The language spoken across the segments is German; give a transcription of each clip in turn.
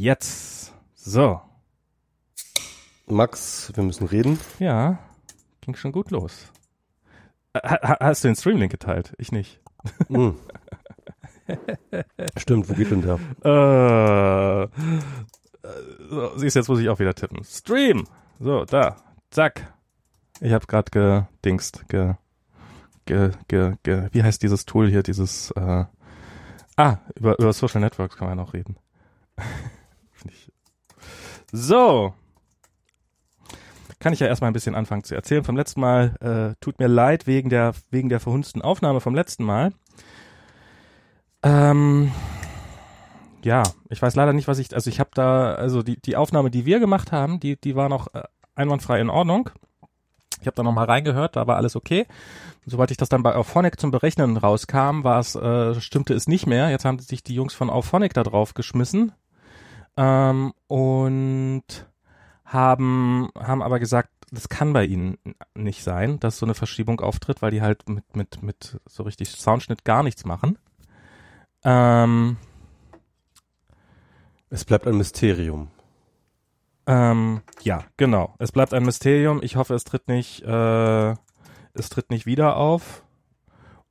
Jetzt. So. Max, wir müssen reden. Ja, ging schon gut los. Ha hast du den Streamlink geteilt? Ich nicht. Mm. Stimmt, wo geht denn der? Äh, so, siehst jetzt muss ich auch wieder tippen. Stream. So, da. Zack. Ich habe gerade gedingst, ge, ge, ge, ge, wie heißt dieses Tool hier, dieses, äh, ah, über, über Social Networks kann man ja noch reden. so. Kann ich ja erstmal ein bisschen anfangen zu erzählen. Vom letzten Mal, äh, tut mir leid wegen der, wegen der verhunzten Aufnahme vom letzten Mal. Ähm, ja, ich weiß leider nicht, was ich, also ich habe da, also die, die Aufnahme, die wir gemacht haben, die, die war noch äh, einwandfrei in Ordnung. Ich habe da nochmal reingehört, da war alles okay. Sobald ich das dann bei Auphonic zum Berechnen rauskam, war es, äh, stimmte es nicht mehr. Jetzt haben sich die Jungs von Auphonic da drauf geschmissen ähm, und haben, haben aber gesagt, das kann bei ihnen nicht sein, dass so eine Verschiebung auftritt, weil die halt mit, mit, mit so richtig Soundschnitt gar nichts machen. Ähm, es bleibt ein Mysterium. Ähm, ja, genau. Es bleibt ein Mysterium. Ich hoffe, es tritt nicht, äh, es tritt nicht wieder auf.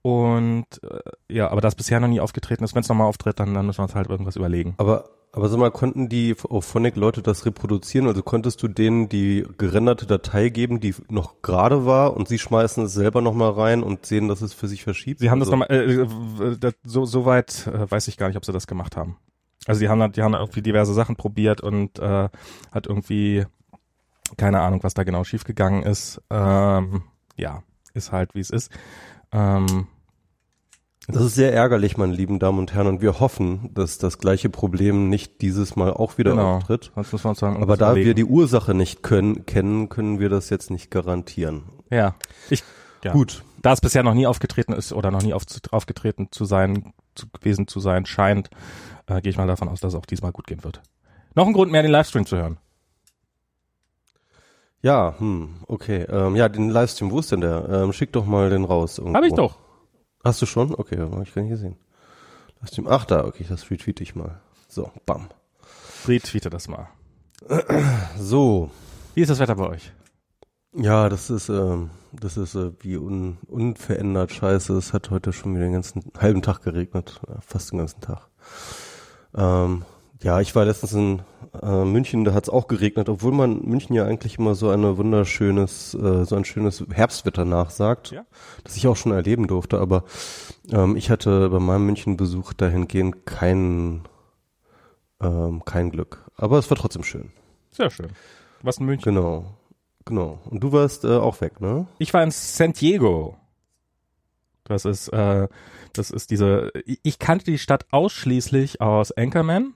Und äh, ja, aber das bisher noch nie aufgetreten ist, wenn es nochmal auftritt, dann, dann müssen wir uns halt irgendwas überlegen. Aber aber sag mal, konnten die Phonic-Leute das reproduzieren? Also konntest du denen die gerenderte Datei geben, die noch gerade war und sie schmeißen es selber nochmal rein und sehen, dass es für sich verschiebt? Sie haben also, das nochmal, äh, das, so, so weit äh, weiß ich gar nicht, ob sie das gemacht haben. Also die haben, die haben irgendwie diverse Sachen probiert und äh, hat irgendwie keine Ahnung, was da genau schiefgegangen ist. Ähm, ja, ist halt wie es ist. Ähm, das ist sehr ärgerlich, meine lieben Damen und Herren, und wir hoffen, dass das gleiche Problem nicht dieses Mal auch wieder genau. auftritt. Das muss man sagen, Aber da überlegen. wir die Ursache nicht können, kennen, können wir das jetzt nicht garantieren. Ja, ich, ja. gut. Da es bisher noch nie aufgetreten ist oder noch nie auf, aufgetreten zu sein, zu, gewesen zu sein scheint, äh, gehe ich mal davon aus, dass es auch diesmal gut gehen wird. Noch ein Grund mehr, den Livestream zu hören. Ja, hm, okay. Ähm, ja, den Livestream, wo ist denn der? Ähm, schick doch mal den raus. Irgendwo. Hab ich doch. Hast du schon? Okay, habe ich gar nicht gesehen. Livestream, ach da, okay, das retweete ich mal. So, bam. Retweete das mal. So. Wie ist das Wetter bei euch? Ja, das ist, ähm, das ist äh, wie un, unverändert scheiße. Es hat heute schon wieder den ganzen halben Tag geregnet, fast den ganzen Tag. Ähm, ja, ich war letztens in äh, München, da hat es auch geregnet, obwohl man München ja eigentlich immer so eine wunderschönes, äh, so ein schönes Herbstwetter nachsagt, ja? das ich auch schon erleben durfte. Aber ähm, ich hatte bei meinem München-Besuch dahingehend kein, ähm, kein Glück. Aber es war trotzdem schön. Sehr schön. Was in München? Genau, genau. Und du warst äh, auch weg, ne? Ich war in San Diego. Das ist, äh, das ist diese. Ich kannte die Stadt ausschließlich aus Anchorman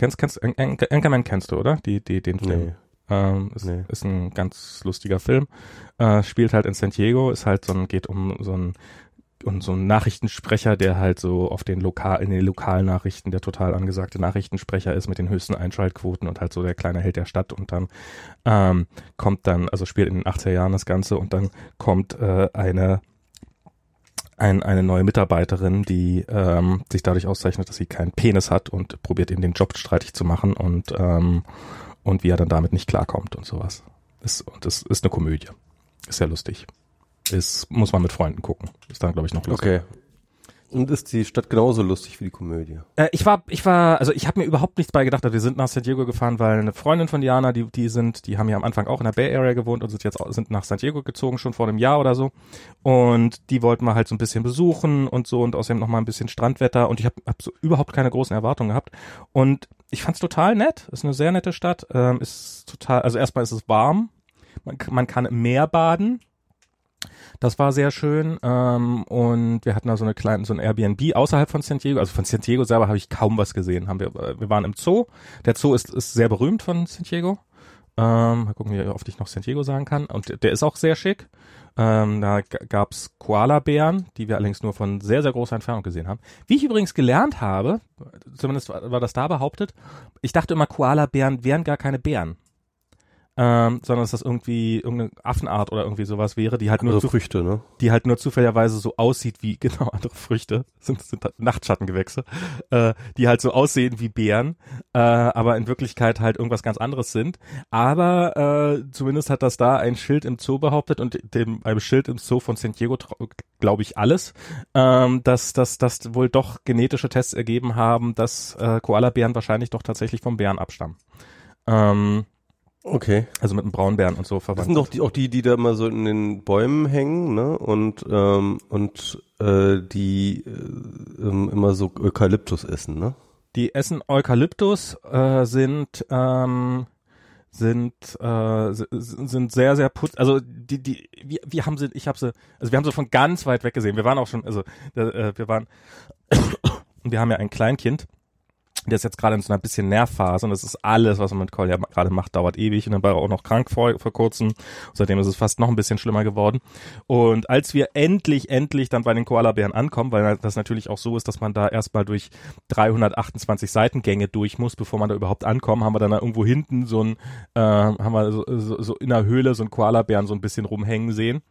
Kennst, kennst, Anchorman kennst du, oder? Die, die, den Film. Nee. Ähm, ist, nee. ist ein ganz lustiger Film. Äh, spielt halt in San Diego, ist halt so ein, geht um so ein, um so ein Nachrichtensprecher, der halt so auf den lokal, in den Lokalnachrichten der total angesagte Nachrichtensprecher ist mit den höchsten Einschaltquoten und halt so der kleine Held der Stadt und dann ähm, kommt dann, also spielt in den 80er Jahren das Ganze und dann kommt äh, eine ein, eine neue Mitarbeiterin, die ähm, sich dadurch auszeichnet, dass sie keinen Penis hat und probiert ihm den Job streitig zu machen und ähm, und wie er dann damit nicht klarkommt und sowas. Ist, und das ist eine Komödie. Ist sehr lustig. Ist, muss man mit Freunden gucken. Ist dann, glaube ich, noch lustig. Okay. Und ist die Stadt genauso lustig wie die Komödie? Äh, ich war, ich war, also ich habe mir überhaupt nichts bei gedacht. Wir sind nach San Diego gefahren, weil eine Freundin von Diana, die, die sind, die haben ja am Anfang auch in der Bay Area gewohnt und sind jetzt sind nach San Diego gezogen, schon vor einem Jahr oder so. Und die wollten wir halt so ein bisschen besuchen und so und außerdem noch mal ein bisschen Strandwetter. Und ich habe hab so überhaupt keine großen Erwartungen gehabt. Und ich fand's total nett. Ist eine sehr nette Stadt. Ähm, ist total, also erstmal ist es warm. Man, man kann im Meer baden das war sehr schön. Ähm, und wir hatten da so eine kleine, so ein Airbnb außerhalb von San Diego. Also von San Diego selber habe ich kaum was gesehen. Haben wir, äh, wir waren im Zoo. Der Zoo ist, ist sehr berühmt von San Diego. Ähm, mal gucken, wie oft ich noch San Diego sagen kann. Und der ist auch sehr schick. Ähm, da gab's Koala-Bären, die wir allerdings nur von sehr, sehr großer Entfernung gesehen haben. Wie ich übrigens gelernt habe, zumindest war das da behauptet, ich dachte immer, Koala-Bären wären gar keine Bären. Ähm, sondern dass das irgendwie irgendeine Affenart oder irgendwie sowas wäre, die halt nur Andere zu, Früchte, ne? die halt nur zufälligerweise so aussieht wie genau andere Früchte sind sind halt Nachtschattengewächse, äh, die halt so aussehen wie Beeren, äh, aber in Wirklichkeit halt irgendwas ganz anderes sind. Aber äh, zumindest hat das da ein Schild im Zoo behauptet und dem einem Schild im Zoo von San Diego glaube ich alles, ähm, dass dass dass wohl doch genetische Tests ergeben haben, dass äh, Koalabären wahrscheinlich doch tatsächlich vom Bären abstammen. Ähm, Okay. also mit einem Braunbären und so Das verwandt. sind doch die, auch die, die da mal so in den Bäumen hängen, ne? Und ähm, und äh, die äh, ähm, immer so Eukalyptus essen, ne? Die essen Eukalyptus, äh, sind ähm, sind äh, sind sehr sehr putz also die die wir, wir haben sie ich habe sie also wir haben sie von ganz weit weg gesehen wir waren auch schon also äh, wir waren wir haben ja ein Kleinkind der ist jetzt gerade in so einer bisschen Nervphase und das ist alles, was man mit Kolja gerade macht, dauert ewig und dann war er auch noch krank vor, vor kurzem. Seitdem ist es fast noch ein bisschen schlimmer geworden. Und als wir endlich, endlich dann bei den Koalabären ankommen, weil das natürlich auch so ist, dass man da erstmal durch 328 Seitengänge durch muss, bevor man da überhaupt ankommt, haben wir dann da irgendwo hinten so ein, äh, haben wir so, so, so in der Höhle so einen Koalabären so ein bisschen rumhängen sehen.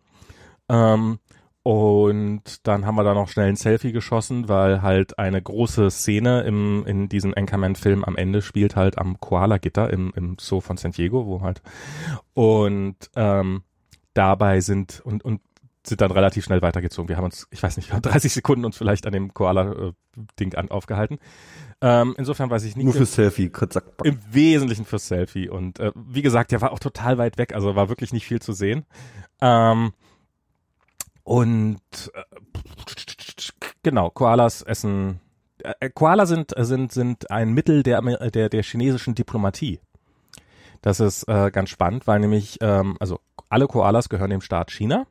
Ähm, und dann haben wir da noch schnell ein Selfie geschossen, weil halt eine große Szene im, in diesem Anchorman-Film am Ende spielt halt am Koala-Gitter im, im Zoo von San Diego, wo halt und ähm, dabei sind und, und sind dann relativ schnell weitergezogen. Wir haben uns, ich weiß nicht, wir haben 30 Sekunden uns vielleicht an dem Koala-Ding an, aufgehalten. Ähm, insofern weiß ich nicht. Nur für Selfie. Zack, zack. Im Wesentlichen fürs Selfie. Und äh, wie gesagt, der war auch total weit weg, also war wirklich nicht viel zu sehen. Ähm, und äh, genau, Koalas essen. Äh, Koala sind sind sind ein Mittel der der der chinesischen Diplomatie. Das ist äh, ganz spannend, weil nämlich ähm, also alle Koalas gehören dem Staat China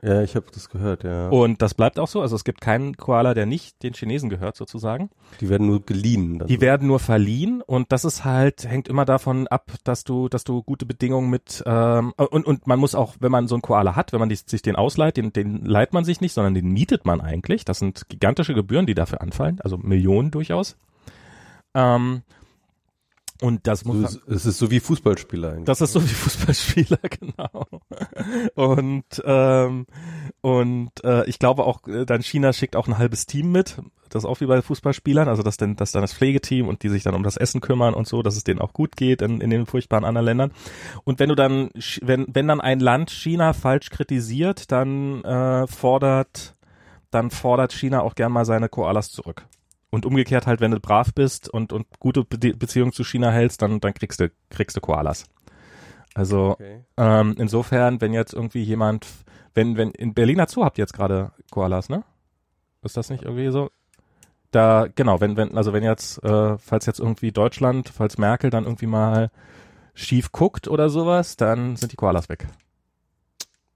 Ja, ich habe das gehört, ja. und das bleibt auch so. Also es gibt keinen Koala, der nicht den Chinesen gehört sozusagen. Die werden nur geliehen. Dann. Die werden nur verliehen und das ist halt, hängt immer davon ab, dass du, dass du gute Bedingungen mit ähm, und, und man muss auch, wenn man so einen Koala hat, wenn man die, sich den ausleiht, den, den leiht man sich nicht, sondern den mietet man eigentlich. Das sind gigantische Gebühren, die dafür anfallen, also Millionen durchaus. Ähm, und das muss so, es ist so wie Fußballspieler eigentlich. das ist so wie Fußballspieler, genau. Und ähm, und äh, ich glaube auch, äh, dann China schickt auch ein halbes Team mit. Das ist auch wie bei Fußballspielern, also dass dann, dass dann das Pflegeteam und die sich dann um das Essen kümmern und so, dass es denen auch gut geht in, in den furchtbaren anderen Ländern. Und wenn du dann, wenn, wenn dann ein Land China falsch kritisiert, dann äh, fordert, dann fordert China auch gern mal seine Koalas zurück. Und umgekehrt halt, wenn du brav bist und, und gute Be Beziehungen zu China hältst, dann, dann kriegst du, kriegst du Koalas. Also Okay. ähm, insofern, wenn jetzt irgendwie jemand, wenn, wenn, in Berliner Zoo habt ihr jetzt gerade Koalas, ne? Ist das nicht irgendwie so? Da, genau, wenn, wenn, also wenn jetzt, äh, falls jetzt irgendwie Deutschland, falls Merkel dann irgendwie mal schief guckt oder sowas, dann sind die Koalas weg.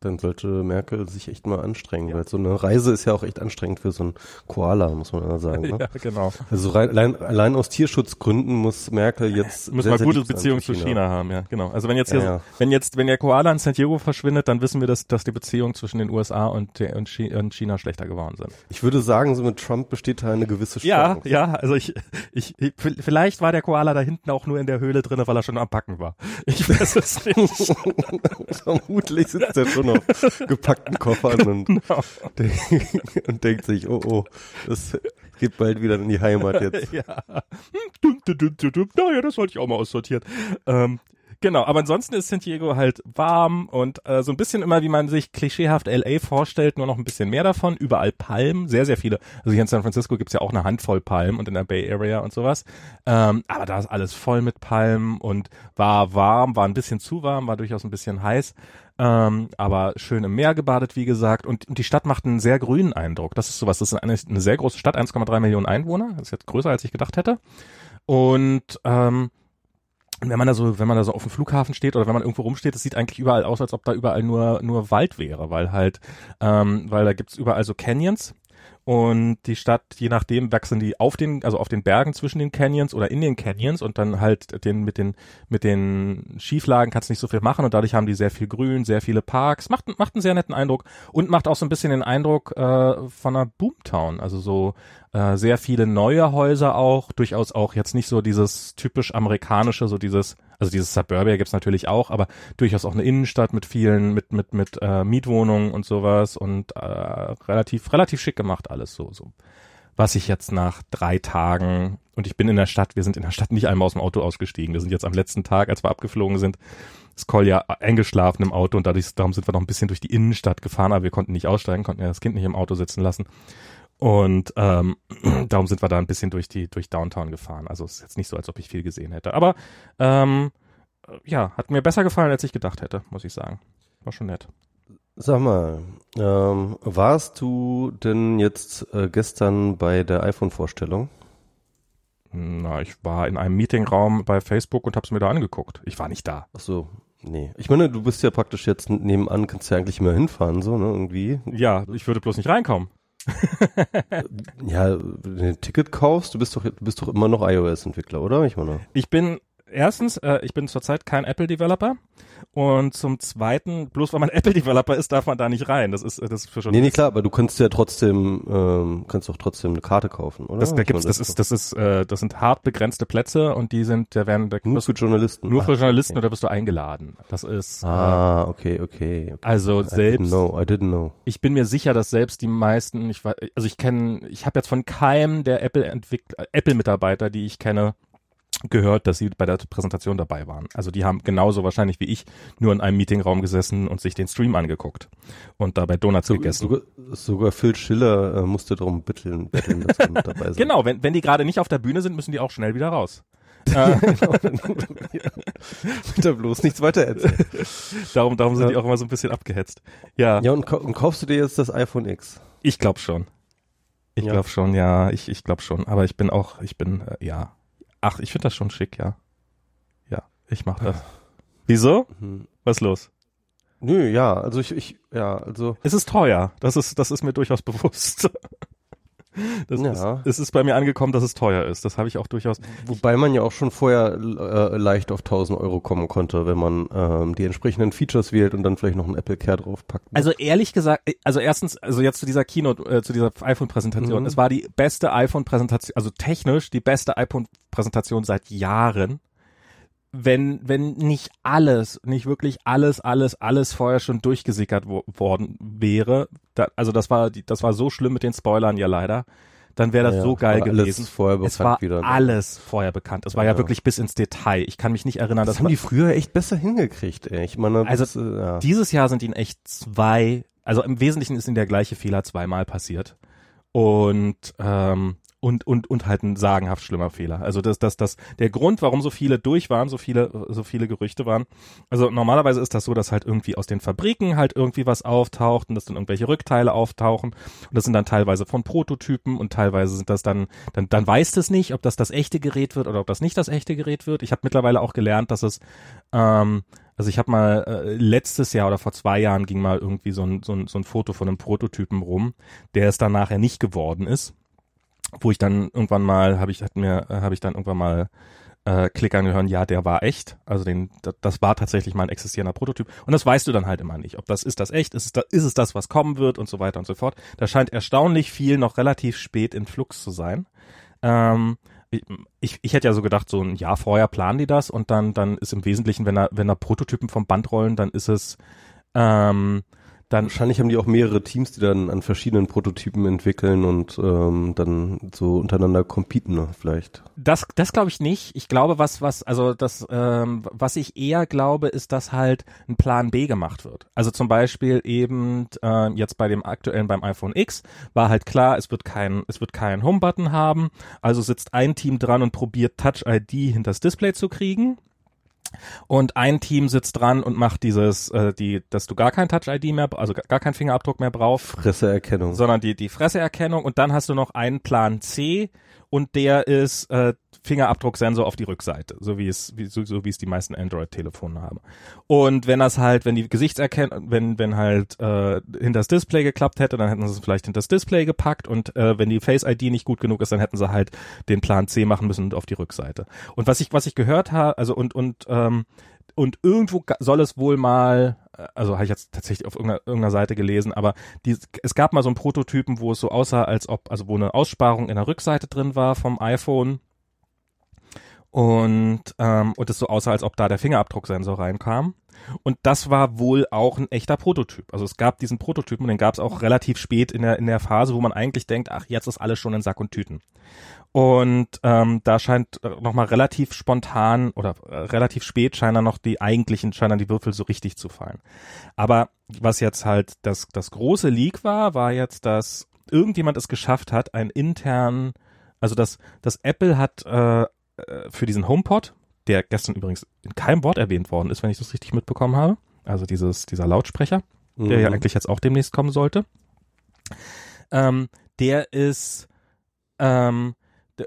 Dann sollte Merkel sich echt mal anstrengen, weil so eine Reise ist ja auch echt anstrengend für so einen Koala, muss man ja sagen. Ne? Ja, genau. Also rein, allein, allein aus Tierschutzgründen muss Merkel jetzt Müssen sehr, sehr gute Beziehungen zu China. haben, ja, genau. Also wenn jetzt hier, Ja, ja. wenn jetzt, wenn der Koala in San Diego verschwindet, dann wissen wir, dass, dass die Beziehungen zwischen den USA und, der, und, Chi und China schlechter geworden sind. Ich würde sagen, so mit Trump besteht da eine gewisse Ja, Chance. ja, also ich, ich, ich, vielleicht war der Koala da hinten auch nur in der Höhle drinne, weil er schon am Packen war. Ich weiß es nicht. Vermutlich sitzt er schon auf gepackten Koffern und, Genau. und denkt sich, oh oh, das geht bald wieder in die Heimat jetzt. ja. Dum, dum, dum, dum, dum. Naja, das wollte ich auch mal aussortieren. Ähm, genau, aber ansonsten ist San Diego halt warm und äh, so ein bisschen immer, wie man sich klischeehaft LA vorstellt, nur noch ein bisschen mehr davon. Überall Palmen, sehr, sehr viele. Also hier in San Francisco gibt's ja auch eine Handvoll Palmen und in der Bay Area und sowas. Ähm, aber da ist alles voll mit Palmen und war warm, war ein bisschen zu warm, war durchaus ein bisschen heiß. Ähm, aber schön im Meer gebadet, wie gesagt. Und, und die Stadt macht einen sehr grünen Eindruck. Das ist sowas, das ist eine, eine sehr große Stadt, 1,3 Millionen Einwohner. Das ist jetzt größer, als ich gedacht hätte. Und ähm, wenn man da so, wenn man da so auf dem Flughafen steht oder wenn man irgendwo rumsteht, das sieht eigentlich überall aus, als ob da überall nur nur Wald wäre, weil halt, ähm, weil da gibt's überall so Canyons und die Stadt, je nachdem, wachsen die auf den, also auf den Bergen zwischen den Canyons oder in den Canyons und dann halt den mit den mit den Schieflagen kannst du nicht so viel machen und dadurch haben die sehr viel Grün, sehr viele Parks, macht macht einen sehr netten Eindruck und macht auch so ein bisschen den Eindruck äh, von einer Boomtown, also so äh, sehr viele neue Häuser auch, durchaus auch jetzt nicht so dieses typisch amerikanische, so dieses, Also dieses Suburbia gibt's natürlich auch, aber durchaus auch eine Innenstadt mit vielen, mit mit mit äh, Mietwohnungen und sowas und äh, relativ relativ schick gemacht alles so so. Was ich jetzt nach drei Tagen und ich bin in der Stadt, wir sind in der Stadt nicht einmal aus dem Auto ausgestiegen. Wir sind jetzt am letzten Tag, als wir abgeflogen sind, ist Kolja eingeschlafen im Auto und dadurch, darum sind wir noch ein bisschen durch die Innenstadt gefahren, aber wir konnten nicht aussteigen, konnten ja das Kind nicht im Auto sitzen lassen. Und ähm, darum sind wir da ein bisschen durch die durch Downtown gefahren. Also es ist jetzt nicht so, als ob ich viel gesehen hätte. Aber ähm, ja, hat mir besser gefallen, als ich gedacht hätte, muss ich sagen. War schon nett. Sag mal, ähm, warst du denn jetzt äh, gestern bei der iPhone-Vorstellung? Na, ich war in einem Meetingraum bei Facebook und hab's mir da angeguckt. Ich war nicht da. Ach so, nee. Ich meine, du bist ja praktisch jetzt nebenan, kannst ja eigentlich mehr hinfahren, so, ne, irgendwie. Ja, ich würde bloß nicht reinkommen. Ja, wenn du ein Ticket kaufst, du bist doch, du bist doch immer noch iOS-Entwickler, oder? Ich meine. Ich bin erstens, äh, ich bin zurzeit kein Apple-Developer und zum Zweiten, bloß weil man Apple-Developer ist, darf man da nicht rein. Das ist, das ist für schon. Nee, nee, klar, aber du kannst ja trotzdem, ähm, kannst doch trotzdem eine Karte kaufen, oder? Das, da gibt's, das, ist, das ist, äh, das sind hart begrenzte Plätze und die sind, da werden, da nur für Journalisten. Nur für Journalisten okay. oder wirst du eingeladen. Das ist. Ah, okay, okay. okay. Also I selbst. Didn't know, I didn't know. Ich bin mir sicher, dass selbst die meisten, ich war, also ich kenne, ich habe jetzt von keinem der Apple-Entwickler, Apple-Mitarbeiter, die ich kenne, gehört, dass sie bei der Präsentation dabei waren. Also die haben genauso wahrscheinlich wie ich nur in einem Meetingraum gesessen und sich den Stream angeguckt und dabei Donuts so, gegessen. Sogar, sogar Phil Schiller äh, musste darum bitteln, betteln, dass er mit dabei sein. Genau, wenn, wenn die gerade nicht auf der Bühne sind, müssen die auch schnell wieder raus. Bitte bloß nichts weiter erzählen. darum, darum sind ja. die auch immer so ein bisschen abgehetzt. Ja. Ja, und, und kaufst du dir jetzt das iPhone X? Ich glaube schon. Ich ja. glaube schon, ja, ich, ich glaube schon. Aber ich bin auch, ich bin, äh, ja, Ach, ich finde das schon schick, ja. Ja, ich mach das. Wieso? Mhm. Was ist los? Nö, ja, also ich, ich, ja, also. Es ist teuer. Das ist, das ist mir durchaus bewusst. Das ja. ist, es ist bei mir angekommen, dass es teuer ist. Das habe ich auch durchaus. Wobei man ja auch schon vorher äh, leicht auf 1000 Euro kommen konnte, wenn man ähm, die entsprechenden Features wählt und dann vielleicht noch ein Apple Care draufpackt. Ne? Also ehrlich gesagt, also erstens, also jetzt zu dieser Keynote, äh, zu dieser iPhone-Präsentation. Mhm. Es war die beste iPhone-Präsentation, also technisch die beste iPhone-Präsentation seit Jahren wenn, wenn nicht alles, nicht wirklich alles, alles, alles vorher schon durchgesickert wo, worden wäre, da, also das war, das war so schlimm mit den Spoilern ja leider, dann wäre das ja, so geil gewesen. Vorher bekannt es war wieder, ne? alles vorher bekannt. Es war ja. ja. wirklich bis ins Detail. Ich kann mich nicht erinnern, das dass haben die früher echt besser hingekriegt. Ey. Ich meine, also das, äh, ja. dieses Jahr sind ihnen echt zwei, also im Wesentlichen ist ihnen der gleiche Fehler zweimal passiert und ähm, und und und halt ein sagenhaft schlimmer Fehler. Also das das das der Grund, warum so viele durch waren, so viele so viele Gerüchte waren. Also normalerweise ist das so, dass halt irgendwie aus den Fabriken halt irgendwie was auftaucht und dass dann irgendwelche Rückteile auftauchen und das sind dann teilweise von Prototypen und teilweise sind das dann dann dann weißt es nicht, ob das das echte Gerät wird oder ob das nicht das echte Gerät wird. Ich habe mittlerweile auch gelernt, dass es ähm, also ich habe mal äh, letztes Jahr oder vor zwei Jahren ging mal irgendwie so ein, so, ein, so ein Foto von einem Prototypen rum, der es dann nachher nicht geworden ist wo ich dann irgendwann mal habe ich hat mir äh, habe ich dann irgendwann mal äh, Klick angehört, ja, der war echt. Also den, das war tatsächlich mal ein existierender Prototyp. Und das weißt du dann halt immer nicht. Ob das ist das echt, ist es, da, ist es das, was kommen wird und so weiter und so fort. Da scheint erstaunlich viel noch relativ spät in Flux zu sein. Ähm, ich, ich hätte ja so gedacht, so ein Jahr vorher planen die das und dann, dann ist im Wesentlichen, wenn da, wenn da Prototypen vom Band rollen, dann ist es ähm, dann wahrscheinlich haben die auch mehrere Teams, die dann an verschiedenen Prototypen entwickeln und ähm, dann so untereinander competen ne, vielleicht. Das, das glaube ich nicht. Ich glaube, was, was, also das, ähm, was ich eher glaube, ist, dass halt ein Plan B gemacht wird. Also zum Beispiel eben äh, jetzt bei dem aktuellen beim iPhone X war halt klar, es wird kein, es wird keinen Home-Button haben. Also sitzt ein Team dran und probiert Touch ID hinters Display zu kriegen. Und ein Team sitzt dran und macht dieses, äh, die, dass du gar kein Touch-ID mehr, also gar keinen Fingerabdruck mehr brauchst. Fresseerkennung. Sondern die, die Fresseerkennung und dann hast du noch einen Plan C und der ist äh, Fingerabdrucksensor auf die Rückseite, so wie es wie, so, so wie es die meisten Android-Telefone haben. Und wenn das halt, wenn die Gesichtserkennung, wenn wenn halt äh, hinter das Display geklappt hätte, dann hätten sie es vielleicht hinter das Display gepackt und äh, wenn die Face ID nicht gut genug ist, dann hätten sie halt den Plan C machen müssen und auf die Rückseite. Und was ich was ich gehört habe, also und und ähm, und irgendwo soll es wohl mal, äh, also habe ich jetzt tatsächlich auf irgendeiner, irgendeiner Seite gelesen, aber die, es gab mal so einen Prototypen, wo es so aussah, als ob, also wo eine Aussparung in der Rückseite drin war vom iPhone und ähm, und es so aussah, als ob da der Fingerabdrucksensor reinkam. Und das war wohl auch ein echter Prototyp. Also es gab diesen Prototypen und den gab es auch relativ spät in der in der Phase, wo man eigentlich denkt, ach jetzt ist alles schon in Sack und Tüten. Und ähm, da scheint äh, noch mal relativ spontan oder äh, relativ spät scheinen dann noch die eigentlichen, scheinen dann die Würfel so richtig zu fallen. Aber was jetzt halt das, das große Leak war, war jetzt, dass irgendjemand es geschafft hat, einen internen, also dass, dass Apple hat äh, äh für diesen HomePod, der gestern übrigens in keinem Wort erwähnt worden ist, wenn ich das richtig mitbekommen habe, also dieses, dieser Lautsprecher, mhm. der ja mhm. eigentlich jetzt auch demnächst kommen sollte, ähm, der ist ähm,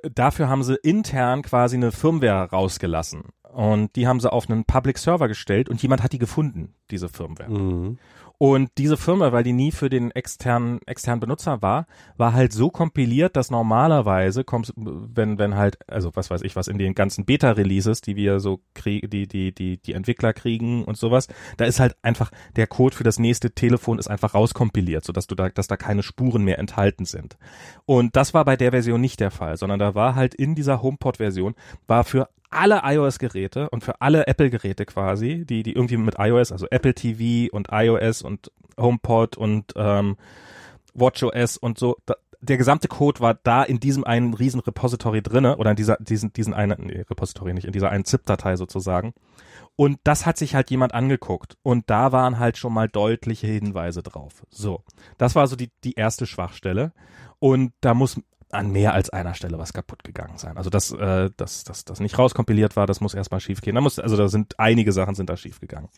dafür haben sie intern quasi eine Firmware rausgelassen. Und die haben sie auf einen Public Server gestellt und jemand hat die gefunden, diese Firmware. Mhm. Und diese Firma, weil die nie für den externen, externen Benutzer war, war halt so kompiliert, dass normalerweise kommt, wenn, wenn halt, also was weiß ich, was in den ganzen Beta-Releases, die wir so kriegen, die, die, die, die Entwickler kriegen und sowas, da ist halt einfach, der Code für das nächste Telefon ist einfach rauskompiliert, sodass du da, dass da keine Spuren mehr enthalten sind. Und das war bei der Version nicht der Fall, sondern da war halt in dieser HomePod-Version, war für alle iOS-Geräte und für alle Apple-Geräte quasi, die, die irgendwie mit iOS, also Apple TV und iOS und HomePod und ähm, WatchOS und so, da, der gesamte Code war da in diesem einen riesen Repository drinne oder in dieser diesen diesen einen nee, Repository nicht in dieser einen ZIP-Datei sozusagen und das hat sich halt jemand angeguckt und da waren halt schon mal deutliche Hinweise drauf. So, das war so die die erste Schwachstelle und da muss an mehr als einer Stelle was kaputt gegangen sein. Also dass äh, das, das, das nicht rauskompiliert war, das muss erstmal schief gehen. Also da sind einige Sachen sind da schief gegangen.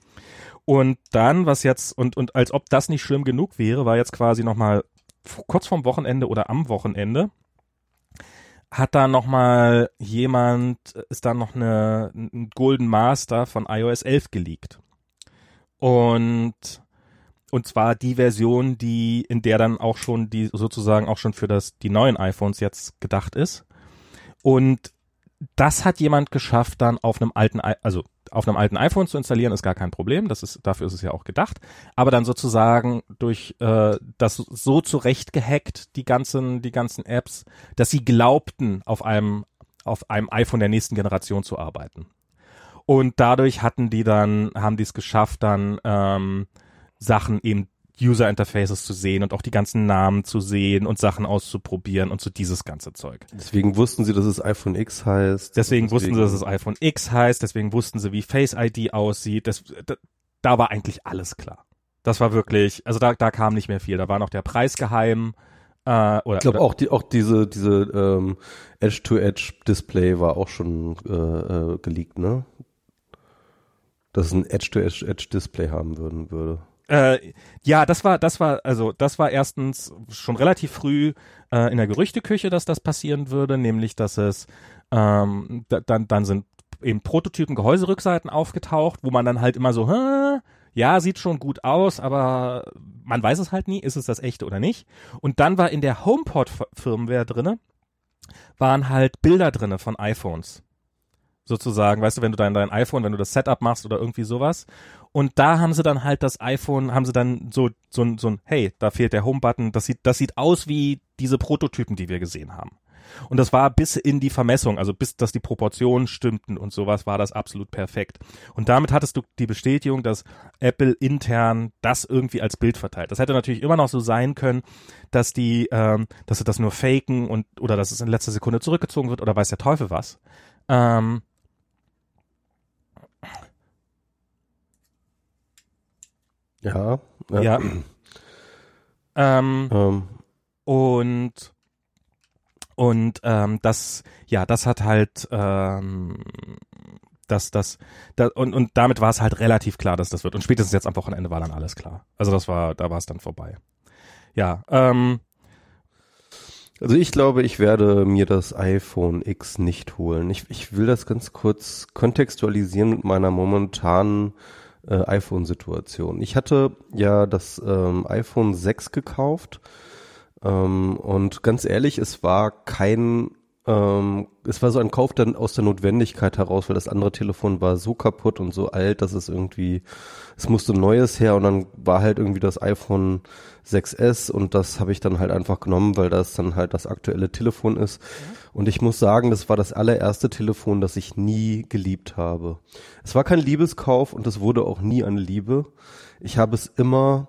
Und dann, was jetzt, und, und als ob das nicht schlimm genug wäre, war jetzt quasi nochmal kurz vorm Wochenende oder am Wochenende, hat da nochmal jemand, ist da noch eine, ein Golden Master von iOS 11 geleakt. Und und zwar die Version, die, in der dann auch schon die, sozusagen auch schon für das, die neuen iPhones jetzt gedacht ist. Und das hat jemand geschafft, dann auf einem alten, also auf einem alten iPhone zu installieren, ist gar kein Problem. Das ist, dafür ist es ja auch gedacht. Aber dann sozusagen durch äh, das so zurecht gehackt, die ganzen, die ganzen Apps, dass sie glaubten, auf einem, auf einem iPhone der nächsten Generation zu arbeiten. Und dadurch hatten die dann, haben die es geschafft, dann ähm, Sachen eben User Interfaces zu sehen und auch die ganzen Namen zu sehen und Sachen auszuprobieren und so dieses ganze Zeug. Deswegen wussten sie, dass es iPhone X heißt. Deswegen, deswegen wussten sie, dass es iPhone X heißt. Deswegen wussten sie, wie Face ID aussieht. Das, da, da war eigentlich alles klar. Das war wirklich, also da, da kam nicht mehr viel. Da war noch der Preis geheim. Äh, oder, ich glaube auch die, auch diese, diese ähm, Edge-to-Edge-Display war auch schon äh, äh, geleakt, ne? Dass es ein Edge-to-Edge-Display haben würden würde. Äh, ja, das war, das war, also das war erstens schon relativ früh äh, in der Gerüchteküche, dass das passieren würde, nämlich dass es ähm, da, dann, dann sind eben Prototypen Gehäuserückseiten aufgetaucht, wo man dann halt immer so, Hä? ja, sieht schon gut aus, aber man weiß es halt nie, ist es das echte oder nicht. Und dann war in der HomePod-Firmware drinne, waren halt Bilder drinne von iPhones sozusagen, weißt du, wenn du dein, dein iPhone, wenn du das Setup machst oder irgendwie sowas. Und da haben sie dann halt das iPhone, haben sie dann so, so, ein, so ein, hey, da fehlt der Home-Button, das sieht, das sieht aus wie diese Prototypen, die wir gesehen haben. Und das war bis in die Vermessung, also bis, dass die Proportionen stimmten und sowas, war das absolut perfekt. Und damit hattest du die Bestätigung, dass Apple intern das irgendwie als Bild verteilt. Das hätte natürlich immer noch so sein können, dass die, ähm, dass sie das nur faken und, oder dass es in letzter Sekunde zurückgezogen wird oder weiß der Teufel was. Ähm, Ja. Ja. ja. ähm, ähm. Und und ähm, das, ja, das hat halt, ähm, das, das, das und, und damit war es halt relativ klar, dass das wird. Und spätestens jetzt am Wochenende war dann alles klar. Also das war, da war es dann vorbei. Ja, ähm, also ich glaube, ich werde mir das iPhone X nicht holen. Ich, ich will das ganz kurz kontextualisieren mit meiner momentanen äh, iPhone-Situation. Ich hatte ja das ähm, iPhone 6 gekauft ähm, und ganz ehrlich, es war kein ähm, es war so ein Kauf dann aus der Notwendigkeit heraus, weil das andere Telefon war so kaputt und so alt, dass es irgendwie, es musste ein neues her und dann war halt irgendwie das iPhone 6S und das habe ich dann halt einfach genommen, weil das dann halt das aktuelle Telefon ist. Und ich muss sagen, das war das allererste Telefon, das ich nie geliebt habe. Es war kein Liebeskauf und es wurde auch nie eine Liebe. Ich habe es immer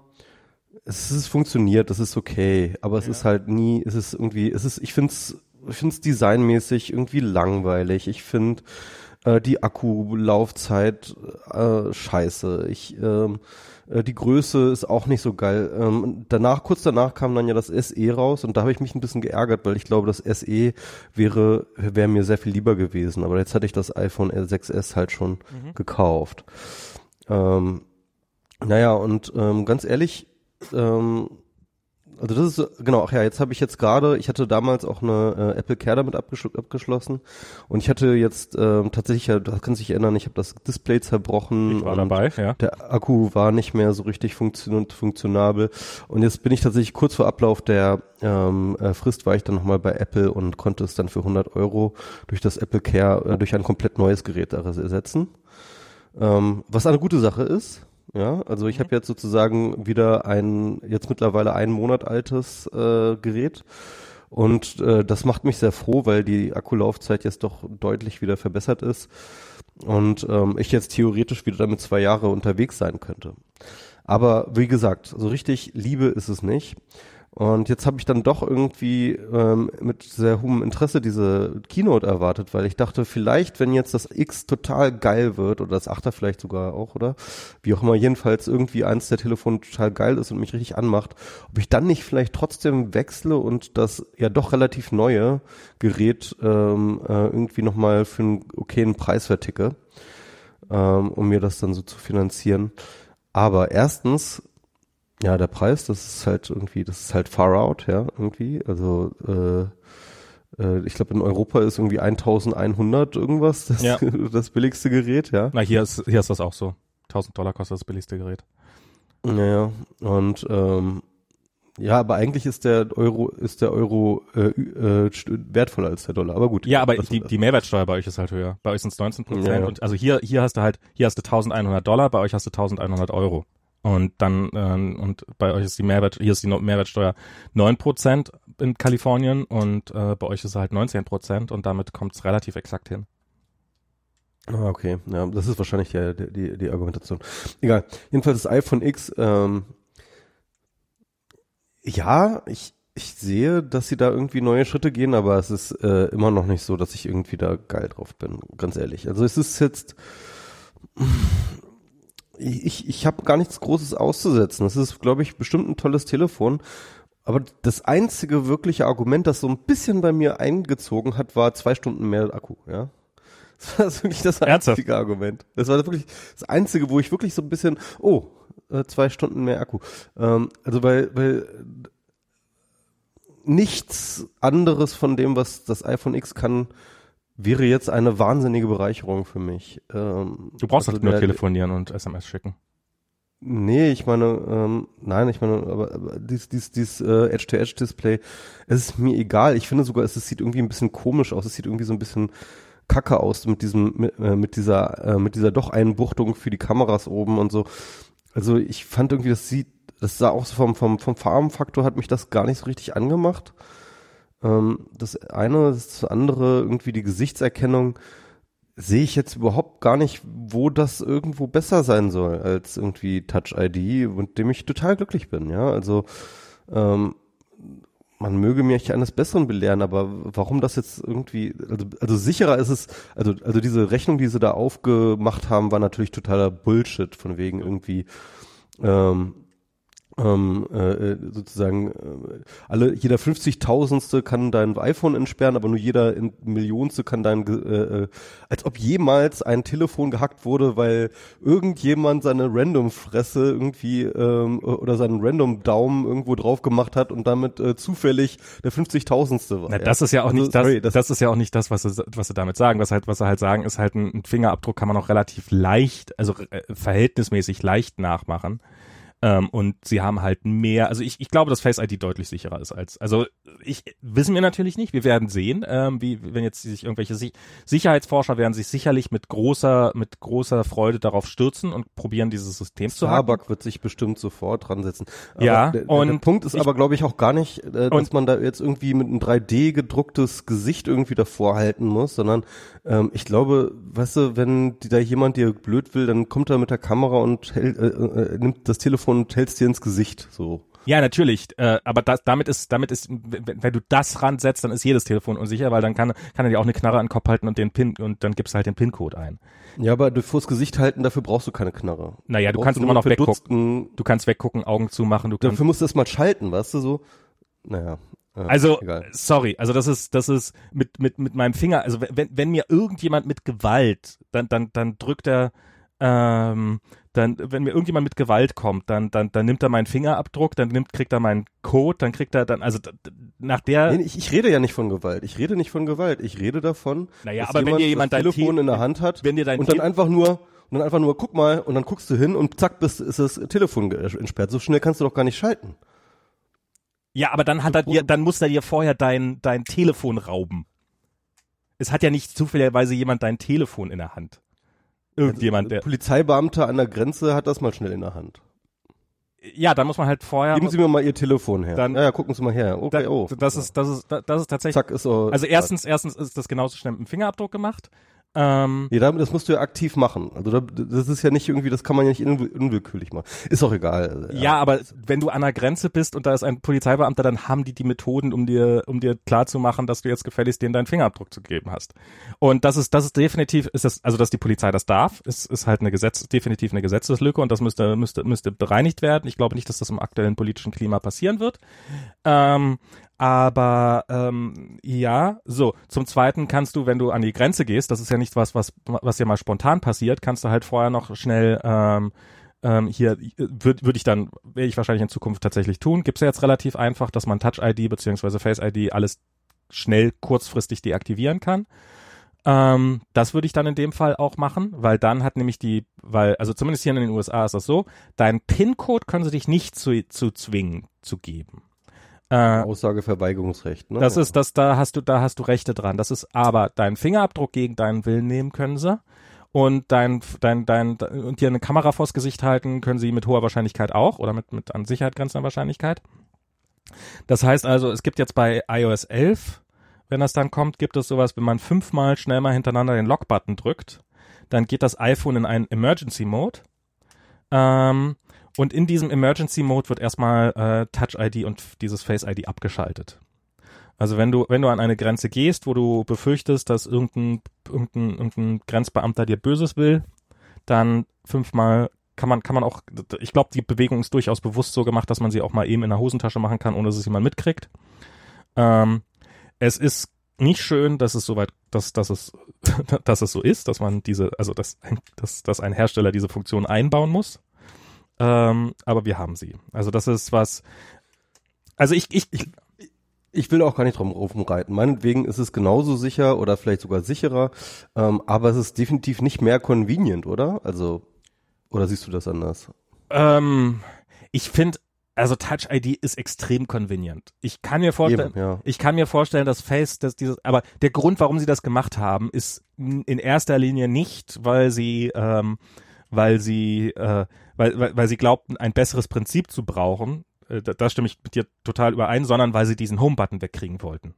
es ist funktioniert, das ist okay, aber es ja. ist halt nie, es ist irgendwie, es ist, ich finde es ich finde es designmäßig irgendwie langweilig. Ich finde äh, die Akkulaufzeit äh, scheiße. Ich ähm, äh, die Größe ist auch nicht so geil. Ähm, danach, kurz danach kam dann ja das SE raus und da habe ich mich ein bisschen geärgert, weil ich glaube, das SE wäre, wäre mir sehr viel lieber gewesen. Aber jetzt hatte ich das iPhone 6S halt schon mhm. gekauft. Ähm, naja, und ähm, ganz ehrlich, ähm, also das ist genau, ach ja, jetzt habe ich jetzt gerade, ich hatte damals auch eine äh, Apple Care damit abgeschl abgeschlossen und ich hatte jetzt ähm, tatsächlich, ja, das kann sich erinnern, ich habe das Display zerbrochen. Ich war dabei, ja. Der Akku war nicht mehr so richtig funktion funktionabel und jetzt bin ich tatsächlich kurz vor Ablauf der ähm, äh, Frist war ich dann nochmal bei Apple und konnte es dann für 100 Euro durch das Apple Care äh, durch ein komplett neues Gerät ersetzen. Ähm, was eine gute Sache ist, ja, also ich habe jetzt sozusagen wieder ein jetzt mittlerweile einen Monat altes äh, Gerät und äh, das macht mich sehr froh, weil die Akkulaufzeit jetzt doch deutlich wieder verbessert ist und ähm, ich jetzt theoretisch wieder damit zwei Jahre unterwegs sein könnte. Aber wie gesagt, so richtig Liebe ist es nicht. Und jetzt habe ich dann doch irgendwie ähm, mit sehr hohem Interesse diese Keynote erwartet, weil ich dachte, vielleicht, wenn jetzt das X total geil wird, oder das 8er vielleicht sogar auch, oder? Wie auch immer, jedenfalls irgendwie eins der Telefone total geil ist und mich richtig anmacht, ob ich dann nicht vielleicht trotzdem wechsle und das ja doch relativ neue Gerät ähm, äh, irgendwie nochmal für einen okayen Preis verticke, ähm, um mir das dann so zu finanzieren. Aber erstens ja, der Preis, das ist halt irgendwie, das ist halt far out, ja, irgendwie. Also äh, äh, ich glaube in Europa ist irgendwie 1100 irgendwas das, ja. das billigste Gerät, ja. Na, hier ist, hier ist das auch so. 1000 Dollar kostet das billigste Gerät. Naja, und ähm, ja, aber eigentlich ist der Euro ist der Euro äh, äh, wertvoller als der Dollar. Aber gut. Ja, aber die, die Mehrwertsteuer bei euch ist halt höher. Bei euch sind es 19 Prozent. Ja, ja. Und also hier hier hast du halt hier hast du 1100 Dollar, bei euch hast du 1100 Euro. Und dann, ähm, und bei euch ist die Mehrwert, hier ist die Mehrwertsteuer neun Prozent in Kalifornien und äh, bei euch ist es halt 19 Prozent und damit kommt es relativ exakt hin. Ah, okay. Ja, das ist wahrscheinlich die, die, die Argumentation. Egal. Jedenfalls das iPhone X, ähm, ja, ich, ich sehe, dass sie da irgendwie neue Schritte gehen, aber es ist äh, immer noch nicht so, dass ich irgendwie da geil drauf bin, ganz ehrlich. Also es ist jetzt, ich, ich habe gar nichts Großes auszusetzen. Das ist, glaube ich, bestimmt ein tolles Telefon. Aber das einzige wirkliche Argument, das so ein bisschen bei mir eingezogen hat, war zwei Stunden mehr Akku, ja. Das war wirklich das einzige Ernsthaft? Argument. Das war wirklich das einzige, wo ich wirklich so ein bisschen, oh, äh, zwei Stunden mehr Akku. Ähm, also weil, weil nichts anderes von dem, was das iPhone X kann, wäre jetzt eine wahnsinnige Bereicherung für mich. Ähm, du brauchst also halt nur telefonieren und SMS schicken. Nee, ich meine, ähm, nein, ich meine, aber, aber dies, dies, dies äh, Edge-to-Edge-Display, es ist mir egal. Ich finde sogar, es, es sieht irgendwie ein bisschen komisch aus. Es sieht irgendwie so ein bisschen kacke aus mit diesem, mit, äh, mit dieser, äh, mit dieser doch Einbuchtung für die Kameras oben und so. Also ich fand irgendwie, das sieht, das sah auch so vom, vom, vom Farbenfaktor hat mich das gar nicht so richtig angemacht. Ähm, das eine, das andere, irgendwie die Gesichtserkennung, sehe ich jetzt überhaupt gar nicht, wo das irgendwo besser sein soll als irgendwie Touch ID, mit dem ich total glücklich bin, ja. Also ähm, man möge mich eines Besseren belehren, aber warum das jetzt irgendwie, also, also sicherer ist es, also, also diese Rechnung, die sie da aufgemacht haben, war natürlich totaler Bullshit, von wegen irgendwie, ähm, ähm, äh, sozusagen äh, alle jeder 50.000ste kann dein iPhone entsperren, aber nur jeder in Millionste kann dein äh, äh, als ob jemals ein Telefon gehackt wurde, weil irgendjemand seine Random Fresse irgendwie ähm, oder seinen Random Daumen irgendwo drauf gemacht hat und damit äh, zufällig der 50.000ste war. Na, das ja. ist ja auch also, nicht das, sorry, das, das ist ja auch nicht das, was sie, was sie damit sagen. Was halt was sie halt sagen, ist halt ein, ein Fingerabdruck kann man auch relativ leicht, also äh, verhältnismäßig leicht nachmachen Ähm, und sie haben halt mehr, also ich, ich glaube, dass Face ID deutlich sicherer ist als, also ich wissen wir natürlich nicht, wir werden sehen, ähm, wie wenn jetzt sich irgendwelche si Sicherheitsforscher werden sich sicherlich mit großer, mit großer Freude darauf stürzen und probieren dieses System zu haben. Starbuck wird sich bestimmt sofort dran setzen. Aber Ja, der, und der Punkt ist ich- aber, glaube ich, auch gar nicht, äh, dass man da jetzt irgendwie mit einem 3D gedrucktes Gesicht irgendwie davor halten muss, sondern ähm, ich glaube, weißt du, wenn die, da jemand dir blöd will, dann kommt er mit der Kamera und hält, äh, äh, nimmt das Telefon und hält's dir ins Gesicht. So. Ja, natürlich, äh, aber das, damit ist, damit ist, wenn, wenn du das ransetzt, dann ist jedes Telefon unsicher, weil dann kann, kann er dir auch eine Knarre an den Kopf halten und den Pin und dann gibst du halt den PIN-Code ein. Ja, aber du vors Gesicht halten, dafür brauchst du keine Knarre. Naja, du Brauchst kannst immer noch weggucken. Du kannst weggucken, Augen zumachen, du kannst Dafür musst du das mal schalten, weißt du so. Naja. äh, Also, egal. sorry, also das ist, das ist mit, mit, mit meinem Finger, also wenn, wenn mir irgendjemand mit Gewalt, dann, dann, dann drückt er, ähm, dann, wenn mir irgendjemand mit Gewalt kommt, dann, dann, dann nimmt er meinen Fingerabdruck, dann nimmt, kriegt er meinen Code, dann kriegt er dann, also nach der, Nee, ich, ich rede ja nicht von Gewalt. Ich rede nicht von Gewalt. Ich rede davon, Naja, dass aber wenn dir jemand das dein Telefon Te- in der Hand hat wenn dir dein und dann Te- einfach nur und dann einfach nur guck mal und dann guckst du hin und zack bist ist das Telefon entsperrt. So schnell kannst du doch gar nicht schalten. ja, aber dann hat er dir, dann muss er dir vorher dein, dein Telefon rauben. Es hat ja nicht zufälligerweise jemand dein Telefon in der Hand. Irgendjemand, der, Polizeibeamter an der Grenze hat das mal schnell in der Hand. ja, dann muss man halt vorher, Geben Sie mir mal Ihr Telefon her. Dann- ja, ja, gucken Sie mal her. Okay, da, oh. das ist, das ist, das ist tatsächlich, zack ist so. Also erstens, erstens ist das genauso schnell mit dem Fingerabdruck gemacht. Ähm, Ja, damit- das musst du ja aktiv machen. Also da, das ist ja nicht irgendwie, das kann man ja nicht unwill- unwillkürlich machen. Ist auch egal. ja. aber wenn du an der Grenze bist und da ist ein Polizeibeamter, dann haben die die Methoden, um dir, um dir klarzumachen, dass du jetzt gefälligst denen deinen Fingerabdruck zu geben hast. Und das ist, das ist definitiv, ist das, also dass die Polizei das darf, ist, ist halt eine Gesetz, definitiv eine Gesetzeslücke und das müsste, müsste, müsste bereinigt werden. Ich glaube nicht, dass das im aktuellen politischen Klima passieren wird. Ähm, aber ähm, ja, so. Zum Zweiten kannst du, wenn du an die Grenze gehst, das ist ja nicht was, was, was dir mal spontan passiert, kannst du halt vorher noch schnell ähm, ähm, hier würde würd ich dann, werde ich wahrscheinlich in Zukunft tatsächlich tun. Gibt's ja jetzt relativ einfach, dass man Touch-ID beziehungsweise Face-ID alles schnell kurzfristig deaktivieren kann. Ähm, das würde ich dann in dem Fall auch machen, weil dann hat nämlich die, weil, also zumindest hier in den USA ist das so, deinen PIN-Code können sie dich nicht zu, zu zwingen zu geben. Äh, Aussageverweigerungsrecht. Ne? das ist, das, da hast du, da hast du Rechte dran. Das ist aber deinen Fingerabdruck gegen deinen Willen nehmen können sie. Und dein, dein, dein, und dir eine Kamera vors Gesicht halten können sie mit hoher Wahrscheinlichkeit auch oder mit, mit an Sicherheit grenzender Wahrscheinlichkeit. Das heißt also, es gibt jetzt bei iOS 11, wenn das dann kommt, gibt es sowas, wenn man fünfmal schnell mal hintereinander den Lock-Button drückt, dann geht das iPhone in einen Emergency Mode. Ähm, und in diesem Emergency Mode wird erstmal äh, Touch ID und dieses Face ID abgeschaltet. Also wenn du, wenn du an eine Grenze gehst, wo du befürchtest, dass irgendein, irgendein, irgendein Grenzbeamter dir Böses will, dann fünfmal kann man, kann man auch, ich glaube, die Bewegung ist durchaus bewusst so gemacht, dass man sie auch mal eben in der Hosentasche machen kann, ohne dass es jemand mitkriegt. Ähm, es ist nicht schön, dass es soweit, dass, dass es, dass es so ist, dass man diese, also dass, dass, dass ein Hersteller diese Funktion einbauen muss. Ähm, aber wir haben sie. Also das ist was, also ich, ich, ich Ich will auch gar nicht drum rumreiten. Meinetwegen ist es genauso sicher oder vielleicht sogar sicherer, ähm, aber es ist definitiv nicht mehr convenient, oder? Also, oder siehst du das anders? Ähm, ich finde, also Touch ID ist extrem convenient. Ich kann mir vorstellen, Eben, ja. ich kann mir vorstellen, dass Face, dass dieses, aber der Grund, warum sie das gemacht haben, ist in erster Linie nicht, weil sie, ähm, weil sie, äh, weil, weil, weil sie glaubten, ein besseres Prinzip zu brauchen. Äh, da, da stimme ich mit dir total überein, sondern weil sie diesen Home-Button wegkriegen wollten.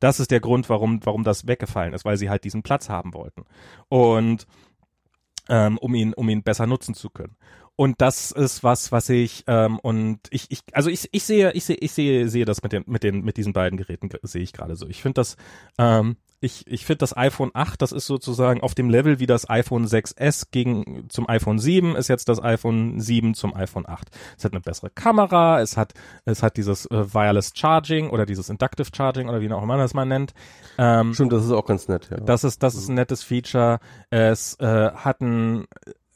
Das ist der Grund, warum, warum das weggefallen ist, weil sie halt diesen Platz haben wollten. Und ähm, um ihn, um ihn besser nutzen zu können. Und das ist was, was ich ähm, und ich, ich, also ich, ich sehe, ich sehe, ich sehe, sehe das mit den, mit den, mit diesen beiden Geräten ge- sehe ich gerade so. Ich finde das, ähm, ich, ich finde das iPhone 8, das ist sozusagen auf dem Level wie das iPhone 6s gegen zum iPhone 7 ist jetzt das iPhone 7 zum iPhone 8. Es hat eine bessere Kamera, es hat, es hat dieses äh, Wireless Charging oder dieses Inductive Charging oder wie auch immer man das mal nennt. Ähm, Stimmt, das ist auch ganz nett, ja. das ist, das ist ein nettes Feature. Es äh, hat ein,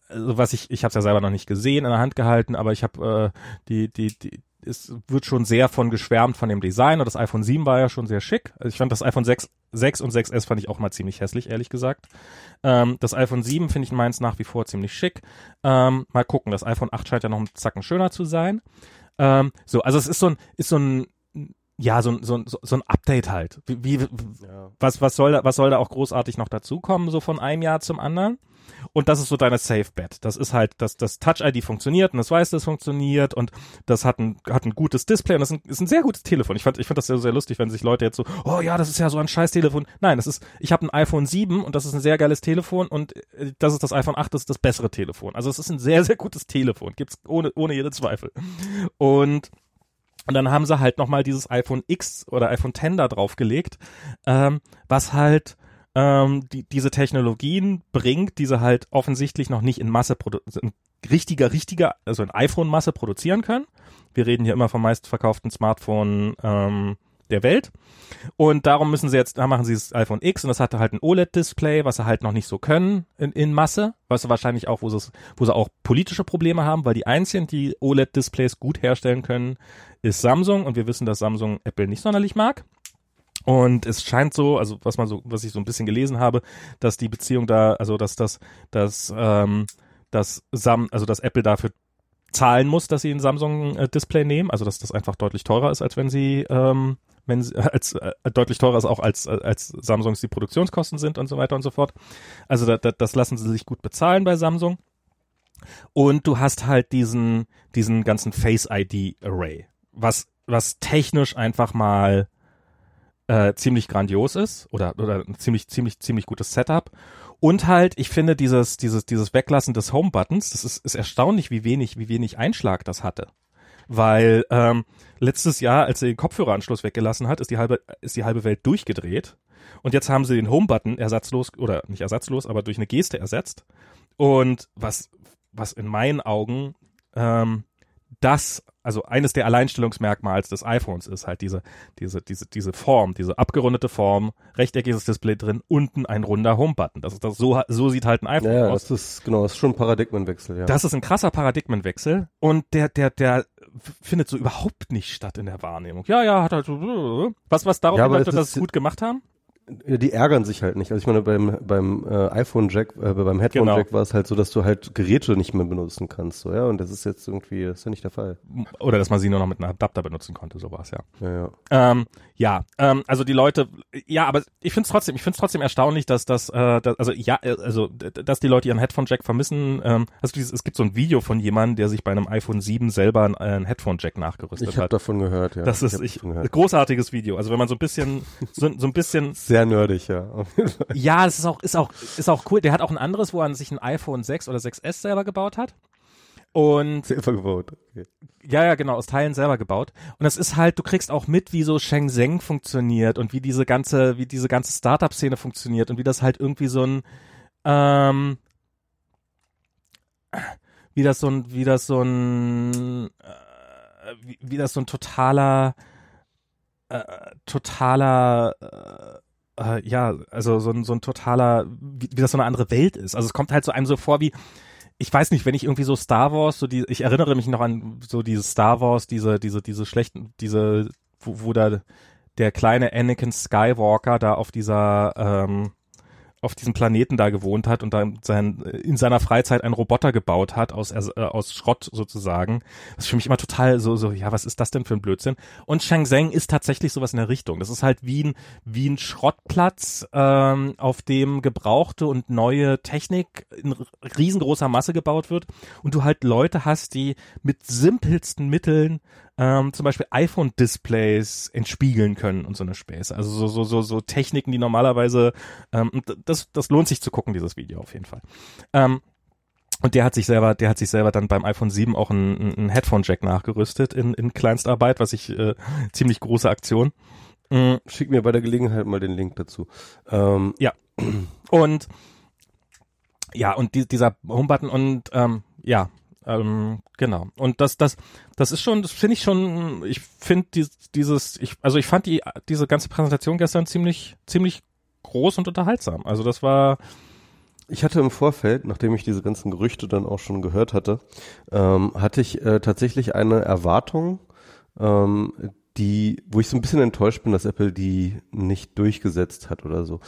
also was ich, ich habe es ja selber noch nicht gesehen, in der Hand gehalten, aber ich habe äh, die, die, die, es wird schon sehr von geschwärmt von dem Design und das iPhone 7 war ja schon sehr schick. Also ich fand das iPhone 6, 6 und 6S fand ich auch mal ziemlich hässlich, ehrlich gesagt. Ähm, das iPhone 7 finde ich meins nach wie vor ziemlich schick. Ähm, mal gucken, das iPhone 8 scheint ja noch ein Zacken schöner zu sein. Ähm, so, also es ist so ein, ist so ein, ja, so, so, so, so ein Update halt. Wie, wie Ja. was, was soll da, was soll da auch großartig noch dazukommen, so von einem Jahr zum anderen? Und das ist so deine Safe Bet. Das ist halt, dass das Touch ID funktioniert und das weiß, das funktioniert und das hat ein, hat ein gutes Display und das ist ein, ist ein sehr gutes Telefon. Ich fand, ich fand das sehr, sehr lustig, wenn sich Leute jetzt so, oh ja, das ist ja so ein scheiß Telefon. Nein, das ist, ich habe ein iPhone 7 und das ist ein sehr geiles Telefon und äh, das ist das iPhone 8, das ist das bessere Telefon. Also es ist ein sehr, sehr gutes Telefon. Gibt's ohne, ohne jede Zweifel. Und und dann haben sie halt nochmal dieses iPhone X oder iPhone X da draufgelegt, ähm, was halt ähm, die, diese Technologien bringt, die sie halt offensichtlich noch nicht in Masse produ- in richtiger, richtiger, also in iPhone-Masse produzieren können. Wir reden hier immer vom meistverkauften Smartphone ähm, der Welt. Und darum müssen sie jetzt, da machen sie das iPhone X und das hatte halt ein OLED-Display, was sie halt noch nicht so können in, in Masse, was wahrscheinlich auch, wo sie, wo sie auch politische Probleme haben, weil die einzigen, die OLED-Displays gut herstellen können, ist Samsung und wir wissen, dass Samsung Apple nicht sonderlich mag. Und es scheint so, also was man so, was ich so ein bisschen gelesen habe, dass die Beziehung da, also dass das, dass, ähm, dass Sam, also dass Apple dafür zahlen muss, dass sie ein Samsung-Display nehmen, also dass das einfach deutlich teurer ist, als wenn sie, ähm, wenn sie, als äh, deutlich teurer ist auch als als Samsungs die Produktionskosten sind und so weiter und so fort. Also da, da, das lassen sie sich gut bezahlen bei Samsung. Und du hast halt diesen diesen ganzen Face ID Array, was was technisch einfach mal äh, ziemlich grandios ist oder oder ein ziemlich ziemlich ziemlich gutes Setup und halt ich finde dieses dieses dieses Weglassen des Home Buttons das ist ist erstaunlich wie wenig wie wenig Einschlag das hatte weil ähm, letztes Jahr als er den Kopfhöreranschluss weggelassen hat ist die halbe ist die halbe Welt durchgedreht. Und jetzt haben sie den Home Button ersatzlos oder nicht ersatzlos aber durch eine Geste ersetzt. Und was was in meinen Augen ähm, das, also eines der Alleinstellungsmerkmals des iPhones ist halt diese, diese, diese, diese Form, diese abgerundete Form, rechteckiges Display drin, unten ein runder Home-Button. Das ist das, so, so sieht halt ein iPhone Ja, aus. das ist, genau, das ist schon ein Paradigmenwechsel, ja. Das ist ein krasser Paradigmenwechsel und der, der, der findet so überhaupt nicht statt in der Wahrnehmung. Ja, ja, hat halt so, was, was darauf Ja, bedeutet, dass sie es gut gemacht haben? Ja, die ärgern sich halt nicht. Also ich meine, beim, beim äh, iPhone-Jack, äh, beim Headphone-Jack war es halt so, dass du halt Geräte nicht mehr benutzen kannst, so, ja. Und das ist jetzt irgendwie, das ist ja nicht der Fall. Oder dass man sie nur noch mit einem Adapter benutzen konnte, sowas, ja. Ja, ja. Ähm, ja, ähm, also die Leute, ja, aber ich finde es trotzdem, ich finde es trotzdem erstaunlich, dass das, äh, dass, also ja, äh, also dass die Leute ihren Headphone Jack vermissen. Ähm, also dieses, es gibt so ein Video von jemandem, der sich bei einem iPhone 7 selber einen, einen Headphone Jack nachgerüstet Ich habe hat. davon gehört, ja. Das ist hab ich, großartiges Video. Also wenn man so ein bisschen, so, so ein bisschen, Sehr nerdig, ja. Ja, es ist auch, ist auch, ist auch cool. Der hat auch ein anderes, wo er sich ein iPhone 6 oder 6S selber gebaut hat. Und Selber gebaut. Okay. Ja, ja, genau, aus Teilen selber gebaut. Und das ist halt, du kriegst auch mit, wie so Shenzhen funktioniert und wie diese ganze, wie diese ganze Startup-Szene funktioniert und wie das halt irgendwie so ein, ähm, wie das so ein, wie das so ein, äh, wie, wie das so ein totaler, äh, totaler, äh, äh, ja, also so ein, so ein totaler, wie, wie das so eine andere Welt ist. Also es kommt halt so einem so vor wie, ich weiß nicht, wenn ich irgendwie so Star Wars, so die, ich erinnere mich noch an so diese Star Wars, diese, diese, diese schlechten, diese, wo, wo da der kleine Anakin Skywalker da auf dieser, ähm, auf diesem Planeten da gewohnt hat und da sein, in seiner Freizeit einen Roboter gebaut hat aus, äh, aus Schrott sozusagen. Das ist für mich immer total so, so, ja, was ist das denn für ein Blödsinn? Und Shenzhen ist tatsächlich sowas in der Richtung. Das ist halt wie ein, wie ein Schrottplatz, ähm, auf dem gebrauchte und neue Technik in riesengroßer Masse gebaut wird und du halt Leute hast, die mit simpelsten Mitteln ähm, zum Beispiel iPhone-Displays entspiegeln können und so eine Späße. Also so, so, so, so Techniken, die normalerweise, ähm, das, das lohnt sich zu gucken, dieses Video auf jeden Fall. Ähm, und der hat sich selber, der hat sich selber dann beim iPhone 7 auch ein, ein Headphone-Jack nachgerüstet in, in Kleinstarbeit, was ich äh, ziemlich große Aktion. Mm, Schick mir bei der Gelegenheit mal den Link dazu. Ähm, Und ja, und die, dieser Homebutton und ähm, ja, ähm, genau. Und das, das, das ist schon, das finde ich schon, ich finde dies, dieses, ich, also ich fand die, diese ganze Präsentation gestern ziemlich, ziemlich groß und unterhaltsam. Also das war, Ich hatte im Vorfeld, nachdem ich diese ganzen Gerüchte dann auch schon gehört hatte, ähm, hatte ich äh, tatsächlich eine Erwartung, ähm, die, wo ich so ein bisschen enttäuscht bin, dass Apple die nicht durchgesetzt hat oder so.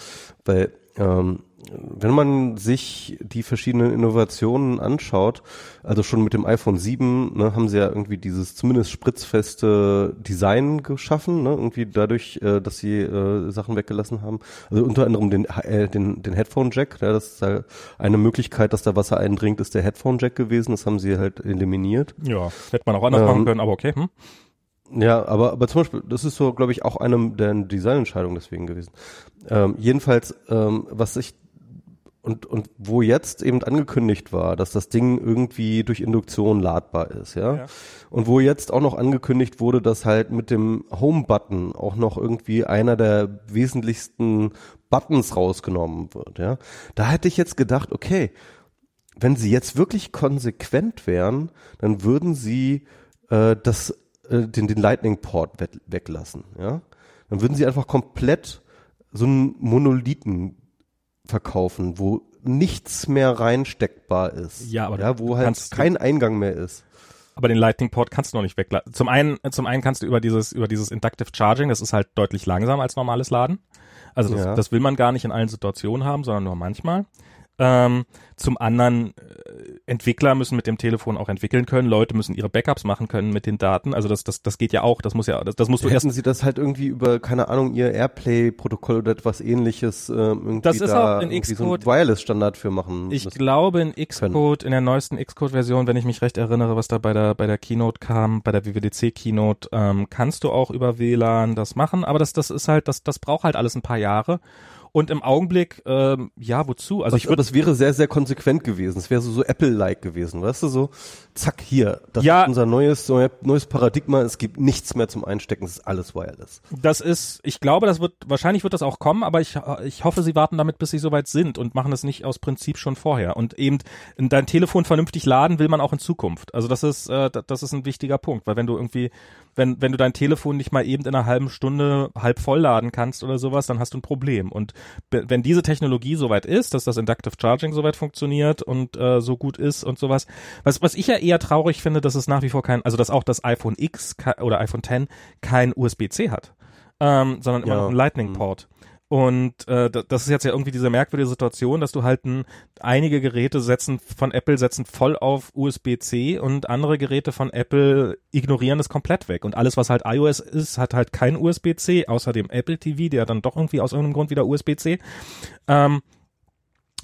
Weil ähm, wenn man sich die verschiedenen Innovationen anschaut, also schon mit dem iPhone 7 ne, haben sie ja irgendwie dieses zumindest spritzfeste Design geschaffen, ne, irgendwie dadurch, äh, dass sie äh, Sachen weggelassen haben. Also unter anderem den, äh, den, den Headphone-Jack, ja, das ist eine Möglichkeit, dass da Wasser eindringt, ist der Headphone-Jack gewesen, das haben sie halt eliminiert. Ja, hätte man auch anders ähm, machen können, aber okay. Hm? Ja, aber, aber zum Beispiel, das ist so, glaube ich, auch eine der Designentscheidungen deswegen gewesen. Ähm, jedenfalls, ähm, was ich und, und wo jetzt eben angekündigt war, dass das Ding irgendwie durch Induktion ladbar ist, ja? ja. Und wo jetzt auch noch angekündigt wurde, dass halt mit dem Home-Button auch noch irgendwie einer der wesentlichsten Buttons rausgenommen wird, ja. Da hätte ich jetzt gedacht, okay, wenn sie jetzt wirklich konsequent wären, dann würden sie äh, das äh, den, den Lightning-Port we weglassen, ja. Dann würden sie einfach komplett so einen Monolithen verkaufen, wo nichts mehr reinsteckbar ist. Ja, aber ja, wo halt kein Eingang mehr ist. Aber den Lightning Port kannst du noch nicht weglassen. Zum einen, zum einen kannst du über dieses, über dieses Inductive Charging, das ist halt deutlich langsamer als normales Laden. Also das, ja. das will man gar nicht in allen Situationen haben, sondern nur manchmal. Ähm, zum anderen, äh, Entwickler müssen mit dem Telefon auch entwickeln können, Leute müssen ihre Backups machen können mit den Daten. Also das, das, das geht ja auch, das muss ja, das, das musst du Hätten erst. Sie das halt irgendwie über, keine Ahnung, ihr Airplay-Protokoll oder etwas ähnliches ähm, irgendwie das ist da auch in Xcode, so Wireless-Standard für machen. Ich glaube in Xcode, in der neuesten Xcode-Version, wenn ich mich recht erinnere, was da bei der bei der Keynote kam, bei der WWDC-Keynote, ähm, kannst du auch über WLAN das machen, aber das, das ist halt, das, das braucht halt alles ein paar Jahre. Und im Augenblick, ähm, ja, wozu? Also Was, ich würde, das wäre sehr, sehr konsequent gewesen. Es wäre so, so Apple-like gewesen, weißt du, so, zack, hier, das ja, ist unser neues, neues Paradigma, es gibt nichts mehr zum Einstecken, es ist alles wireless. Das ist, ich glaube, das wird, wahrscheinlich wird das auch kommen, aber ich, ich hoffe, sie warten damit, bis sie soweit sind und machen das nicht aus Prinzip schon vorher. Und eben dein Telefon vernünftig laden will man auch in Zukunft. Also das ist, äh, das ist ein wichtiger Punkt, weil wenn du irgendwie wenn, wenn du dein Telefon nicht mal eben in einer halben Stunde halb voll laden kannst oder sowas, dann hast du ein Problem. Und wenn diese Technologie soweit ist, dass das Inductive Charging soweit funktioniert und äh, so gut ist und sowas, was, was ich ja eher traurig finde, dass es nach wie vor kein, also dass auch das iPhone X oder iPhone X kein USB-C hat, ähm, sondern immer ja. noch einen Lightning-Port. Mhm. Und äh, das ist jetzt ja irgendwie diese merkwürdige Situation, dass du halt ein, einige Geräte setzen von Apple setzen voll auf USB-C und andere Geräte von Apple ignorieren es komplett weg. Und alles, was halt iOS ist, hat halt kein USB-C, außer dem Apple TV, der dann doch irgendwie aus irgendeinem Grund wieder USB-C. Ähm,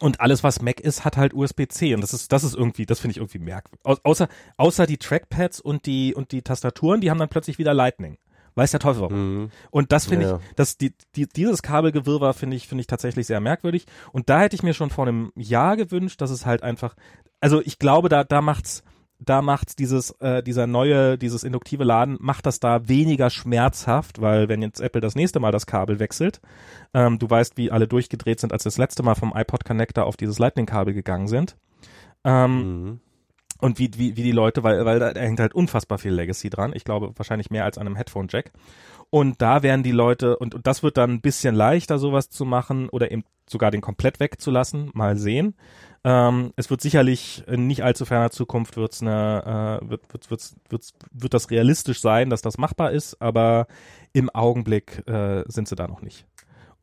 und alles, was Mac ist, hat halt USB-C. Und das ist, das ist irgendwie, das finde ich irgendwie merkwürdig. Au außer, außer die Trackpads und die, und die Tastaturen, die haben dann plötzlich wieder Lightning. Weiß der Teufel warum. Mhm. Und das finde ja. ich, das, die, die, dieses Kabelgewirrwarr finde ich, finde ich tatsächlich sehr merkwürdig. Und da hätte ich mir schon vor einem Jahr gewünscht, dass es halt einfach, also ich glaube, da, da macht's, da macht's dieses, äh, dieser neue, dieses induktive Laden, macht das da weniger schmerzhaft, weil wenn jetzt Apple das nächste Mal das Kabel wechselt, ähm, du weißt, wie alle durchgedreht sind, als das letzte Mal vom iPod Connector auf dieses Lightning-Kabel gegangen sind. Ähm, mhm und wie, wie, wie die Leute, weil, weil da hängt halt unfassbar viel Legacy dran. Ich glaube wahrscheinlich mehr als an einem Headphone-Jack. Und da werden die Leute, und, und das wird dann ein bisschen leichter, sowas zu machen oder eben sogar den komplett wegzulassen. Mal sehen. Ähm, es wird sicherlich in nicht allzu ferner Zukunft wird's eine, äh, wird, wird, wird, wird, wird das realistisch sein, dass das machbar ist, aber im Augenblick äh, sind sie da noch nicht.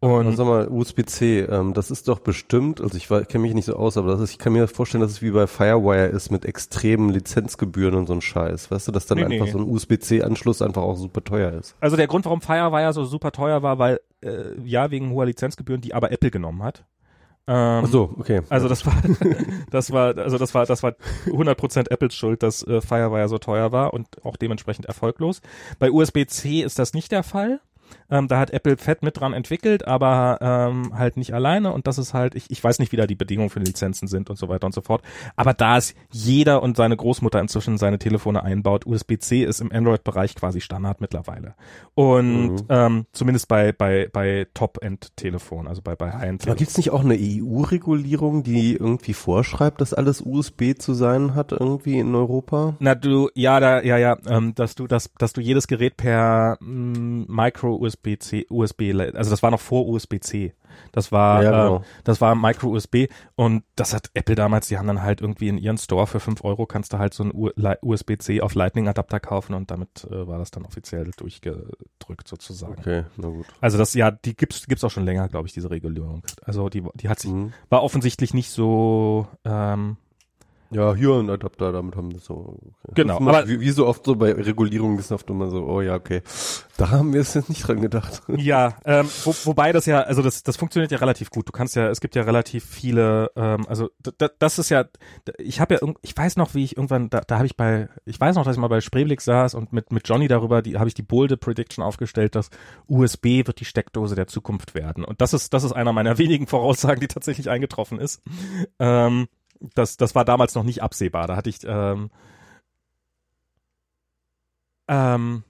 Und also sag mal, USB-C, ähm, das ist doch bestimmt, also ich, ich kenne mich nicht so aus, aber das ist, ich kann mir vorstellen, dass es wie bei Firewire ist mit extremen Lizenzgebühren und so ein Scheiß. Weißt du, dass dann nee, einfach nee. so ein USB-C-Anschluss einfach auch super teuer ist. Also der Grund, warum Firewire so super teuer war, weil, äh, ja, wegen hoher Lizenzgebühren, die aber Apple genommen hat. Ähm, Ach so, okay. Also das war, das war, also das war, das war 100% Apples Schuld, dass äh, Firewire so teuer war und auch dementsprechend erfolglos. Bei USB-C ist das nicht der Fall. Ähm, da hat Apple fett mit dran entwickelt, aber ähm, halt nicht alleine. Und das ist halt, ich, ich weiß nicht, wie da die Bedingungen für Lizenzen sind und so weiter und so fort. Aber da ist jeder und seine Großmutter inzwischen seine Telefone einbaut, USB-C ist im Android-Bereich quasi Standard mittlerweile. Und mhm. ähm, zumindest bei, bei, bei Top-End-Telefonen, also bei, bei High-End. Aber gibt es nicht auch eine EU-Regulierung, die irgendwie vorschreibt, dass alles USB zu sein hat irgendwie in Europa? Na du, ja, da, ja, ja, ähm, dass du, dass, dass du jedes Gerät per mm, Micro USB USB-C, USB, also das war noch vor USB-C. Das war, Ja, genau. äh, das war Micro-USB und das hat Apple damals, die haben dann halt irgendwie in ihren Store für 5 Euro kannst du halt so einen USB-C auf Lightning-Adapter kaufen und damit äh, war das dann offiziell durchgedrückt sozusagen. Okay, na gut. Also das, ja, die gibt's, gibt's auch schon länger, glaube ich, diese Regulierung. Also die, die hat sich, Mhm. war offensichtlich nicht so, ähm, Ja, hier ein Adapter, damit haben wir so. Okay. Genau, immer- aber- wie, wie so oft so bei Regulierungen ist oft immer so, oh ja, okay. Da haben wir es jetzt nicht dran gedacht. Ja, ähm, wo, wobei das ja, also das, das funktioniert ja relativ gut. Du kannst ja, es gibt ja relativ viele, ähm, also das ist ja, ich habe ja, ich weiß noch, wie ich irgendwann, da, da habe ich bei, ich weiß noch, dass ich mal bei Spreeblick saß und mit mit Johnny darüber, die habe ich die bolde Prediction aufgestellt, dass USB wird die Steckdose der Zukunft werden. Und das ist, das ist einer meiner wenigen Voraussagen, die tatsächlich eingetroffen ist. Ähm, das, das war damals noch nicht absehbar. Da hatte ich, ähm, ähm,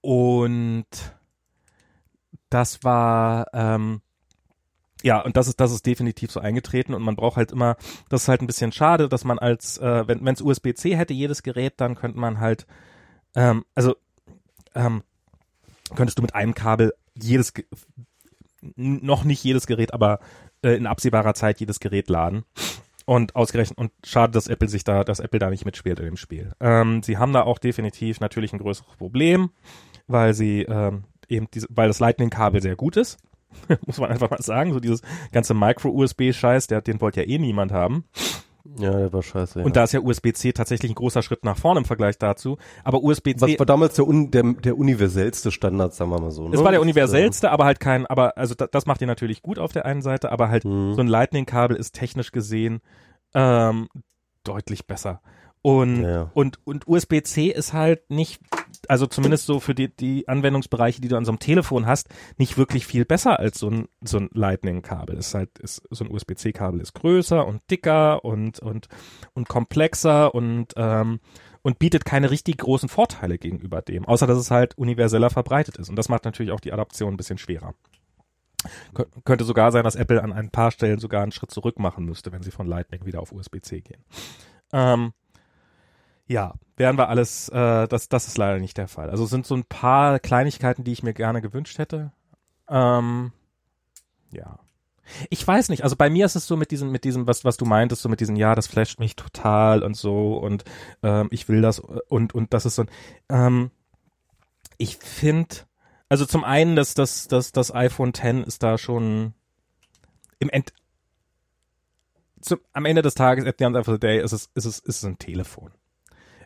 und das war, ähm, ja, und das ist, das ist definitiv so eingetreten und man braucht halt immer, das ist halt ein bisschen schade, dass man als, äh, wenn es USB-C hätte, jedes Gerät, dann könnte man halt, ähm, also, ähm, könntest du mit einem Kabel jedes, noch nicht jedes Gerät, aber äh, in absehbarer Zeit jedes Gerät laden. Und ausgerechnet, und schade, dass Apple sich da, dass Apple da nicht mitspielt in dem Spiel. Ähm, sie haben da auch definitiv natürlich ein größeres Problem, weil sie ähm, eben diese, weil das Lightning-Kabel sehr gut ist. Muss man einfach mal sagen. So dieses ganze Micro-USB-Scheiß, der, den wollte ja eh niemand haben. Ja, der war scheiße. Ja. Und da ist ja USB-C tatsächlich ein großer Schritt nach vorne im Vergleich dazu. Aber USB-C Was war damals der, un, der, der universellste Standard, sagen wir mal so. Ne? Es war der Das, universellste, aber halt kein, aber also da, das macht ihr natürlich gut auf der einen Seite, aber halt Mhm. so ein Lightning-Kabel ist technisch gesehen ähm, deutlich besser. Und, ja. und, und USB-C ist halt nicht, also zumindest so für die, die Anwendungsbereiche, die du an so einem Telefon hast, nicht wirklich viel besser als so ein, so ein Lightning-Kabel. Ist halt, ist, so ein USB-C-Kabel ist größer und dicker und, und, und komplexer und, ähm, und bietet keine richtig großen Vorteile gegenüber dem, außer dass es halt universeller verbreitet ist. Und das macht natürlich auch die Adaption ein bisschen schwerer. Kön könnte sogar sein, dass Apple an ein paar Stellen sogar einen Schritt zurück machen müsste, wenn sie von Lightning wieder auf USB-C gehen. Ähm, ja, werden wir alles, äh, das, das ist leider nicht der Fall. Also es sind so ein paar Kleinigkeiten, die ich mir gerne gewünscht hätte. Ähm, ja. Ich weiß nicht, also bei mir ist es so mit diesem, mit diesem, was, was du meintest, so mit diesem, ja, das flasht mich total und so und ähm, ich will das und, und das ist so ein, ähm, ich finde, also zum einen, dass das, das, das iPhone X ist da schon im End, zum, am Ende des Tages, at the end of the day, ist es, ist es, ist es ein Telefon.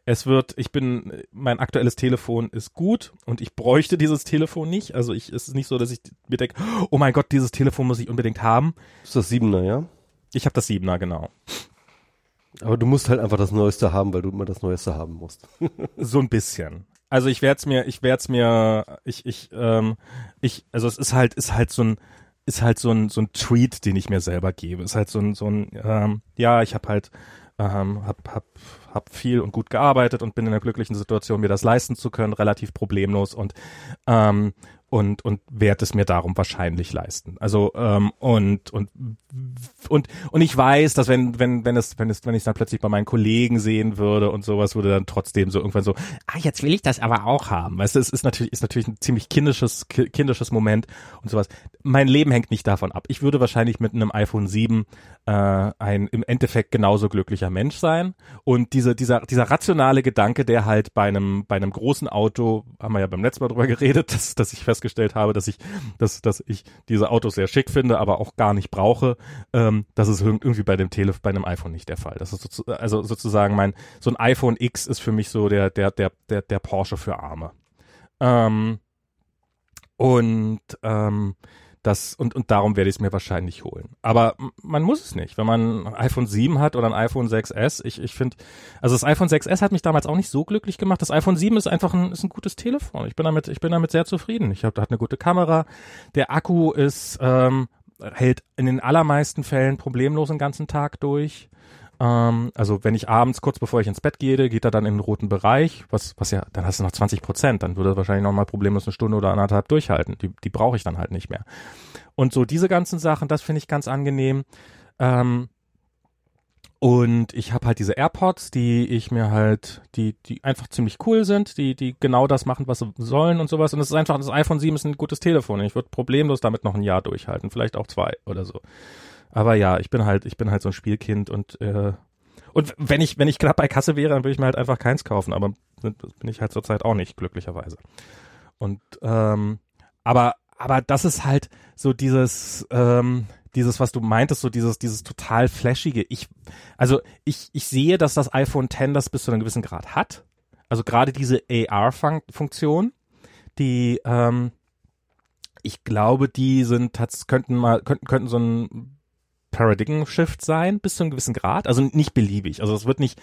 Es wird, ich bin, mein aktuelles Telefon ist gut und ich bräuchte dieses Telefon nicht. Also ich, es ist nicht so, dass ich mir denke, oh mein Gott, dieses Telefon muss ich unbedingt haben. Ist das Siebener, ja? Ich habe das Siebener, genau. Aber du musst halt einfach das Neueste haben, weil du immer das Neueste haben musst. So ein bisschen. Also ich werde es mir, ich werde es mir, ich, ich, ähm, ich, also es ist halt, ist halt so ein, ist halt so ein, so ein Treat, den ich mir selber gebe. Ist halt so ein, so ein, ähm, ja, ich habe halt, ähm, hab, hab, hab viel und gut gearbeitet und bin in der glücklichen Situation, mir das leisten zu können, relativ problemlos. Und, ähm, und, und werde es mir darum wahrscheinlich leisten. Also, ähm, und, und, und, und ich weiß, dass wenn, wenn, wenn es, wenn es, wenn ich dann plötzlich bei meinen Kollegen sehen würde und sowas, würde dann trotzdem so irgendwann so, ah, jetzt will ich das aber auch haben. Weißt du, es ist natürlich, ist natürlich ein ziemlich kindisches, ki- kindisches Moment und sowas. Mein Leben hängt nicht davon ab. Ich würde wahrscheinlich mit einem iPhone 7 äh, ein im Endeffekt genauso glücklicher Mensch sein. Und diese, dieser, dieser rationale Gedanke, der halt bei einem, bei einem großen Auto, haben wir ja beim letzten Mal drüber geredet, dass, dass ich festgestellt habe, dass ich, dass, dass ich diese Autos sehr schick finde, aber auch gar nicht brauche. Ähm, das ist irg- irgendwie bei dem Tele, bei einem iPhone nicht der Fall. Das ist sozu also sozusagen mein, so ein iPhone X ist für mich so der, der, der, der, der Porsche für Arme. Ähm, und ähm, das und und darum werde ich es mir wahrscheinlich holen. Aber man muss es nicht, wenn man ein iPhone 7 hat oder ein iPhone 6s. Ich ich finde, also das iPhone 6s hat mich damals auch nicht so glücklich gemacht. Das iPhone 7 ist einfach ein ist ein gutes Telefon. Ich bin damit ich bin damit sehr zufrieden. Ich habe hat eine gute Kamera. Der Akku ist ähm, hält in den allermeisten Fällen problemlos den ganzen Tag durch. Ähm, also wenn ich abends kurz bevor ich ins Bett gehe, geht er dann in den roten Bereich, was, was ja, dann hast du noch 20 Prozent, dann würde er wahrscheinlich noch mal problemlos eine Stunde oder anderthalb durchhalten. Die, die brauche ich dann halt nicht mehr. Und so diese ganzen Sachen, das finde ich ganz angenehm. Ähm, Und ich habe halt diese AirPods, die ich mir halt, die, die einfach ziemlich cool sind, die, die genau das machen, was sie sollen und sowas. Und es ist einfach, das iPhone 7 ist ein gutes Telefon. Ich würde problemlos damit noch ein Jahr durchhalten, vielleicht auch zwei oder so. Aber ja, ich bin halt, ich bin halt so ein Spielkind und äh, und wenn ich, wenn ich knapp bei Kasse wäre, dann würde ich mir halt einfach keins kaufen, aber das bin ich halt zurzeit auch nicht, glücklicherweise. Und ähm, aber, aber das ist halt so dieses, ähm, dieses, was du meintest, so dieses, dieses total flashige. Ich, also ich, ich sehe, dass das iPhone X das bis zu einem gewissen Grad hat. Also gerade diese AR-Funktion, die, ähm, ich glaube, die sind, könnten mal, könnten, könnten so ein Paradigm Shift sein, bis zu einem gewissen Grad. Also nicht beliebig. Also es wird nicht,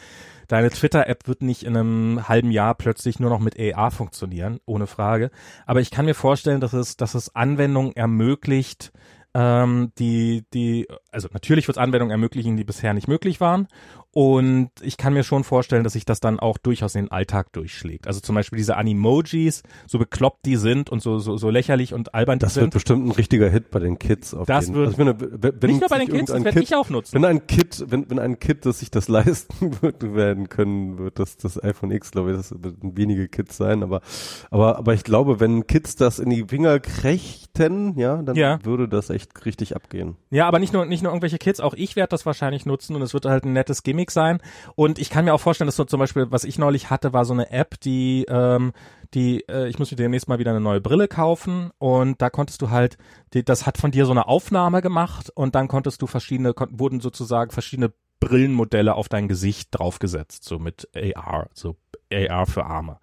deine Twitter-App wird nicht in einem halben Jahr plötzlich nur noch mit AR funktionieren, ohne Frage. Aber ich kann mir vorstellen, dass es, dass es Anwendungen ermöglicht, ähm, die, die, also natürlich wird es Anwendungen ermöglichen, die bisher nicht möglich waren. Und ich kann mir schon vorstellen, dass sich das dann auch durchaus in den Alltag durchschlägt. Also zum Beispiel diese Animojis, so bekloppt die sind und so, so, so lächerlich und albern das die sind. Das wird bestimmt ein richtiger Hit bei den Kids. Auf das jeden. wird, also wenn, wenn nicht nur bei den Kids, das werde ich auch nutzen. Wenn ein Kid, wenn, wenn ein Kid, das sich das leisten wird, werden können, wird das, das iPhone X, glaube ich, das werden wenige Kids sein, aber, aber, aber ich glaube, wenn Kids das in die Finger krächten, ja, dann ja. würde das echt richtig abgehen. Ja, aber nicht nur, nicht nur irgendwelche Kids, auch ich werde das wahrscheinlich nutzen und es wird halt ein nettes Gimmick Gimmick sein. Und ich kann mir auch vorstellen, dass so zum Beispiel, was ich neulich hatte, war so eine App, die, ähm, die, äh, ich muss mir demnächst mal wieder eine neue Brille kaufen und da konntest du halt, die, das hat von dir so eine Aufnahme gemacht und dann konntest du verschiedene, kon wurden sozusagen verschiedene Brillenmodelle auf dein Gesicht draufgesetzt, so mit AR, so AR für Arme.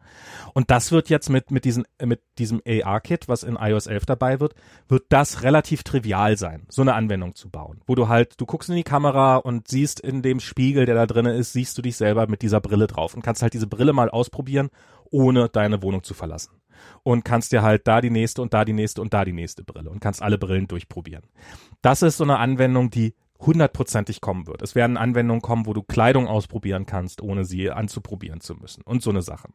Und das wird jetzt mit, mit, diesen, mit diesem AR-Kit, was in iOS 11 dabei wird, wird das relativ trivial sein, so eine Anwendung zu bauen. Wo du halt, du guckst in die Kamera und siehst in dem Spiegel, der da drinnen ist, siehst du dich selber mit dieser Brille drauf und kannst halt diese Brille mal ausprobieren, ohne deine Wohnung zu verlassen. Und kannst dir halt da die nächste und da die nächste und da die nächste Brille und kannst alle Brillen durchprobieren. Das ist so eine Anwendung, die hundertprozentig kommen wird. Es werden Anwendungen kommen, wo du Kleidung ausprobieren kannst, ohne sie anzuprobieren zu müssen und so eine Sachen.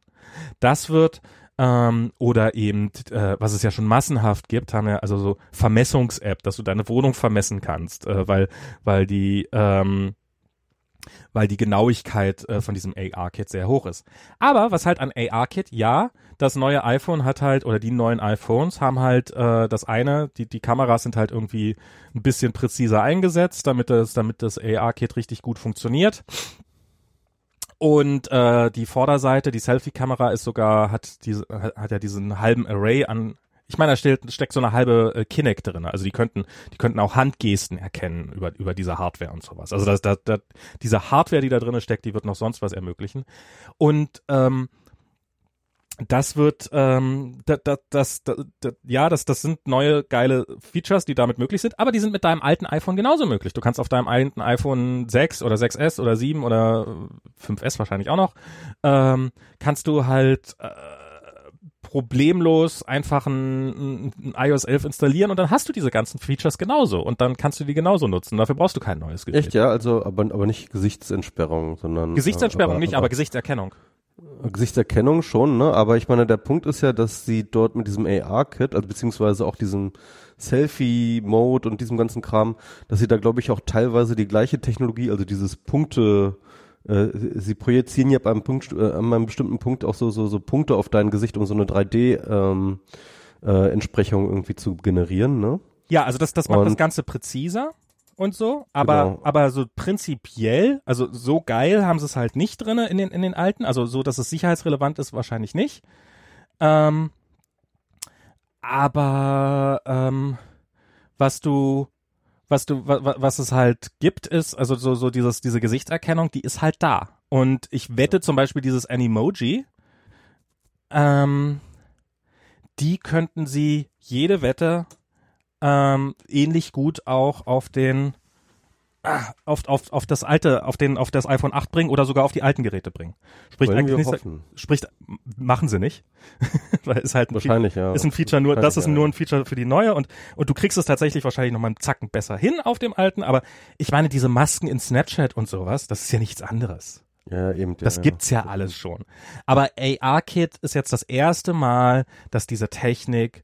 Das wird ähm, oder eben, äh, was es ja schon massenhaft gibt, haben wir also so Vermessungs-App, dass du deine Wohnung vermessen kannst, äh, weil weil die ähm, weil die Genauigkeit äh, von diesem AR-Kit sehr hoch ist. Aber was halt an AR-Kit, ja, das neue iPhone hat halt, oder die neuen iPhones haben halt äh, das eine, die, die Kameras sind halt irgendwie ein bisschen präziser eingesetzt, damit das, damit das AR-Kit richtig gut funktioniert. Und äh, die Vorderseite, die Selfie-Kamera ist sogar, hat diese, hat ja diesen halben Array an ich meine, da steckt, steckt so eine halbe äh, Kinect drin. Also die könnten, die könnten auch Handgesten erkennen über, über diese Hardware und sowas. Also das, das, das, diese Hardware, die da drin steckt, die wird noch sonst was ermöglichen. Und ähm, das wird, ähm, das, das, das, das, ja, das, das sind neue geile Features, die damit möglich sind, aber die sind mit deinem alten iPhone genauso möglich. Du kannst auf deinem alten iPhone 6 oder 6S oder 7 oder 5S wahrscheinlich auch noch, ähm, kannst du halt äh, problemlos einfach ein, ein, iOS 11 installieren und dann hast du diese ganzen Features genauso und dann kannst du die genauso nutzen. Dafür brauchst du kein neues Gerät. Echt, ja, also aber, aber nicht Gesichtsentsperrung, sondern Gesichtsentsperrung aber, nicht, aber, aber Gesichtserkennung. Gesichtserkennung schon, ne? Aber ich meine, der Punkt ist ja, dass sie dort mit diesem AR-Kit, also beziehungsweise auch diesem Selfie-Mode und diesem ganzen Kram, dass sie da, glaube ich, auch teilweise die gleiche Technologie, also dieses Punkte, äh, sie projizieren ja beim Punkt, äh, an einem bestimmten Punkt auch so, so, so Punkte auf dein Gesicht, um so eine 3D ähm, äh, irgendwie zu generieren, ne? Ja, also das, das macht und, das Ganze präziser und so, aber, genau. aber so prinzipiell, also so geil haben sie es halt nicht drinne in den, in den alten, also so, dass es sicherheitsrelevant ist, wahrscheinlich nicht. Ähm, aber ähm, was du was du, was, was es halt gibt, ist, also so, so dieses, diese Gesichtserkennung, die ist halt da. Und ich wette zum Beispiel dieses Animoji, ähm, die könnten sie jede Wette ähm, ähnlich gut auch auf den auf, auf, auf das alte, auf den, auf das iPhone 8 bringen oder sogar auf die alten Geräte bringen. Spricht Wollen eigentlich nicht, spricht, machen sie nicht. Weil es halt ein wahrscheinlich, Feature, ja. ist ein Feature nur, das ist ja, nur ein Feature für die neue und, und du kriegst es tatsächlich wahrscheinlich noch mal einen Zacken besser hin auf dem alten, aber ich meine, diese Masken in Snapchat und sowas, das ist ja nichts anderes. Ja, eben. Das ja, gibt's ja alles schon. Aber AR-Kit ist jetzt das erste Mal, dass diese Technik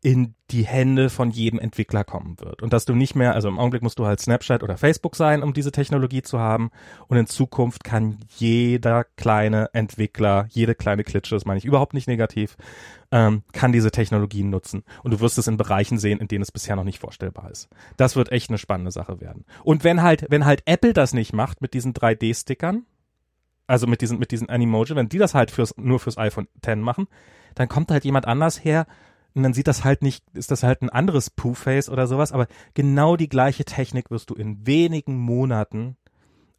in die Hände von jedem Entwickler kommen wird. Und dass du nicht mehr, also im Augenblick musst du halt Snapchat oder Facebook sein, um diese Technologie zu haben. Und in Zukunft kann jeder kleine Entwickler, jede kleine Klitsche, das meine ich überhaupt nicht negativ, ähm, kann diese Technologien nutzen. Und du wirst es in Bereichen sehen, in denen es bisher noch nicht vorstellbar ist. Das wird echt eine spannende Sache werden. Und wenn halt, wenn halt Apple das nicht macht mit diesen 3D-Stickern, also mit diesen, mit diesen Animoji, wenn die das halt fürs, nur fürs iPhone X machen, dann kommt halt jemand anders her, und dann sieht das halt nicht, ist das halt ein anderes Pooh-Face oder sowas, aber genau die gleiche Technik wirst du in wenigen Monaten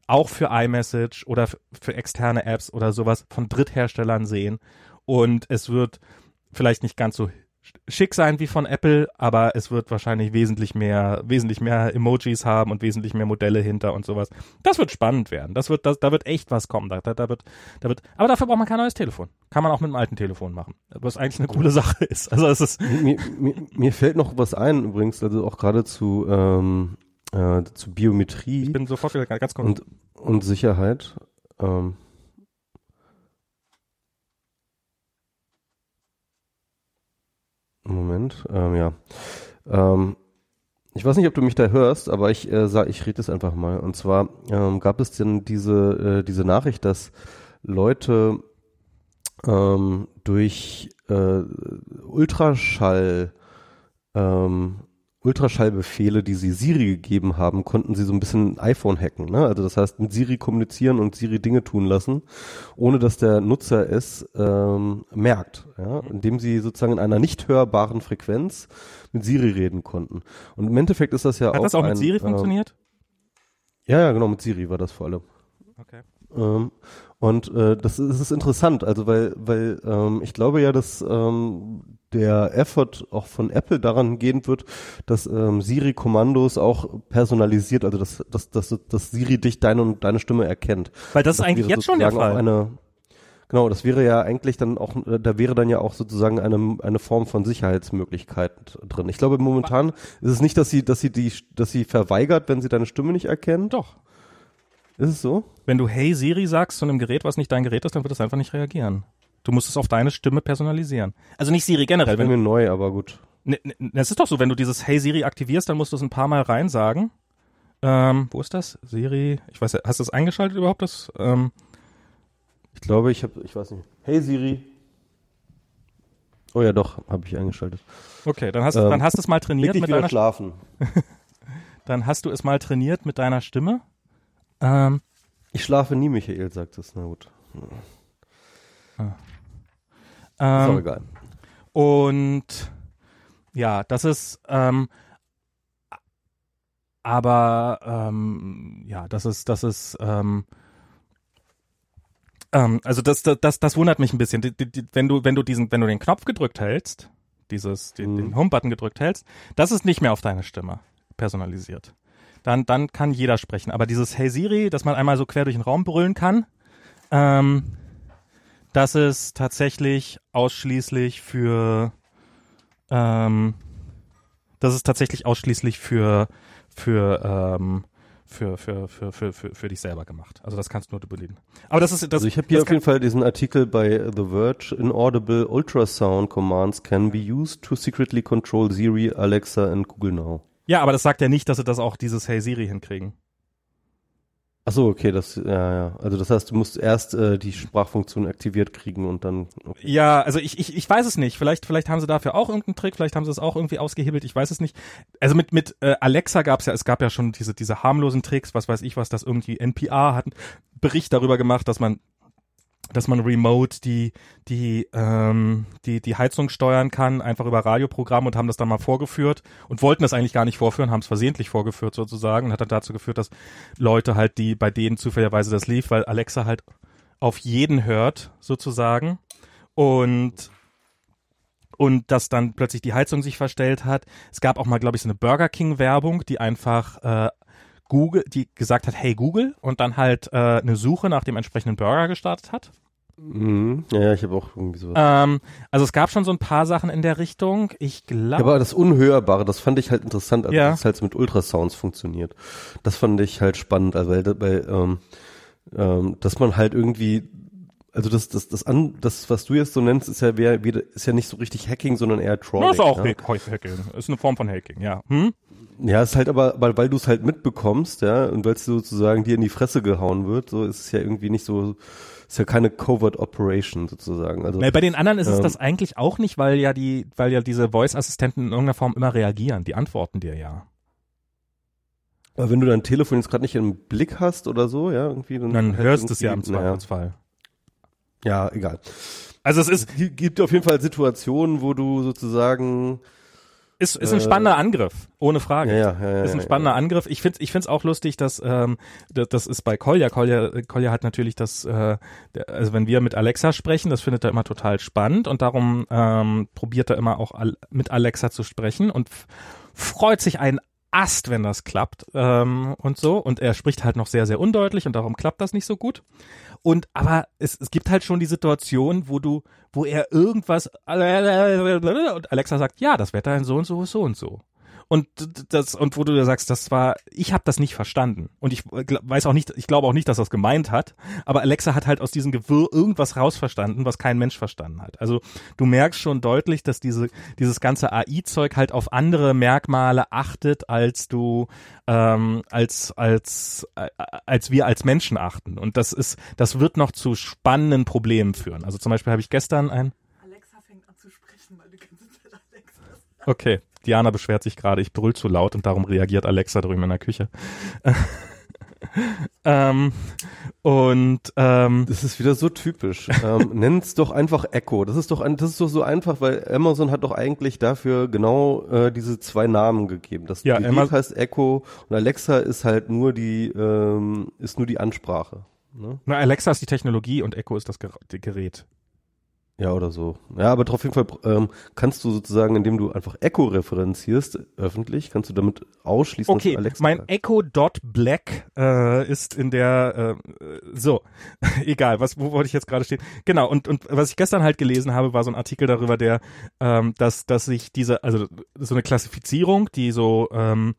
auch für iMessage oder für externe Apps oder sowas von Drittherstellern sehen. Und es wird vielleicht nicht ganz so schick sein wie von Apple, aber es wird wahrscheinlich wesentlich mehr, wesentlich mehr Emojis haben und wesentlich mehr Modelle hinter und sowas. Das wird spannend werden. Das wird, das, da wird echt was kommen. Da, da, da wird, da wird, aber dafür braucht man kein neues Telefon. Kann man auch mit einem alten Telefon machen. Was eigentlich eine coole Sache ist. Also es ist. Mir, mir, mir fällt noch was ein übrigens, also auch gerade zu, ähm, äh, zu Biometrie. Ich bin sofort wieder ganz kurz. Und, und Sicherheit. Ähm, Moment, ähm, ja. Ähm, ich weiß nicht, ob du mich da hörst, aber ich äh, sag, ich rede es einfach mal. Und zwar ähm, gab es denn diese äh, diese Nachricht, dass Leute ähm, durch äh, Ultraschall ähm, Ultraschallbefehle, die sie Siri gegeben haben, konnten sie so ein bisschen iPhone hacken. Ne? Also das heißt, mit Siri kommunizieren und Siri Dinge tun lassen, ohne dass der Nutzer es ähm, merkt, ja? indem sie sozusagen in einer nicht hörbaren Frequenz mit Siri reden konnten. Und im Endeffekt ist das ja Hat auch das auch ein, mit Siri äh, funktioniert? Ja, ja, genau, mit Siri war das vor allem. Okay. Ähm, und äh, das, ist, das ist interessant, also weil, weil ähm, ich glaube ja, dass ähm, der Effort auch von Apple daran gehen wird, dass ähm, Siri-Kommandos auch personalisiert, also dass, dass, dass, dass Siri dich deine und deine Stimme erkennt. Weil das ist Das eigentlich wäre jetzt schon der Fall. Eine, genau, das wäre ja eigentlich dann auch, äh, da wäre dann ja auch sozusagen eine, eine Form von Sicherheitsmöglichkeit drin. Ich glaube, momentan ist es nicht, dass sie, dass sie die, dass sie verweigert, wenn sie deine Stimme nicht erkennt. Doch. Ist es so? Wenn du Hey Siri sagst zu einem Gerät, was nicht dein Gerät ist, dann wird es einfach nicht reagieren. Du musst es auf deine Stimme personalisieren. Also nicht Siri generell. Wäre Wenn, mir neu, aber gut. ne, ne, es ist doch so, wenn du dieses Hey Siri aktivierst, dann musst du es ein paar Mal rein sagen. Ähm, wo ist das? Siri, ich weiß, hast du es eingeschaltet überhaupt? Das, ähm, Ich glaube, ich habe, ich weiß nicht. Hey Siri. Oh ja, doch, habe ich eingeschaltet. okay, dann hast, Ähm, dann hast du es mal trainiert mit deiner, schlafen. dann hast du es mal trainiert mit deiner Stimme. Ähm, Ich schlafe nie, Michael, sagt es. Na gut. Ist auch ähm, egal. Und ja, das ist, ähm, aber ähm, ja, das ist, das ist, ähm, ähm, also das, das, das, das wundert mich ein bisschen. Die, die, die, wenn du, wenn du diesen, wenn du den Knopf gedrückt hältst, dieses, den, Mhm. den Home-Button gedrückt hältst, das ist nicht mehr auf deine Stimme personalisiert. Dann, dann kann jeder sprechen. Aber dieses Hey Siri, dass man einmal so quer durch den Raum brüllen kann, ähm, das ist tatsächlich ausschließlich für, ähm, das ist tatsächlich ausschließlich für, für, ähm, für, für, für, für, für, für dich selber gemacht. Also das kannst nur du belegen. Aber das ist, das, Also ich habe hier auf jeden Fall diesen Artikel bei The Verge. Inaudible ultrasound commands can be used to secretly control Siri, Alexa and Google Now. Ja, aber das sagt ja nicht, dass sie das auch dieses Hey Siri hinkriegen. Ach so, okay, das, ja, ja. Also das heißt, du musst erst äh, die Sprachfunktion aktiviert kriegen und dann. Okay. Ja, also ich, ich, ich weiß es nicht. Vielleicht, vielleicht haben sie dafür auch irgendeinen Trick, vielleicht haben sie es auch irgendwie ausgehebelt, ich weiß es nicht. Also mit, mit äh, Alexa gab es ja, es gab ja schon diese, diese harmlosen Tricks, was weiß ich was, das irgendwie NPR hat einen Bericht darüber gemacht, dass man dass man remote die die ähm, die die Heizung steuern kann, einfach über Radioprogramm und haben das dann mal vorgeführt und wollten das eigentlich gar nicht vorführen, haben es versehentlich vorgeführt sozusagen und hat dann dazu geführt, dass Leute halt, die bei denen zufälligerweise das lief, weil Alexa halt auf jeden hört sozusagen und und dass dann plötzlich die Heizung sich verstellt hat. Es gab auch mal, glaube ich, so eine Burger King Werbung, die einfach äh, Google, die gesagt hat, hey Google, und dann halt äh, eine Suche nach dem entsprechenden Burger gestartet hat. Mhm. Ja, ich habe auch irgendwie sowas. Ähm, also es gab schon so ein paar Sachen in der Richtung. Ich Ja, glaube. aber das Unhörbare, das fand ich halt interessant, also Ja. dass es halt mit Ultrasounds funktioniert. Das fand ich halt spannend, also weil, weil ähm, ähm, dass man halt irgendwie, Also das, das, das, an, das, was du jetzt so nennst, ist ja, wär, ist ja nicht so richtig Hacking, sondern eher Trolling. Das ist auch ja? Hacking. Ist eine Form von Hacking, ja. Hm? Ja, ist halt aber, weil, weil du es halt mitbekommst, ja, und weil es sozusagen dir in die Fresse gehauen wird, so ist es ja irgendwie nicht so, ist ja keine Covert Operation sozusagen. Also bei den anderen ist ähm, es das eigentlich auch nicht, weil ja die, weil ja diese Voice-Assistenten in irgendeiner Form immer reagieren. Die antworten dir ja. Aber wenn du dein Telefon jetzt gerade nicht im Blick hast oder so, ja, irgendwie, dann, dann hörst du es ja im Zweifelsfall. Ja, egal. Also es ist, gibt auf jeden Fall Situationen, wo du sozusagen ist, ist ein spannender Angriff, ohne Frage. Ja, ja, ja, ist ein spannender Angriff. Ich finde ich find's auch lustig, dass ähm, das, das ist bei Kolja. Kolja, Kolja hat natürlich das, äh, also wenn wir mit Alexa sprechen, das findet er immer total spannend und darum ähm, probiert er immer auch mit Alexa zu sprechen und freut sich einen Ast, wenn das klappt ähm, und so. Und er spricht halt noch sehr, sehr undeutlich und darum klappt das nicht so gut. Und aber es, es gibt halt schon die Situation, wo du, wo er irgendwas und Alexa sagt, ja, das Wetter in so und so ist so und so. Und das und wo du da sagst, das war, ich habe das nicht verstanden und ich weiß auch nicht, ich glaube auch nicht, dass das gemeint hat. Aber Alexa hat halt aus diesem Gewirr irgendwas rausverstanden, was kein Mensch verstanden hat. Also du merkst schon deutlich, dass diese dieses ganze AI-Zeug halt auf andere Merkmale achtet, als du ähm, als als äh, als wir als Menschen achten. Und das ist, das wird noch zu spannenden Problemen führen. Also zum Beispiel habe ich gestern ein Alexa fängt an zu sprechen, weil du kennst Alexa. Okay, Diana beschwert sich gerade, ich brüll zu laut und darum reagiert Alexa drüben in der Küche. ähm, und ähm, das ist wieder so typisch. ähm, Nenn's doch einfach Echo. Das ist doch ein, das ist doch so einfach, weil Amazon hat doch eigentlich dafür genau äh, diese zwei Namen gegeben. Das ja, Gerät heißt Echo und Alexa ist halt nur die ähm, ist nur die Ansprache. Ne? Na, Alexa ist die Technologie und Echo ist das Gerät. Ja, oder so. Ja, aber auf jeden Fall ähm, kannst du sozusagen, indem du einfach Echo referenzierst, öffentlich, kannst du damit ausschließen, okay, dass Alexa mein Echo Dot Black äh, ist in der äh, so egal, was wo wollte ich jetzt gerade stehen? Genau und und was ich gestern halt gelesen habe, war so ein Artikel darüber, der ähm, dass dass sich diese also so eine Klassifizierung, die so ähm,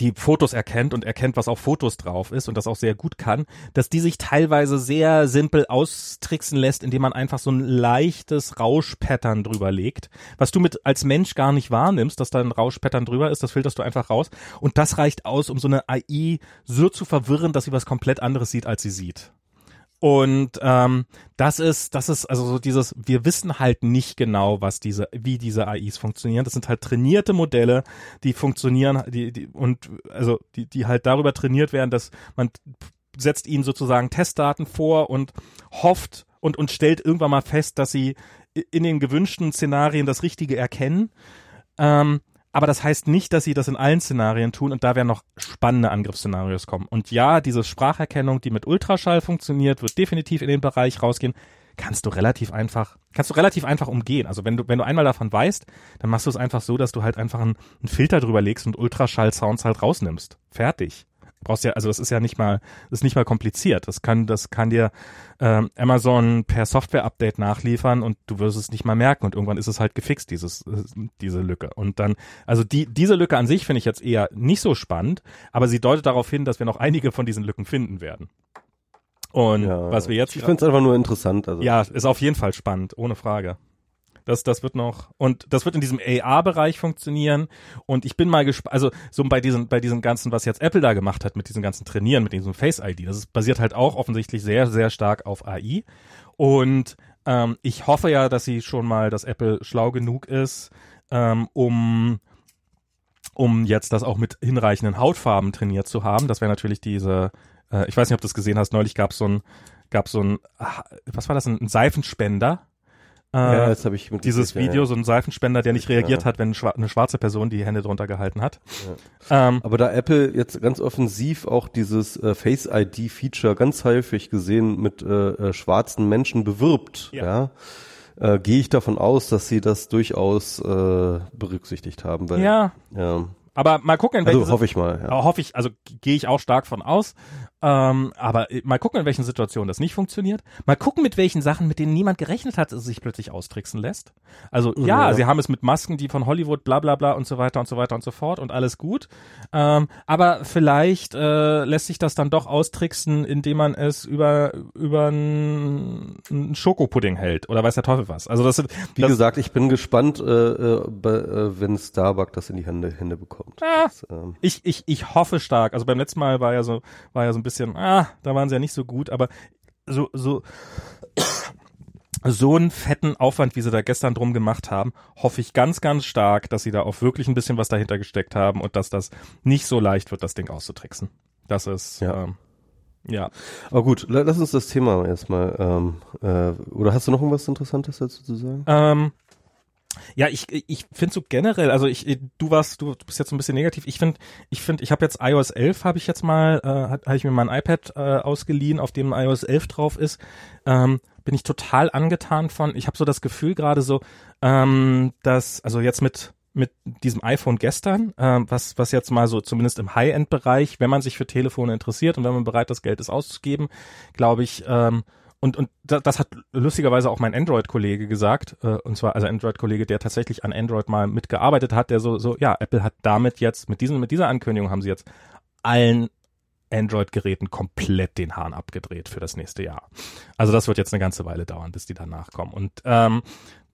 die Fotos erkennt und erkennt, was auf Fotos drauf ist und das auch sehr gut kann, dass die sich teilweise sehr simpel austricksen lässt, indem man einfach so ein leichtes Rauschpattern drüber legt, was du mit als Mensch gar nicht wahrnimmst, dass da ein Rauschpattern drüber ist, das filterst du einfach raus und das reicht aus, um so eine AI so zu verwirren, dass sie was komplett anderes sieht, als sie sieht. Und ähm, das ist, das ist also so dieses, wir wissen halt nicht genau, was diese, wie diese AIs funktionieren. Das sind halt trainierte Modelle, die funktionieren, die, die und also die, die halt darüber trainiert werden, dass man setzt ihnen sozusagen Testdaten vor und hofft und, und stellt irgendwann mal fest, dass sie in den gewünschten Szenarien das Richtige erkennen. Ähm, aber das heißt nicht, dass sie das in allen Szenarien tun und da werden noch spannende Angriffsszenarios kommen. Und ja, diese Spracherkennung, die mit Ultraschall funktioniert, wird definitiv in den Bereich rausgehen. Kannst du relativ einfach, kannst du relativ einfach umgehen. Also wenn du, wenn du einmal davon weißt, dann machst du es einfach so, dass du halt einfach einen, einen Filter drüber legst und Ultraschall-Sounds halt rausnimmst. Fertig brauchst ja, also das ist ja nicht mal, das ist nicht mal kompliziert. Das kann, das kann dir ähm, Amazon per Software-Update nachliefern und du wirst es nicht mal merken und irgendwann ist es halt gefixt, dieses, diese Lücke. Und dann, also die, diese Lücke an sich finde ich jetzt eher nicht so spannend, aber sie deutet darauf hin, dass wir noch einige von diesen Lücken finden werden. Und ja, was wir jetzt. Ich finde es einfach nur interessant. Also. Ja, ist auf jeden Fall spannend, ohne Frage. Das, das wird noch, und das wird in diesem AR-Bereich funktionieren. Und ich bin mal gespannt, also so bei diesen, bei diesem ganzen, was jetzt Apple da gemacht hat, mit diesem ganzen Trainieren, mit diesem Face ID, das ist, basiert halt auch offensichtlich sehr, sehr stark auf AI. Und ähm, ich hoffe ja, dass sie schon mal, dass Apple schlau genug ist, ähm, um um jetzt das auch mit hinreichenden Hautfarben trainiert zu haben. Das wäre natürlich diese, äh, ich weiß nicht, ob du das gesehen hast, neulich gab es so ein, gab so ein, was war das, ein Seifenspender, ja, das habe ich mit dieses Video, ja. so ein Seifenspender, der nicht reagiert ja. hat, wenn eine schwarze Person die Hände drunter gehalten hat. Ja. Ähm, Aber da Apple jetzt ganz offensiv auch dieses äh, Face ID Feature ganz häufig gesehen mit äh, äh, schwarzen Menschen bewirbt, ja, äh, gehe ich davon aus, dass sie das durchaus äh, berücksichtigt haben. Weil, ja. ja. Aber mal gucken, in also hoffe ich mal. Ja. Hoffe ich, also gehe ich auch stark von aus. Ähm, aber äh, mal gucken, in welchen Situationen das nicht funktioniert. Mal gucken, mit welchen Sachen, mit denen niemand gerechnet hat, es sich plötzlich austricksen lässt. Also ja, Ja. sie haben es mit Masken, die von Hollywood, bla bla bla und so weiter und so weiter und so fort und alles gut. Ähm, aber vielleicht äh, lässt sich das dann doch austricksen, indem man es über über einen Schokopudding hält oder weiß der Teufel was. Also das, sind- Wie das gesagt, ich bin gespannt, äh, äh, äh, wenn Starbucks das in die Hände, Hände bekommt. Ah. Das, ähm, ich, ich, ich hoffe stark. Also beim letzten Mal war ja so, war ja so ein bisschen, ah, da waren sie ja nicht so gut, aber so, so, so einen fetten Aufwand, wie sie da gestern drum gemacht haben, hoffe ich ganz, ganz stark, dass sie da auch wirklich ein bisschen was dahinter gesteckt haben und dass das nicht so leicht wird, das Ding auszutricksen. Das ist, Ja. ähm, ja. aber gut, la- lass uns das Thema erstmal. Ähm, äh, oder hast du noch irgendwas Interessantes dazu zu sagen? Ähm, ja, ich, ich finde so generell, also ich, du warst, du, bist jetzt so ein bisschen negativ. Ich finde, ich finde, ich habe jetzt iOS 11, habe ich jetzt mal, äh, habe ich mir mein iPad äh, ausgeliehen, auf dem iOS 11 drauf ist. Ähm, bin ich total angetan von. Ich habe so das Gefühl gerade so, ähm, dass, also jetzt mit mit diesem iPhone gestern, ähm, was was jetzt mal so zumindest im High-End-Bereich, wenn man sich für Telefone interessiert und wenn man bereit das Geld ist auszugeben, glaube ich, ähm, und, und da- das hat lustigerweise auch mein Android-Kollege gesagt, äh, und zwar also Android-Kollege, der tatsächlich an Android mal mitgearbeitet hat, der so, so, ja, Apple hat damit jetzt, mit diesen, mit dieser Ankündigung haben sie jetzt allen Android-Geräten komplett den Hahn abgedreht für das nächste Jahr. Also das wird jetzt eine ganze Weile dauern, bis die danach kommen. Und ähm,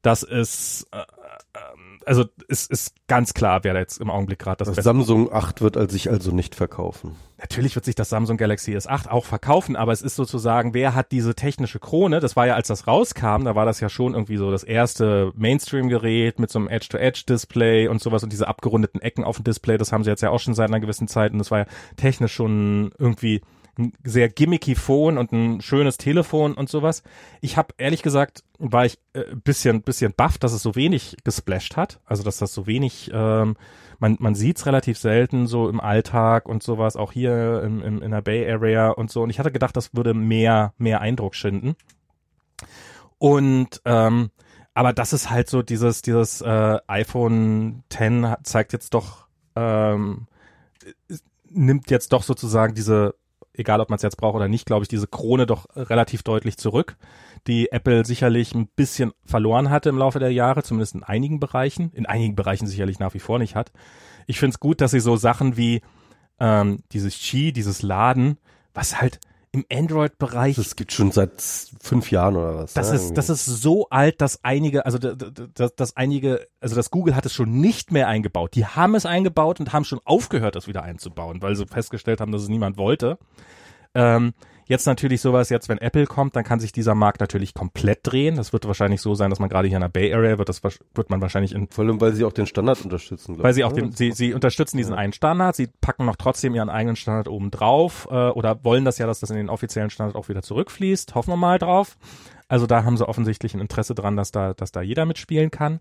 das ist, äh, ähm, also ist, ist ganz klar, wer da jetzt im Augenblick gerade das Das Beste Samsung 8 wird als sich also nicht verkaufen. Natürlich wird sich das Samsung Galaxy S8 auch verkaufen, aber es ist sozusagen, wer hat diese technische Krone? Das war ja, als das rauskam, da war das ja schon irgendwie so das erste Mainstream-Gerät mit so einem Edge-to-Edge-Display und sowas und diese abgerundeten Ecken auf dem Display, das haben sie jetzt ja auch schon seit einer gewissen Zeit und das war ja technisch schon irgendwie ein sehr gimmicky Phone und ein schönes Telefon und sowas. Ich habe ehrlich gesagt, war ich äh, bisschen bisschen baff, dass es so wenig gesplasht hat, also dass das so wenig ähm, man, man sieht's relativ selten so im Alltag und sowas, auch hier im, im, in der Bay Area und so. Und ich hatte gedacht, das würde mehr, mehr Eindruck schinden. Und ähm, aber das ist halt so dieses, dieses äh, iPhone 10 hat- zeigt jetzt doch, ähm, es nimmt jetzt doch sozusagen diese, egal ob man es jetzt braucht oder nicht, glaube ich, diese Krone doch relativ deutlich zurück, die Apple sicherlich ein bisschen verloren hatte im Laufe der Jahre, zumindest in einigen Bereichen, in einigen Bereichen sicherlich nach wie vor nicht hat. Ich finde es gut, dass sie so Sachen wie ähm, dieses Qi, dieses Laden, was halt im Android-Bereich Das gibt schon seit fünf Jahren oder was. das ne? ist, das ist so alt, dass einige, also d- d- das, das einige, also das Google hat es schon nicht mehr eingebaut. Die haben es eingebaut und haben schon aufgehört, das wieder einzubauen, weil sie festgestellt haben, dass es niemand wollte. Ähm, jetzt natürlich sowas, jetzt wenn Apple kommt, dann kann sich dieser Markt natürlich komplett drehen. Das wird wahrscheinlich so sein, dass man gerade hier in der Bay Area wird das wird man wahrscheinlich in Vor allem, weil sie auch den Standard unterstützen. weil sie auch ne? den, sie, sie unterstützen diesen einen Standard, sie packen noch trotzdem ihren eigenen Standard oben drauf äh, oder wollen das ja, dass das in den offiziellen Standard auch wieder zurückfließt. Hoffen wir mal drauf. Also da haben sie offensichtlich ein Interesse dran, dass da, dass da jeder mitspielen kann.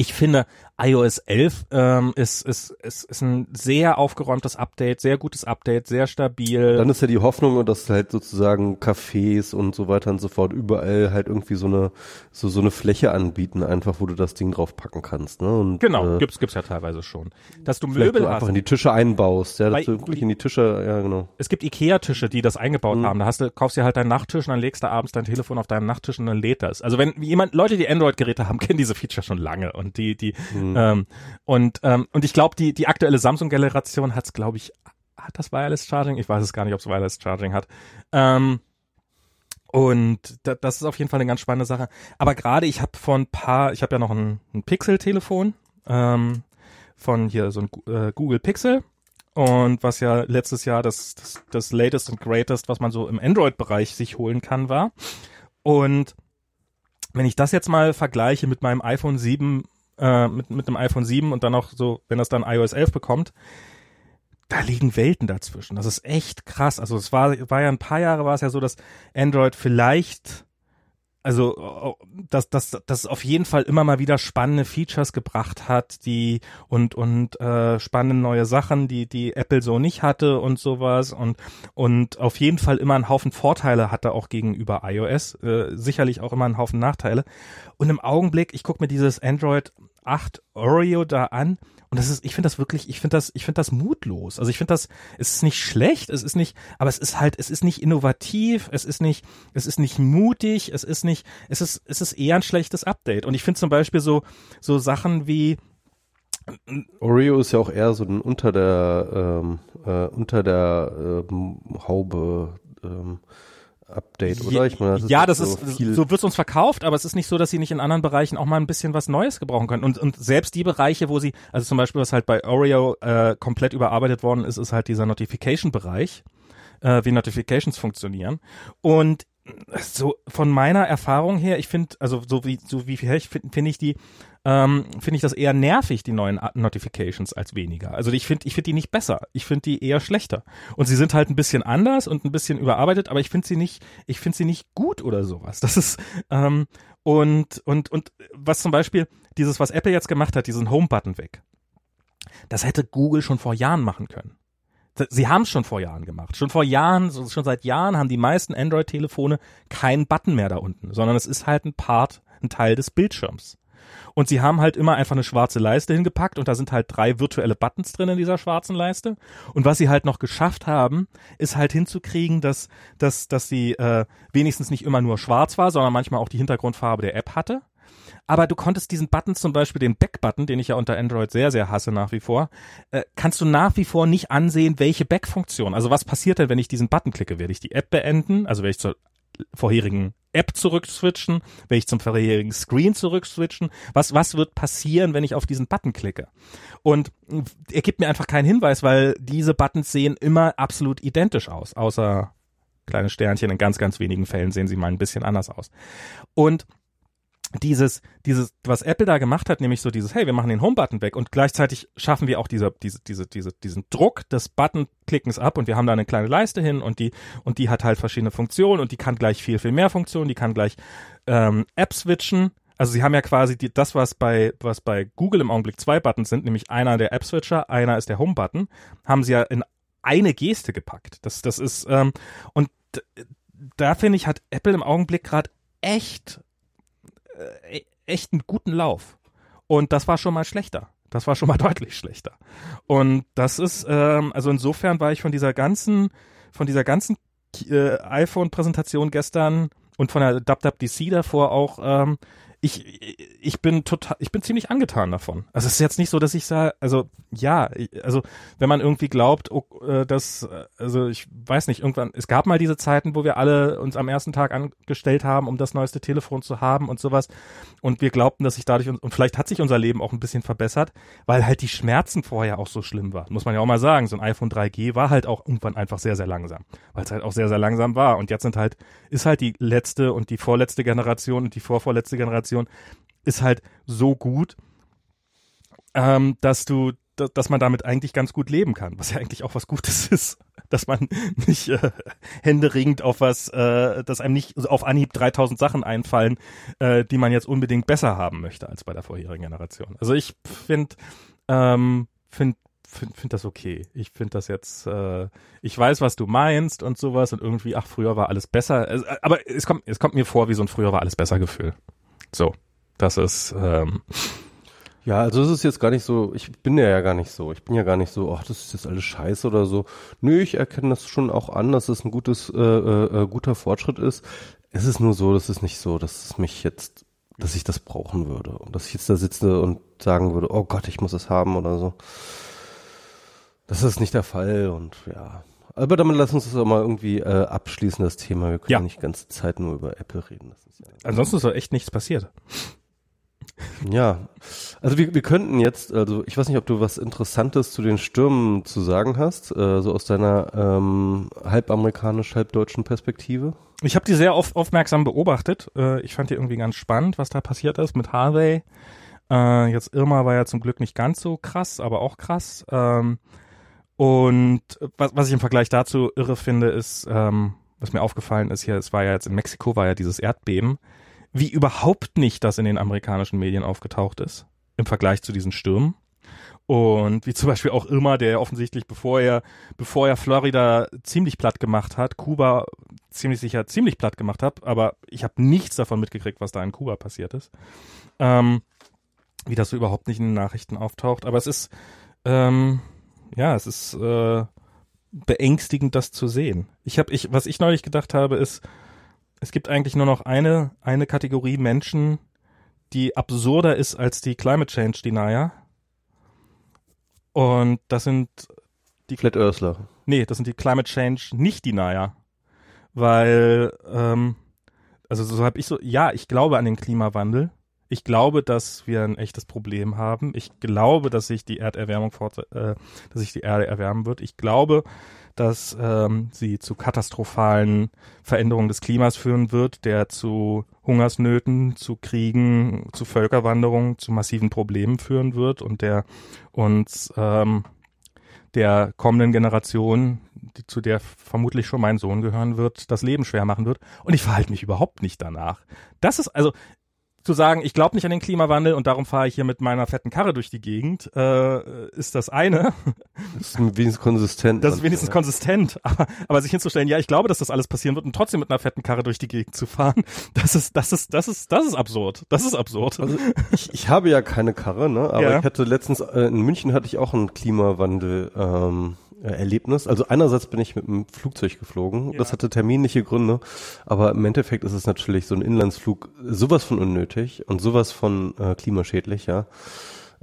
Ich finde, iOS 11 ähm, ist, ist, ist, ist ein sehr aufgeräumtes Update, sehr gutes Update, sehr stabil. Dann ist ja die Hoffnung, dass halt sozusagen Cafés und so weiter und so fort überall halt irgendwie so eine so so eine Fläche anbieten, einfach wo du das Ding drauf packen kannst, ne? Und genau, äh, gibt's gibt's ja teilweise schon. Dass du Möbel du hast. einfach in die Tische einbaust, ja, dass du wirklich in die Tische, ja genau. es gibt Ikea-Tische, die das eingebaut Mhm. haben. Da hast du, kaufst dir halt deinen Nachttisch und dann legst du abends dein Telefon auf deinen Nachttisch und dann lädt das. Also wenn jemand, Leute, die Android-Geräte haben, kennen diese Feature schon lange und die, die, Mhm. ähm, und, ähm, und ich glaube, die, die aktuelle Samsung-Generation hat's, glaube ich, hat das Wireless Charging? Ich weiß es gar nicht, ob es Wireless Charging hat. Ähm, und da, das ist auf jeden Fall eine ganz spannende Sache. Aber gerade ich habe vor ein paar, ich habe ja noch ein, ein Pixel-Telefon ähm, von hier so ein äh, Google Pixel und was ja letztes Jahr das, das, das latest und greatest, was man so im Android-Bereich sich holen kann, war. Und wenn ich das jetzt mal vergleiche mit meinem iPhone 7, äh, mit, mit dem iPhone 7 und dann auch so, wenn das dann iOS 11 bekommt, da liegen Welten dazwischen. Das ist echt krass. Also es war, war ja ein paar Jahre war es ja so, dass Android vielleicht, also dass, dass, dass es auf jeden Fall immer mal wieder spannende Features gebracht hat, die und und äh, spannende neue Sachen, die die Apple so nicht hatte und sowas und und auf jeden Fall immer einen Haufen Vorteile hatte auch gegenüber iOS, äh, sicherlich auch immer einen Haufen Nachteile. Und im Augenblick, ich gucke mir dieses Android 8 Oreo da an und das ist, ich finde das wirklich, ich finde das, ich finde das mutlos. Also ich finde das, es ist nicht schlecht, es ist nicht, aber es ist halt, es ist nicht innovativ, es ist nicht, es ist nicht mutig, es ist nicht, es ist, es ist eher ein schlechtes Update. Und ich finde zum Beispiel so, so Sachen wie, Oreo ist ja auch eher so ein unter der ähm, äh, unter der ähm, Haube ähm, Update, oder? Ich meine, das ja, ist das so ist, so wird's uns verkauft, aber es ist nicht so, dass sie nicht in anderen Bereichen auch mal ein bisschen was Neues gebrauchen können. Und, und selbst die Bereiche, wo sie, also zum Beispiel, was halt bei Oreo äh, komplett überarbeitet worden ist, ist halt dieser Notification-Bereich, äh, wie Notifications funktionieren. Und so von meiner Erfahrung her, ich finde, also so wie so wie viel ich finde find ich die ähm, finde ich das eher nervig die neuen Notifications als weniger. Also ich finde ich finde die nicht besser, ich finde die eher schlechter und sie sind halt ein bisschen anders und ein bisschen überarbeitet, aber ich finde sie nicht ich finde sie nicht gut oder sowas. Das ist ähm, und und und was zum Beispiel dieses was Apple jetzt gemacht hat, diesen Home Button weg. Das hätte Google schon vor Jahren machen können sie haben es schon vor Jahren gemacht. Schon vor Jahren, schon seit Jahren haben die meisten Android-Telefone keinen Button mehr da unten, sondern es ist halt ein Part, ein Teil des Bildschirms. Und sie haben halt immer einfach eine schwarze Leiste hingepackt und da sind halt drei virtuelle Buttons drin in dieser schwarzen Leiste. Und was sie halt noch geschafft haben, ist halt hinzukriegen, dass, dass, dass sie äh, wenigstens nicht immer nur schwarz war, sondern manchmal auch die Hintergrundfarbe der App hatte aber du konntest diesen Button zum Beispiel, den Back-Button, den ich ja unter Android sehr, sehr hasse nach wie vor, äh, kannst du nach wie vor nicht ansehen, welche Back-Funktion. Also was passiert denn, wenn ich diesen Button klicke? Werde ich die App beenden? Also werde ich zur vorherigen App zurückswitchen? Werde ich zum vorherigen Screen zurückswitchen? Was, was wird passieren, wenn ich auf diesen Button klicke? Und er gibt mir einfach keinen Hinweis, weil diese Buttons sehen immer absolut identisch aus, außer kleine Sternchen. In ganz, ganz wenigen Fällen sehen sie mal ein bisschen anders aus. Und dieses, dieses, was Apple da gemacht hat, nämlich so dieses, hey, wir machen den Home-Button weg und gleichzeitig schaffen wir auch diese, diese, diese, diese, diesen Druck des Button-Klickens ab und wir haben da eine kleine Leiste hin und die, und die hat halt verschiedene Funktionen und die kann gleich viel, viel mehr Funktionen, die kann gleich ähm, App switchen. Also sie haben ja quasi die, das, was bei, was bei Google im Augenblick zwei Buttons sind, nämlich einer der App-Switcher, einer ist der Home-Button, haben sie ja in eine Geste gepackt. Das, das ist, ähm, und da finde ich, hat Apple im Augenblick gerade echt äh, echt einen guten Lauf. Und das war schon mal schlechter. Das war schon mal deutlich schlechter. Und das ist, ähm, also insofern war ich von dieser ganzen, von dieser ganzen äh, iPhone-Präsentation gestern und von der WWDC davor auch ähm, ich, ich bin total, ich bin ziemlich angetan davon. Also es ist jetzt nicht so, dass ich sage, also ja, also wenn man irgendwie glaubt, oh, äh, dass, äh, also ich weiß nicht, irgendwann, es gab mal diese Zeiten, wo wir alle uns am ersten Tag angestellt haben, um das neueste Telefon zu haben und sowas. Und wir glaubten, dass sich dadurch, und vielleicht hat sich unser Leben auch ein bisschen verbessert, weil halt die Schmerzen vorher auch so schlimm waren. Muss man ja auch mal sagen. So ein iPhone 3G war halt auch irgendwann einfach sehr, sehr langsam. Weil es halt auch sehr, sehr langsam war. Und jetzt sind halt, ist halt die letzte und die vorletzte Generation und die vorvorletzte Generation Generation ist halt so gut, ähm, dass du, dass man damit eigentlich ganz gut leben kann, was ja eigentlich auch was Gutes ist, dass man nicht äh, händeringend auf was, äh, dass einem nicht auf Anhieb 3000 Sachen einfallen, äh, die man jetzt unbedingt besser haben möchte als bei der vorherigen Generation. Also ich finde, ähm, finde finde find das okay. Ich finde das jetzt, äh, ich weiß, was du meinst und sowas und irgendwie, ach, früher war alles besser. Aber es kommt, es kommt mir vor wie so ein früher war alles besser Gefühl. So, das ist. Ähm, ja, also es ist jetzt gar nicht so, ich bin ja, gar nicht so. Ich bin ja gar nicht so, ach, das ist jetzt alles scheiße oder so. Nö, ich erkenne das schon auch an, dass es ein gutes, äh, äh, guter Fortschritt ist. Es ist nur so, dass es nicht so, dass es mich jetzt, dass ich das brauchen würde. Und dass ich jetzt da sitze und sagen würde, oh Gott, ich muss es haben oder so. Das ist nicht der Fall und ja. Aber damit lass uns das auch mal irgendwie äh, abschließen, das Thema. Wir können ja. nicht die ganze Zeit nur über Apple reden. Ja Ansonsten ist doch echt nichts passiert. Ja, also wir, wir könnten jetzt, also ich weiß nicht, ob du was Interessantes zu den Stürmen zu sagen hast, äh, so aus deiner ähm, halb amerikanisch, halb deutschen Perspektive. Ich habe die sehr oft aufmerksam beobachtet. Äh, ich fand die irgendwie ganz spannend, was da passiert ist mit Harvey. Äh, jetzt Irma war ja zum Glück nicht ganz so krass, aber auch krass. Ähm, und was, was ich im Vergleich dazu irre finde, ist, ähm, was mir aufgefallen ist hier, es war ja jetzt in Mexiko, war ja dieses Erdbeben, wie überhaupt nicht das in den amerikanischen Medien aufgetaucht ist, im Vergleich zu diesen Stürmen. Und wie zum Beispiel auch Irma, der offensichtlich, bevor er, bevor er Florida ziemlich platt gemacht hat, Kuba ziemlich sicher ziemlich platt gemacht hat, aber ich habe nichts davon mitgekriegt, was da in Kuba passiert ist. Ähm, wie das so überhaupt nicht in den Nachrichten auftaucht. Aber es ist, ähm, ja, es ist äh, beängstigend, das zu sehen. Ich habe, ich, was ich neulich gedacht habe, ist, es gibt eigentlich nur noch eine, eine Kategorie Menschen, die absurder ist als die Climate Change Denier. Und das sind die Flat Earthler. Nee, das sind die Climate Change nicht Denier. Weil, ähm, also so habe ich so, ja, ich glaube an den Klimawandel. Ich glaube, dass wir ein echtes Problem haben. Ich glaube, dass sich die Erderwärmung fort, äh, dass sich die Erde erwärmen wird. Ich glaube, dass ähm, sie zu katastrophalen Veränderungen des Klimas führen wird, der zu Hungersnöten, zu Kriegen, zu Völkerwanderungen, zu massiven Problemen führen wird und der uns ähm, der kommenden Generation, die, zu der vermutlich schon mein Sohn gehören wird, das Leben schwer machen wird. Und ich verhalte mich überhaupt nicht danach. Das ist also, zu sagen, ich glaube nicht an den Klimawandel und darum fahre ich hier mit meiner fetten Karre durch die Gegend, äh, ist das eine. Das ist wenigstens konsistent. Das ist wenigstens ja. konsistent. Aber, aber sich hinzustellen, ja, ich glaube, dass das alles passieren wird und trotzdem mit einer fetten Karre durch die Gegend zu fahren, das ist, das ist, das ist, das ist absurd. Das ist absurd. Also ich, ich habe ja keine Karre, ne? Aber ja. ich hatte letztens, äh, in München hatte ich auch einen Klimawandel, ähm, äh, Erlebnis. Also einerseits bin ich mit dem Flugzeug geflogen. Ja. Das hatte terminliche Gründe. Aber im Endeffekt ist es natürlich so ein Inlandsflug sowas von unnötig und sowas von äh, klimaschädlich, ja.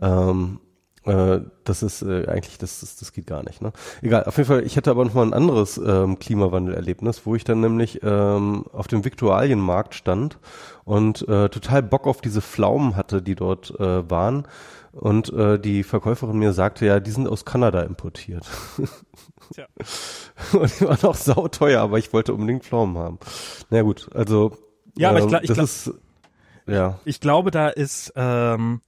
Ähm, äh, das ist äh, eigentlich, das, das, das geht gar nicht. Ne? Egal, auf jeden Fall, ich hatte aber noch mal ein anderes ähm, Klimawandelerlebnis, wo ich dann nämlich ähm, auf dem Viktualienmarkt stand und äh, total Bock auf diese Pflaumen hatte, die dort äh, waren und äh, die Verkäuferin mir sagte, ja, die sind aus Kanada importiert. Tja. Und die waren auch sauteuer, aber ich wollte unbedingt Pflaumen haben. Na gut, also ja, aber ich, ähm, ich, ist, ja. ich glaube, da ist ähm,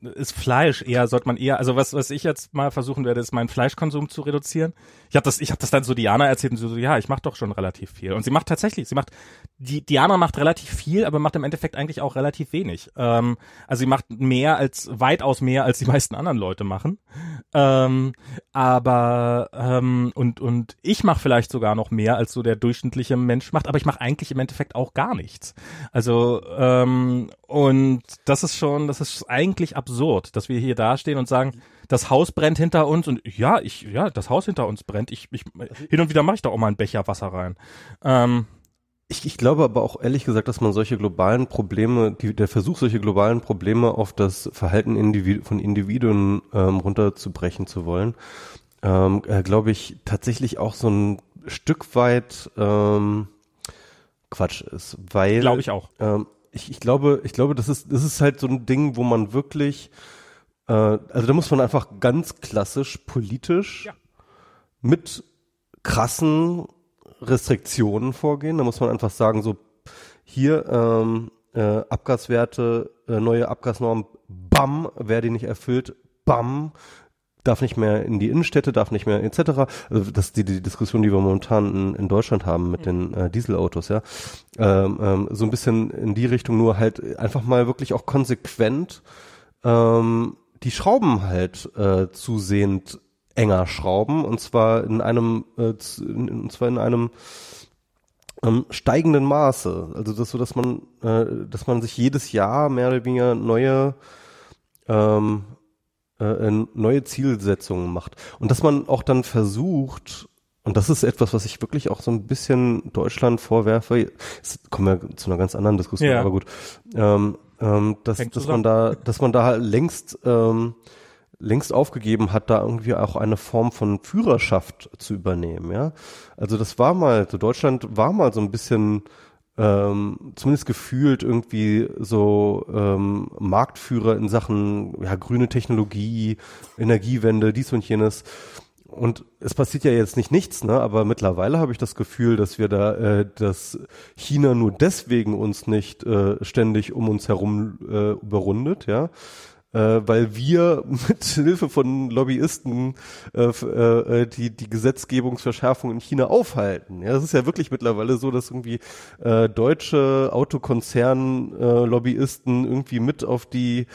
ist Fleisch eher, sollte man eher, also was, was ich jetzt mal versuchen werde, ist meinen Fleischkonsum zu reduzieren. Ich habe das, ich habe das dann so Diana erzählt und sie so, ja, ich mache doch schon relativ viel. Und sie macht tatsächlich, sie macht, die Diana macht relativ viel, aber macht im Endeffekt eigentlich auch relativ wenig. Ähm, also sie macht mehr als, weitaus mehr als die meisten anderen Leute machen. Ähm, aber ähm, und und ich mache vielleicht sogar noch mehr als so der durchschnittliche Mensch macht, aber ich mache eigentlich im Endeffekt auch gar nichts. Also ähm, und das ist schon, das ist eigentlich absurd, dass wir hier dastehen und sagen, das Haus brennt hinter uns und ja, ich, ja, das Haus hinter uns brennt. Ich, ich hin und wieder mache ich da auch mal einen Becher Wasser rein. Ähm, ich, ich glaube aber auch ehrlich gesagt, dass man solche globalen Probleme, die, der Versuch, solche globalen Probleme auf das Verhalten Individu von Individuen ähm, runterzubrechen zu wollen, ähm, äh, glaube ich, tatsächlich auch so ein Stück weit ähm, Quatsch ist. Weil glaube ich auch. Ähm, ich, ich glaube, ich glaube, das ist, das ist halt so ein Ding, wo man wirklich, äh, also da muss man einfach ganz klassisch politisch ja. mit krassen Restriktionen vorgehen. Da muss man einfach sagen, so hier ähm, äh, Abgaswerte, äh, neue Abgasnormen, bam, wer die nicht erfüllt, bam, darf nicht mehr in die Innenstädte, darf nicht mehr etc. Also das ist die, die Diskussion, die wir momentan in, in Deutschland haben mit den äh, Dieselautos, ja. Ähm, ähm, so ein bisschen in die Richtung, nur halt einfach mal wirklich auch konsequent ähm, die Schrauben halt äh, zusehend enger schrauben und zwar in einem äh, in, und zwar in einem ähm, steigenden Maße. Also das so, dass man äh, dass man sich jedes Jahr mehr oder weniger neue ähm, äh, neue Zielsetzungen macht. Und dass man auch dann versucht, und das ist etwas, was ich wirklich auch so ein bisschen Deutschland vorwerfe, jetzt kommen wir zu einer ganz anderen Diskussion, ja. aber gut, ähm, ähm, dass, dass man da, dass man da längst ähm, längst aufgegeben hat, da irgendwie auch eine Form von Führerschaft zu übernehmen, ja. Also das war mal, so Deutschland war mal so ein bisschen ähm, zumindest gefühlt irgendwie so ähm, Marktführer in Sachen ja, grüne Technologie, Energiewende, dies und jenes. Und es passiert ja jetzt nicht nichts, ne? Aber mittlerweile habe ich das Gefühl, dass wir da, äh, dass China nur deswegen uns nicht äh, ständig um uns herum äh, überrundet, ja, äh, weil wir mit Hilfe von Lobbyisten äh, äh, die, die Gesetzgebungsverschärfung in China aufhalten. Ja, das ist ja wirklich mittlerweile so, dass irgendwie äh, deutsche Autokonzern-Lobbyisten äh, irgendwie mit auf die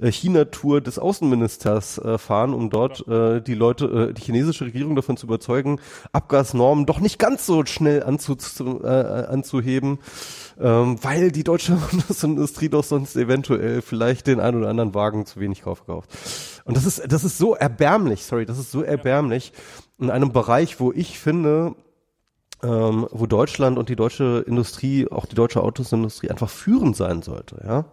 äh, China-Tour des Außenministers äh, fahren, um dort äh, die Leute, äh, die chinesische Regierung davon zu überzeugen, Abgasnormen doch nicht ganz so schnell anzu, äh, anzuheben ähm, weil die deutsche Industrie doch sonst eventuell vielleicht den ein oder anderen Wagen zu wenig gekauft. Und das ist, das ist so erbärmlich, sorry, das ist so erbärmlich in einem Bereich, wo ich finde, ähm, wo Deutschland und die deutsche Industrie, auch die deutsche Autosindustrie einfach führend sein sollte, ja.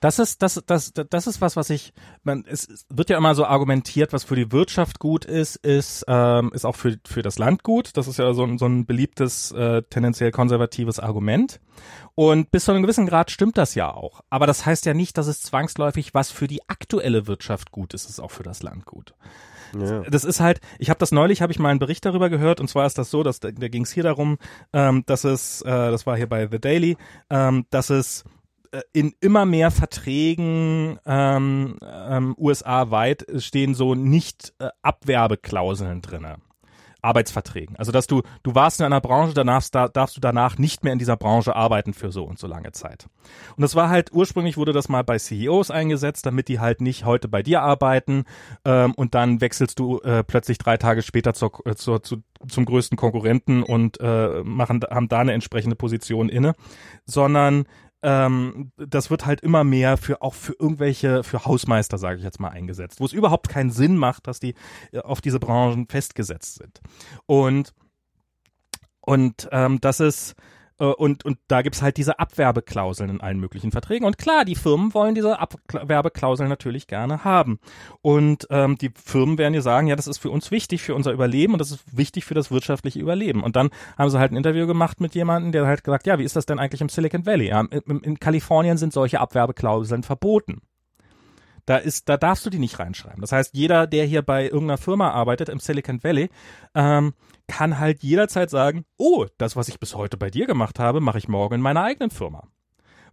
Das ist, das, das, das ist was, was ich, man, es wird ja immer so argumentiert, was für die Wirtschaft gut ist, ist, ähm, ist auch für, für das Land gut. Das ist ja so ein, so ein beliebtes, äh, tendenziell konservatives Argument. Und bis zu einem gewissen Grad stimmt das ja auch. Aber das heißt ja nicht, dass es zwangsläufig was für die aktuelle Wirtschaft gut ist, ist auch für das Land gut. Ja. Das ist halt, ich habe das neulich, habe ich mal einen Bericht darüber gehört und zwar ist das so, dass da, da ging es hier darum, ähm, dass es, äh, das war hier bei The Daily, ähm, dass es in immer mehr Verträgen ähm, ähm, USA-weit stehen so nicht äh, Abwerbeklauseln drinne. Arbeitsverträgen. Also dass du, du warst in einer Branche, danach da, darfst du danach nicht mehr in dieser Branche arbeiten für so und so lange Zeit. Und das war halt, ursprünglich wurde das mal bei CEOs eingesetzt, damit die halt nicht heute bei dir arbeiten ähm, und dann wechselst du äh, plötzlich drei Tage später zur, äh, zur, zu, zum größten Konkurrenten und äh, machen, haben da eine entsprechende Position inne, sondern ähm, das wird halt immer mehr für auch für irgendwelche, für Hausmeister, sage ich jetzt mal, eingesetzt, wo es überhaupt keinen Sinn macht, dass die äh, auf diese Branchen festgesetzt sind. Und und ähm, das ist und, und da gibt's halt diese Abwerbeklauseln in allen möglichen Verträgen. Und klar, die Firmen wollen diese Abwerbeklauseln natürlich gerne haben. Und ähm, die Firmen werden ja sagen, ja, das ist für uns wichtig, für unser Überleben und das ist wichtig für das wirtschaftliche Überleben. Und dann haben sie halt ein Interview gemacht mit jemandem, der halt gesagt, ja, wie ist das denn eigentlich im Silicon Valley? Ja, in, in Kalifornien sind solche Abwerbeklauseln verboten. Da ist, da darfst du die nicht reinschreiben. Das heißt, jeder, der hier bei irgendeiner Firma arbeitet im Silicon Valley, ähm, kann halt jederzeit sagen, oh, das, was ich bis heute bei dir gemacht habe, mache ich morgen in meiner eigenen Firma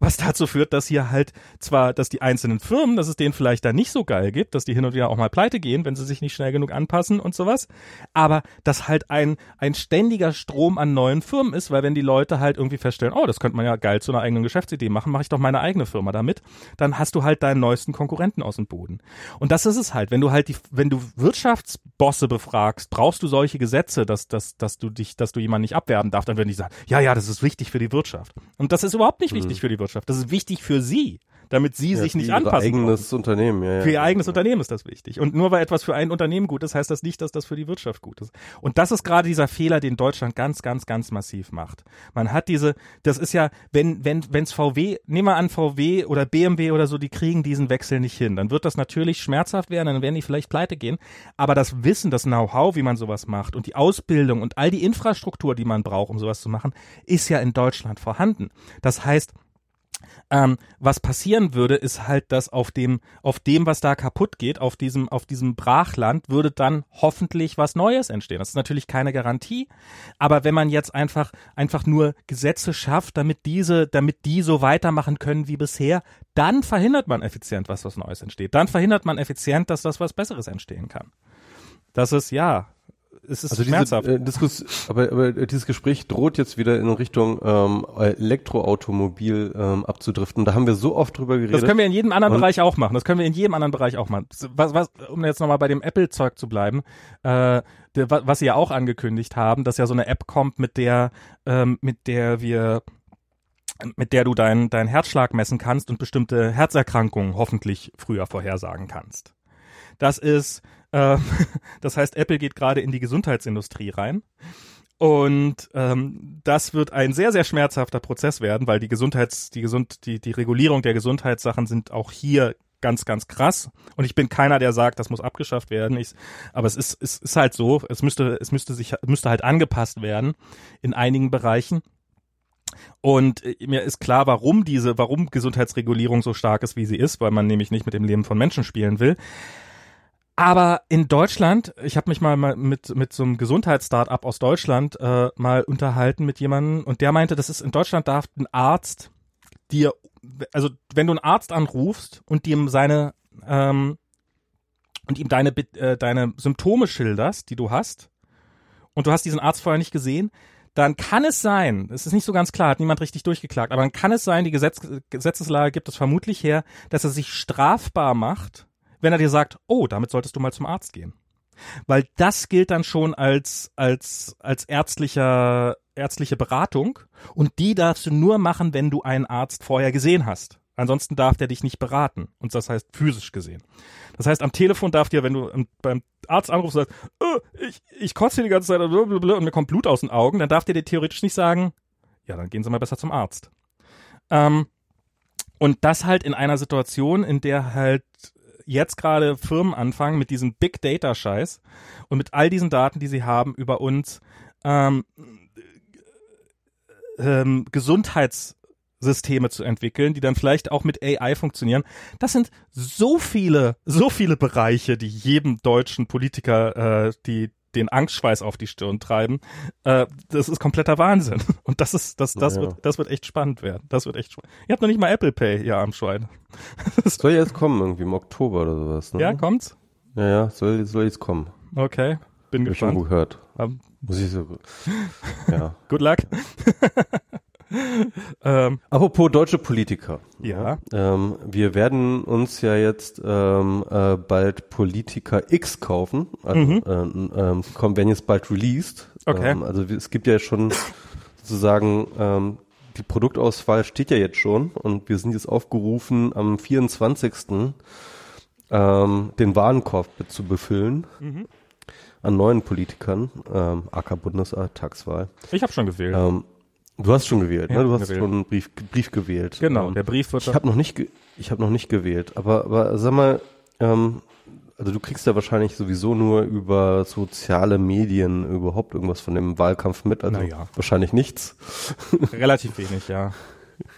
was dazu führt, dass hier halt zwar, dass die einzelnen Firmen, dass es denen vielleicht da nicht so geil gibt, dass die hin und wieder auch mal pleite gehen, wenn sie sich nicht schnell genug anpassen und sowas, aber dass halt ein, ein ständiger Strom an neuen Firmen ist, weil wenn die Leute halt irgendwie feststellen, oh, das könnte man ja geil zu einer eigenen Geschäftsidee machen, mache ich doch meine eigene Firma damit, dann hast du halt deinen neuesten Konkurrenten aus dem Boden. Und das ist es halt, wenn du halt die, wenn du Wirtschaftsbosse befragst, brauchst du solche Gesetze, dass, dass, dass du dich, dass du jemanden nicht abwerben darfst, dann werden die sagen, ja, ja, das ist wichtig für die Wirtschaft. Und das ist überhaupt nicht mhm. wichtig für die Wirtschaft. Wirtschaft. Das ist wichtig für sie, damit sie ja, sich nicht anpassen. Für ihr eigenes brauchen. Unternehmen, ja, ja. Für ihr eigenes Unternehmen ist das wichtig. Und nur weil etwas für ein Unternehmen gut ist, heißt das nicht, dass das für die Wirtschaft gut ist. Und das ist gerade dieser Fehler, den Deutschland ganz, ganz, ganz massiv macht. Man hat diese, das ist ja, wenn, wenn, wenn's VW, nehmen wir an VW oder BMW oder so, die kriegen diesen Wechsel nicht hin, dann wird das natürlich schmerzhaft werden, dann werden die vielleicht pleite gehen. Aber das Wissen, das Know-how, wie man sowas macht und die Ausbildung und all die Infrastruktur, die man braucht, um sowas zu machen, ist ja in Deutschland vorhanden. Das heißt, ähm, was passieren würde, ist halt, dass auf dem, auf dem, was da kaputt geht, auf diesem, auf diesem Brachland, würde dann hoffentlich was Neues entstehen. Das ist natürlich keine Garantie, aber wenn man jetzt einfach, einfach nur Gesetze schafft, damit diese, damit die so weitermachen können wie bisher, dann verhindert man effizient, was was Neues entsteht. Dann verhindert man effizient, dass das was Besseres entstehen kann. Das ist, ja, es ist also schmerzhaft. Diese, äh, Diskus, aber, aber dieses Gespräch droht jetzt wieder in Richtung ähm, Elektroautomobil ähm, abzudriften. Da haben wir so oft drüber geredet. Das können wir in jedem anderen Bereich auch machen. Das können wir in jedem anderen Bereich auch machen. Was, was, um jetzt nochmal bei dem Apple-Zeug zu bleiben, äh, der, was sie ja auch angekündigt haben, dass ja so eine App kommt, mit der, ähm, mit der wir mit der du deinen dein Herzschlag messen kannst und bestimmte Herzerkrankungen hoffentlich früher vorhersagen kannst. Das ist äh, das heißt, Apple geht gerade in die Gesundheitsindustrie rein. Und ähm, das wird ein sehr, sehr schmerzhafter Prozess werden, weil die Gesundheits, die Gesund, die, die Regulierung der Gesundheitssachen sind auch hier ganz, ganz krass. Und ich bin keiner, der sagt, das muss abgeschafft werden. Ich, aber es ist, es ist halt so, es müsste, es müsste sich, müsste halt angepasst werden in einigen Bereichen. Und äh, mir ist klar, warum diese, warum Gesundheitsregulierung so stark ist, wie sie ist, weil man nämlich nicht mit dem Leben von Menschen spielen will. Aber in Deutschland, ich habe mich mal mit, mit so einem Gesundheitsstartup aus Deutschland äh, mal unterhalten mit jemandem und der meinte, das ist in Deutschland darf ein Arzt dir, also wenn du einen Arzt anrufst und ihm seine ähm, und ihm deine äh, deine Symptome schilderst, die du hast, und du hast diesen Arzt vorher nicht gesehen, dann kann es sein, es ist nicht so ganz klar, hat niemand richtig durchgeklagt, aber dann kann es sein, die Gesetz, Gesetzeslage gibt es vermutlich her, dass er sich strafbar macht, wenn er dir sagt, oh, damit solltest du mal zum Arzt gehen. Weil das gilt dann schon als, als, als ärztlicher, ärztliche Beratung und die darfst du nur machen, wenn du einen Arzt vorher gesehen hast. Ansonsten darf der dich nicht beraten. Und das heißt physisch gesehen. Das heißt, am Telefon darf dir, wenn du beim Arzt anrufst sagst, oh, ich, ich kotze die ganze Zeit und mir kommt Blut aus den Augen, dann darf der dir theoretisch nicht sagen, ja, dann gehen Sie mal besser zum Arzt. Ähm, und das halt in einer Situation, in der halt jetzt gerade Firmen anfangen mit diesem Big Data Scheiß und mit all diesen Daten, die sie haben über uns, ähm, ähm, Gesundheitssysteme zu entwickeln, die dann vielleicht auch mit AI funktionieren. Das sind so viele, so viele Bereiche, die jedem deutschen Politiker äh, die den Angstschweiß auf die Stirn treiben. Äh, das ist kompletter Wahnsinn. Und das ist, das, das ja. wird, das wird echt spannend werden. Das wird echt spannend. Ihr habt noch nicht mal Apple Pay, ihr Armschwein. soll jetzt kommen, irgendwie im Oktober oder sowas, ne? Ja, kommt's? Ja, ja, soll, soll jetzt kommen. Okay, bin Hab gespannt. Ich schon gehört. Um, Muss ich so, ja. Good luck. ähm, Apropos deutsche Politiker. Ja. Ähm, wir werden uns ja jetzt ähm, äh, bald Politiker X kaufen. Also, mhm. ähm, ähm, kommen, werden jetzt bald released. Okay. Ähm, also es gibt ja schon sozusagen ähm, die Produktauswahl steht ja jetzt schon und wir sind jetzt aufgerufen am 24. Ähm, den Warenkorb zu befüllen. Mhm an neuen Politikern, ähm, AK Bundestagswahl. Ich habe schon gewählt. Ähm, Du hast schon gewählt, ne? Ja, Du hast gewählt. schon einen Brief, Brief gewählt. Genau, Ähm, der Brief wird ich habe noch nicht, ich habe noch nicht gewählt. Aber, aber sag mal, ähm, also du kriegst ja wahrscheinlich sowieso nur über soziale Medien überhaupt irgendwas von dem Wahlkampf mit. Also Naja. wahrscheinlich nichts. relativ wenig, ja.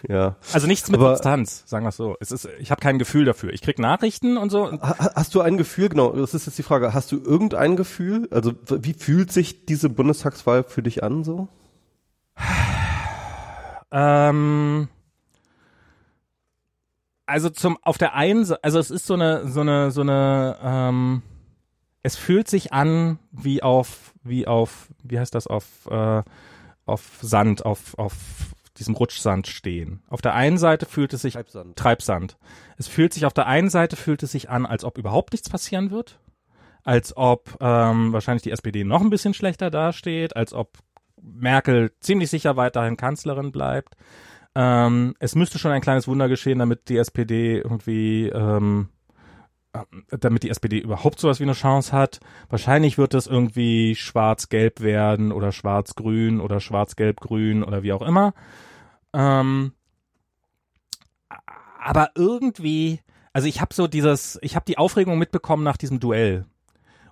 Ja. Also nichts mit Aber- Substanz, sagen wir so. Es ist, ich habe kein Gefühl dafür. Ich krieg Nachrichten und so. Ha- Hast du ein Gefühl, genau, das ist jetzt die Frage, hast du irgendein Gefühl? Also wie fühlt sich diese Bundestagswahl für dich an so? Ähm, also zum auf der einen Seite, also es ist so eine so eine so eine ähm, es fühlt sich an wie auf wie auf wie heißt das auf äh, auf Sand auf auf diesem Rutschsand stehen. Auf der einen Seite fühlt es sich Treibsand. Treibsand. Es fühlt sich auf der einen Seite fühlt es sich an, als ob überhaupt nichts passieren wird, als ob ähm, wahrscheinlich die SPD noch ein bisschen schlechter dasteht, als ob Merkel ziemlich sicher weiterhin Kanzlerin bleibt. Ähm, es müsste schon ein kleines Wunder geschehen, damit die SPD irgendwie, ähm, äh, damit die SPD überhaupt sowas wie eine Chance hat. Wahrscheinlich wird es irgendwie schwarz-gelb werden oder schwarz-grün oder schwarz-gelb-grün oder wie auch immer. Ähm, aber irgendwie, also ich habe so dieses, ich habe die Aufregung mitbekommen nach diesem Duell.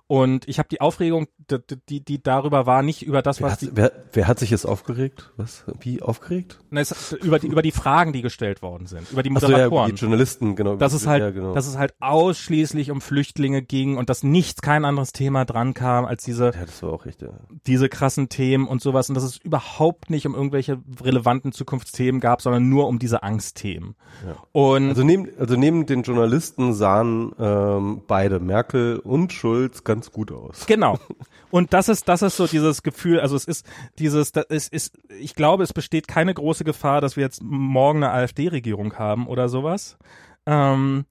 Und ich habe die Aufregung, die, die, die darüber war, nicht über das, Wer was hat, die, wer, wer hat sich jetzt aufgeregt? Was? Wie aufgeregt? Na, es, über die über die Fragen, die gestellt worden sind, über die Ach so, ja, Moderatoren. die Journalisten, genau. dass es halt, ja, genau. dass es halt ausschließlich um Flüchtlinge ging und dass nichts, kein anderes Thema dran kam als diese ja, das war auch richtig. Ja. diese krassen Themen und sowas und dass es überhaupt nicht um irgendwelche relevanten Zukunftsthemen gab, sondern nur um diese Angstthemen. Ja. Und Also neben, also neben den Journalisten sahen ähm, beide, Merkel und Schulz, ganz gut aus. Genau. Und das ist, das ist so dieses Gefühl, also es ist dieses, das ist, ist, ich glaube, es besteht keine große Gefahr, dass wir jetzt morgen eine AfD-Regierung haben oder sowas. Ähm,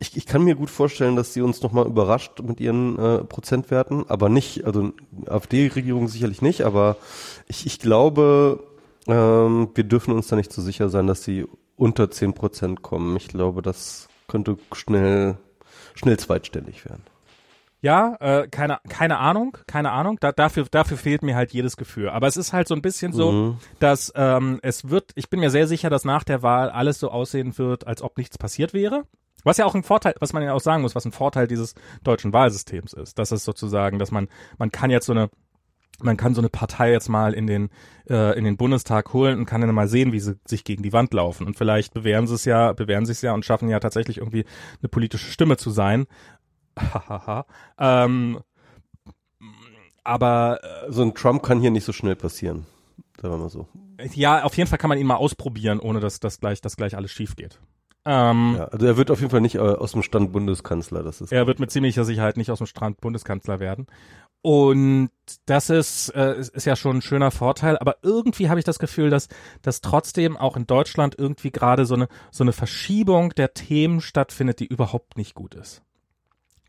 Ich, ich kann mir gut vorstellen, dass sie uns nochmal überrascht mit ihren äh, Prozentwerten, aber nicht, also AfD-Regierung sicherlich nicht, aber ich, ich glaube, ähm, wir dürfen uns da nicht so sicher sein, dass sie unter 10 Prozent kommen. Ich glaube, das könnte schnell, schnell zweitständig werden. Ja, äh, keine, keine Ahnung, keine Ahnung. Da, dafür, dafür fehlt mir halt jedes Gefühl. Aber es ist halt so ein bisschen so, Mhm. dass ähm, es wird, ich bin mir sehr sicher, dass nach der Wahl alles so aussehen wird, als ob nichts passiert wäre. Was ja auch ein Vorteil, was man ja auch sagen muss, was ein Vorteil dieses deutschen Wahlsystems ist. Das ist sozusagen, dass man, man kann jetzt so eine, man kann so eine Partei jetzt mal in den, äh, in den Bundestag holen und kann dann mal sehen, wie sie sich gegen die Wand laufen. Und vielleicht bewähren sie es ja, bewähren sie es ja und schaffen ja tatsächlich irgendwie eine politische Stimme zu sein. Hahaha. ähm, aber äh, So ein Trump kann hier nicht so schnell passieren. Sagen wir mal so. ja, auf jeden Fall kann man ihn mal ausprobieren, ohne dass das gleich, dass gleich alles schief geht. Ähm, Ja, also er wird auf jeden Fall nicht äh, aus dem Stand Bundeskanzler. Das ist Er wird mit ziemlicher Sicherheit nicht aus dem Strand Bundeskanzler werden. Und das ist, äh, ist ja schon ein schöner Vorteil, aber irgendwie habe ich das Gefühl, dass, dass trotzdem auch in Deutschland irgendwie gerade so eine, so eine Verschiebung der Themen stattfindet, die überhaupt nicht gut ist.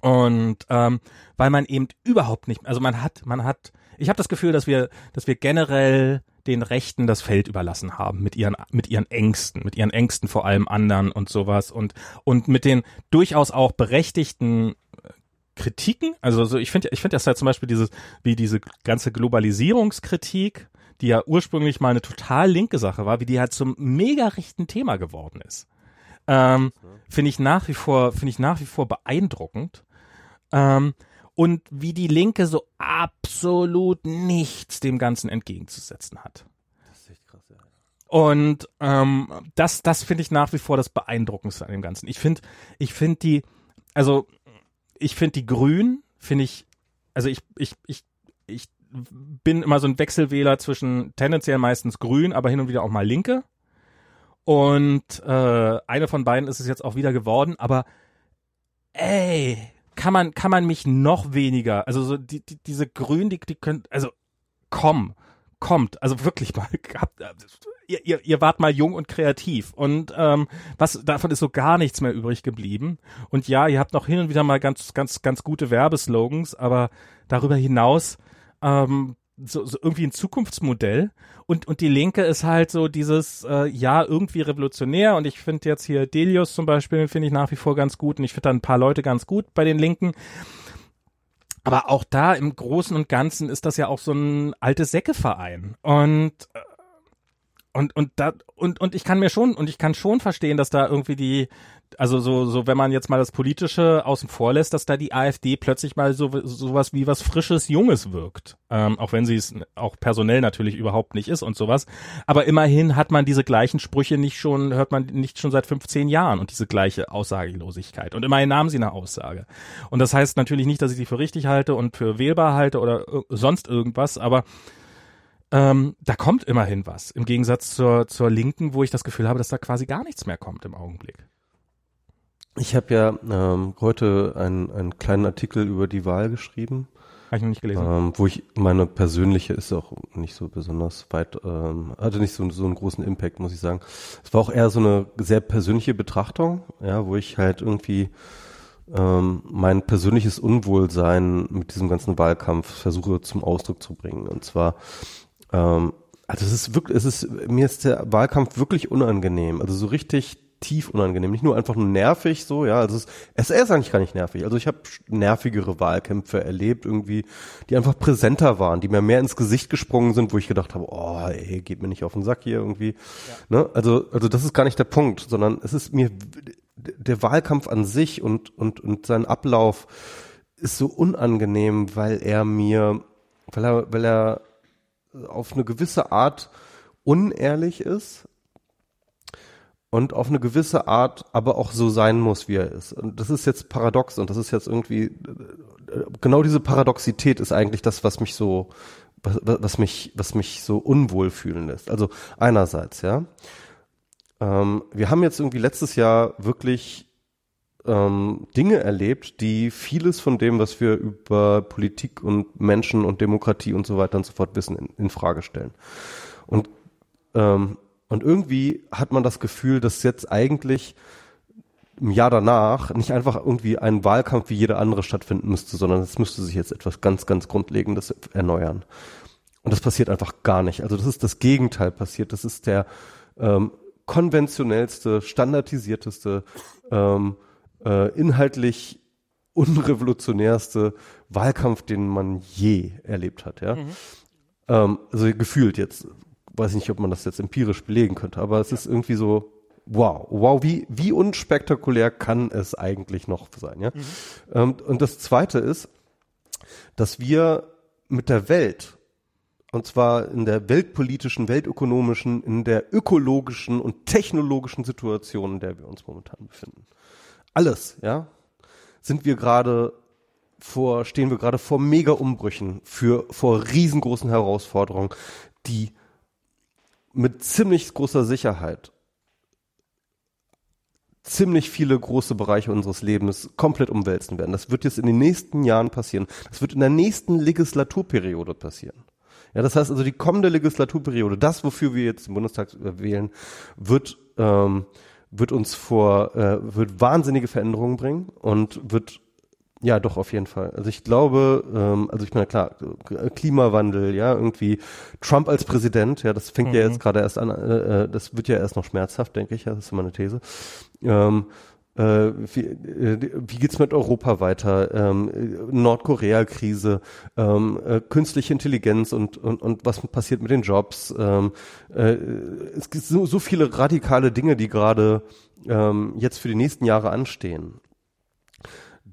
Und ähm, weil man eben überhaupt nicht, also man hat, man hat, ich habe das Gefühl, dass wir, dass wir generell den Rechten das Feld überlassen haben mit ihren mit ihren Ängsten, mit ihren Ängsten vor allem anderen und sowas und und mit den durchaus auch berechtigten äh, Kritiken. Also so ich finde ich finde das halt zum Beispiel dieses wie diese ganze Globalisierungskritik, die ja ursprünglich mal eine total linke Sache war, wie die halt zum mega rechten Thema geworden ist. Ähm, finde ich nach wie vor finde ich nach wie vor beeindruckend. Ähm, und wie die Linke so absolut nichts dem Ganzen entgegenzusetzen hat. Das ist echt krass, ja. Und ähm, das, das finde ich nach wie vor das Beeindruckendste an dem Ganzen. Ich finde, ich finde die, also ich finde die Grünen, finde ich, also ich, ich, ich, ich bin immer so ein Wechselwähler zwischen tendenziell meistens Grün, aber hin und wieder auch mal Linke. Und äh, eine von beiden ist es jetzt auch wieder geworden, aber ey, kann man, kann man mich noch weniger, also so die, die, diese Grünen, die, die können, also komm, kommt, also wirklich mal, habt, ihr, ihr, ihr wart mal jung und kreativ und ähm, was davon ist so gar nichts mehr übrig geblieben. Und ja, ihr habt noch hin und wieder mal ganz, ganz, ganz gute Werbeslogans, aber darüber hinaus ähm, so, so irgendwie ein Zukunftsmodell. Und und die Linke ist halt so dieses äh, ja irgendwie revolutionär. Und ich finde jetzt hier Delius zum Beispiel finde ich nach wie vor ganz gut. Und ich finde da ein paar Leute ganz gut bei den Linken. Aber auch da im Großen und Ganzen ist das ja auch so ein altes Säckeverein. Und äh, und und da und und ich kann mir schon und ich kann schon verstehen, dass da irgendwie die also so so wenn man jetzt mal das politische außen vor lässt, dass da die AfD plötzlich mal so sowas wie was frisches Junges wirkt, ähm, auch wenn sie es auch personell natürlich überhaupt nicht ist und sowas. Aber immerhin hat man diese gleichen Sprüche nicht schon hört man nicht schon seit 15 Jahren und diese gleiche Aussagelosigkeit und immerhin nahmen sie eine Aussage. Und das heißt natürlich nicht, dass ich die für richtig halte und für wählbar halte oder sonst irgendwas, aber ähm, da kommt immerhin was. Im Gegensatz zur, zur Linken, wo ich das Gefühl habe, dass da quasi gar nichts mehr kommt im Augenblick. Ich habe ja ähm, heute einen, einen kleinen Artikel über die Wahl geschrieben. Habe ich noch nicht gelesen. Ähm, wo ich meine persönliche ist auch nicht so besonders weit, ähm, hatte nicht so, so einen großen Impact, muss ich sagen. Es war auch eher so eine sehr persönliche Betrachtung, ja, wo ich halt irgendwie ähm, mein persönliches Unwohlsein mit diesem ganzen Wahlkampf versuche zum Ausdruck zu bringen. Und zwar ähm, also es ist wirklich, es ist, mir ist der Wahlkampf wirklich unangenehm. Also so richtig tief unangenehm. Nicht nur einfach nur nervig so, ja. Also es, es ist eigentlich gar nicht nervig. Also ich habe nervigere Wahlkämpfe erlebt irgendwie, die einfach präsenter waren, die mir mehr ins Gesicht gesprungen sind, wo ich gedacht habe, oh, ey, geht mir nicht auf den Sack hier irgendwie. Ja. Ne? Also, also das ist gar nicht der Punkt, sondern es ist mir der Wahlkampf an sich und, und, und sein Ablauf ist so unangenehm, weil er mir, weil er, weil er auf eine gewisse Art unehrlich ist und auf eine gewisse Art aber auch so sein muss, wie er ist. Und das ist jetzt paradox und das ist jetzt irgendwie genau diese Paradoxität ist eigentlich das, was mich so was, was mich was mich so unwohl fühlen lässt. Also einerseits, ja, ähm, wir haben jetzt irgendwie letztes Jahr wirklich ähm, Dinge erlebt, die vieles von dem, was wir über Politik und Menschen und Demokratie und so weiter und so fort wissen, in, in Frage stellen. Und, ähm, und irgendwie hat man das Gefühl, dass jetzt eigentlich im Jahr danach nicht einfach irgendwie ein Wahlkampf wie jeder andere stattfinden müsste, sondern es müsste sich jetzt etwas ganz, ganz Grundlegendes erneuern. Und das passiert einfach gar nicht. Also das ist das Gegenteil passiert. Das ist der ähm, konventionellste, standardisierteste, ähm, äh, inhaltlich unrevolutionärste Wahlkampf, den man je erlebt hat, ja. Mhm. Ähm, also gefühlt jetzt, weiß ich nicht, ob man das jetzt empirisch belegen könnte, aber es ja. ist irgendwie so, wow, wow, wie, wie unspektakulär kann es eigentlich noch sein, ja. Mhm. Ähm, und das zweite ist, dass wir mit der Welt und zwar in der weltpolitischen, weltökonomischen, in der ökologischen und technologischen Situation, in der wir uns momentan befinden alles, ja, sind wir gerade vor, stehen wir gerade vor Mega-Umbrüchen, vor riesengroßen Herausforderungen, die mit ziemlich großer Sicherheit ziemlich viele große Bereiche unseres Lebens komplett umwälzen werden. Das wird jetzt in den nächsten Jahren passieren. Das wird in der nächsten Legislaturperiode passieren. Ja, das heißt also, die kommende Legislaturperiode, das, wofür wir jetzt im Bundestag wählen, wird ähm, wird uns vor, äh, wird wahnsinnige Veränderungen bringen und wird Ja, doch, auf jeden Fall. Also ich glaube, ähm, also ich meine, klar, Klimawandel, ja, irgendwie Trump als Präsident, ja, das fängt mhm. ja jetzt gerade erst an, äh, äh, das wird ja erst noch schmerzhaft, denke ich, ja, das ist meine These. Ähm, äh, wie, äh, wie geht's mit Europa weiter? Ähm, Nordkorea-Krise, ähm, äh, künstliche Intelligenz und, und, und was passiert mit den Jobs? Ähm, äh, es gibt so, so viele radikale Dinge, die gerade ähm, jetzt für die nächsten Jahre anstehen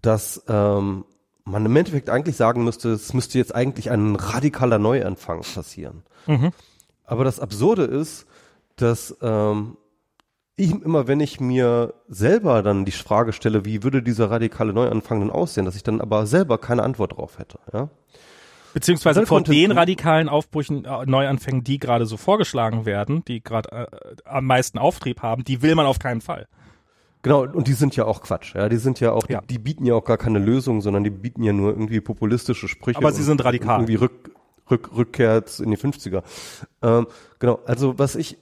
dass ähm, man im Endeffekt eigentlich sagen müsste, es müsste jetzt eigentlich ein radikaler Neuanfang passieren. Mhm. Aber das Absurde ist, dass ähm, ich immer, wenn ich mir selber dann die Frage stelle, wie würde dieser radikale Neuanfang denn aussehen, dass ich dann aber selber keine Antwort drauf hätte. Ja? Beziehungsweise von den radikalen Aufbrüchen, äh, Neuanfängen, die gerade so vorgeschlagen werden, die gerade äh, am meisten Auftrieb haben, die will man auf keinen Fall. Genau, und die sind ja auch Quatsch. Ja, die sind ja auch, ja. Die, die, bieten ja auch gar keine Lösung, sondern die bieten ja nur irgendwie populistische Sprüche. Aber sie sind radikal. Irgendwie rück, rück, rückkehrt in die 50er. Ähm, genau, also was ich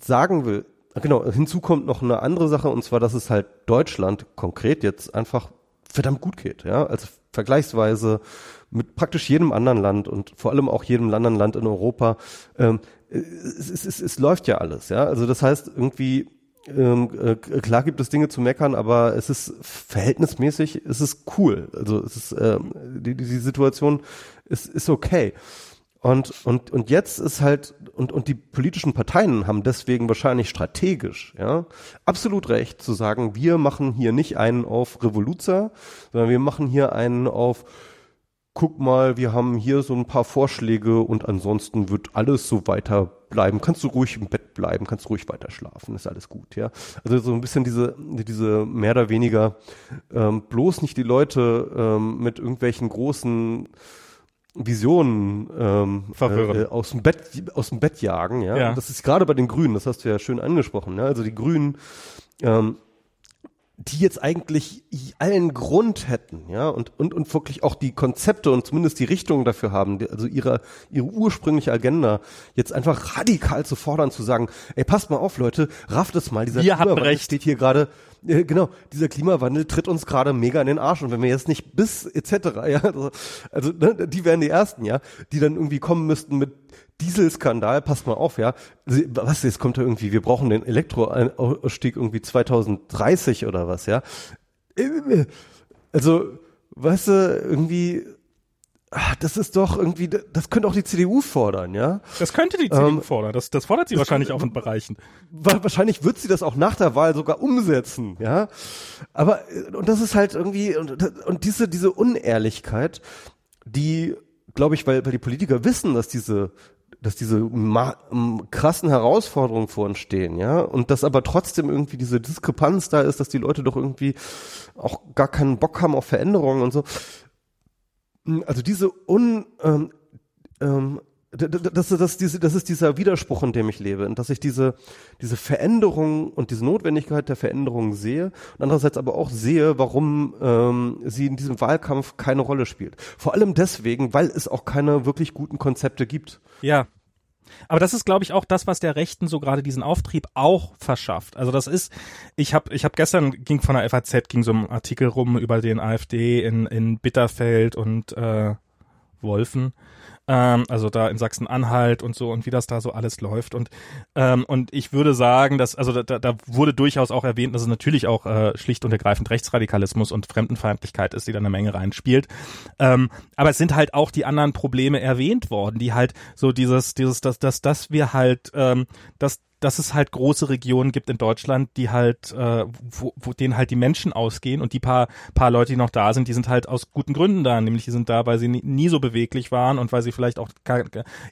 sagen will, genau, hinzu kommt noch eine andere Sache, und zwar, dass es halt Deutschland konkret jetzt einfach verdammt gut geht. Ja, also vergleichsweise mit praktisch jedem anderen Land und vor allem auch jedem anderen Land in Europa. Ähm, es, es, es, es läuft ja alles. Ja, also das heißt irgendwie ähm, äh, klar gibt es Dinge zu meckern, aber es ist verhältnismäßig, es ist cool. Also es ist ähm, die, die Situation ist, ist okay. Und, und, und jetzt ist halt, und, und die politischen Parteien haben deswegen wahrscheinlich strategisch, ja, absolut recht zu sagen, wir machen hier nicht einen auf Revoluzer, sondern wir machen hier einen auf, guck mal, wir haben hier so ein paar Vorschläge und ansonsten wird alles so weiter bleiben. Kannst du ruhig im Bett bleiben, kannst ruhig weiter schlafen, ist alles gut, ja. Also so ein bisschen diese, diese mehr oder weniger ähm, bloß nicht die Leute ähm, mit irgendwelchen großen Visionen ähm, äh, aus dem Bett aus dem Bett jagen, ja. ja. Das ist gerade bei den Grünen, das hast du ja schön angesprochen, ja. Also die Grünen ähm, die jetzt eigentlich allen Grund hätten, ja, und, und, und wirklich auch die Konzepte und zumindest die Richtung dafür haben, die, also ihre, ihre ursprüngliche Agenda jetzt einfach radikal zu fordern, zu sagen, ey, passt mal auf, Leute, rafft es mal, dieser Wir Klimawandel steht hier gerade, äh, genau, dieser Klimawandel tritt uns gerade mega in den Arsch und wenn wir jetzt nicht bis etc., ja, also, also ne, die wären die ersten, ja, die dann irgendwie kommen müssten mit Dieselskandal, passt mal auf, ja. Was, jetzt kommt da irgendwie, wir brauchen den Elektroausstieg irgendwie 2030 oder was, ja. Also, weißt du, irgendwie, ach, das ist doch irgendwie, das könnte auch die CDU fordern, ja. Das könnte die CDU ähm, fordern, das, das fordert sie wahrscheinlich auch in Bereichen. Wahrscheinlich wird sie das auch nach der Wahl sogar umsetzen, ja. Aber, und das ist halt irgendwie, und, und diese, diese Unehrlichkeit, die, glaube ich, weil, weil die Politiker wissen, dass diese dass diese krassen Herausforderungen vor uns stehen, ja, und dass aber trotzdem irgendwie diese Diskrepanz da ist, dass die Leute doch irgendwie auch gar keinen Bock haben auf Veränderungen und so. Also diese un, ähm, ähm, das, das, das, das ist dieser Widerspruch, in dem ich lebe, und dass ich diese, diese Veränderung und diese Notwendigkeit der Veränderung sehe und andererseits aber auch sehe, warum ähm, sie in diesem Wahlkampf keine Rolle spielt. Vor allem deswegen, weil es auch keine wirklich guten Konzepte gibt. Ja, aber das ist, glaube ich, auch das, was der Rechten so gerade diesen Auftrieb auch verschafft. Also das ist, ich habe ich hab gestern ging von der FAZ ging so ein Artikel rum über den AfD in, in Bitterfeld und äh, Wolfen ähm, also da in Sachsen-Anhalt und so und wie das da so alles läuft und ähm, und ich würde sagen, dass also da, da wurde durchaus auch erwähnt, dass es natürlich auch äh, schlicht und ergreifend Rechtsradikalismus und Fremdenfeindlichkeit ist, die da eine Menge reinspielt. Ähm, aber es sind halt auch die anderen Probleme erwähnt worden, die halt so dieses dieses dass dass dass wir halt ähm, dass dass es halt große Regionen gibt in Deutschland, die halt, äh, wo, wo denen halt die Menschen ausgehen und die paar, paar Leute, die noch da sind, die sind halt aus guten Gründen da, nämlich die sind da, weil sie nie, nie so beweglich waren und weil sie vielleicht auch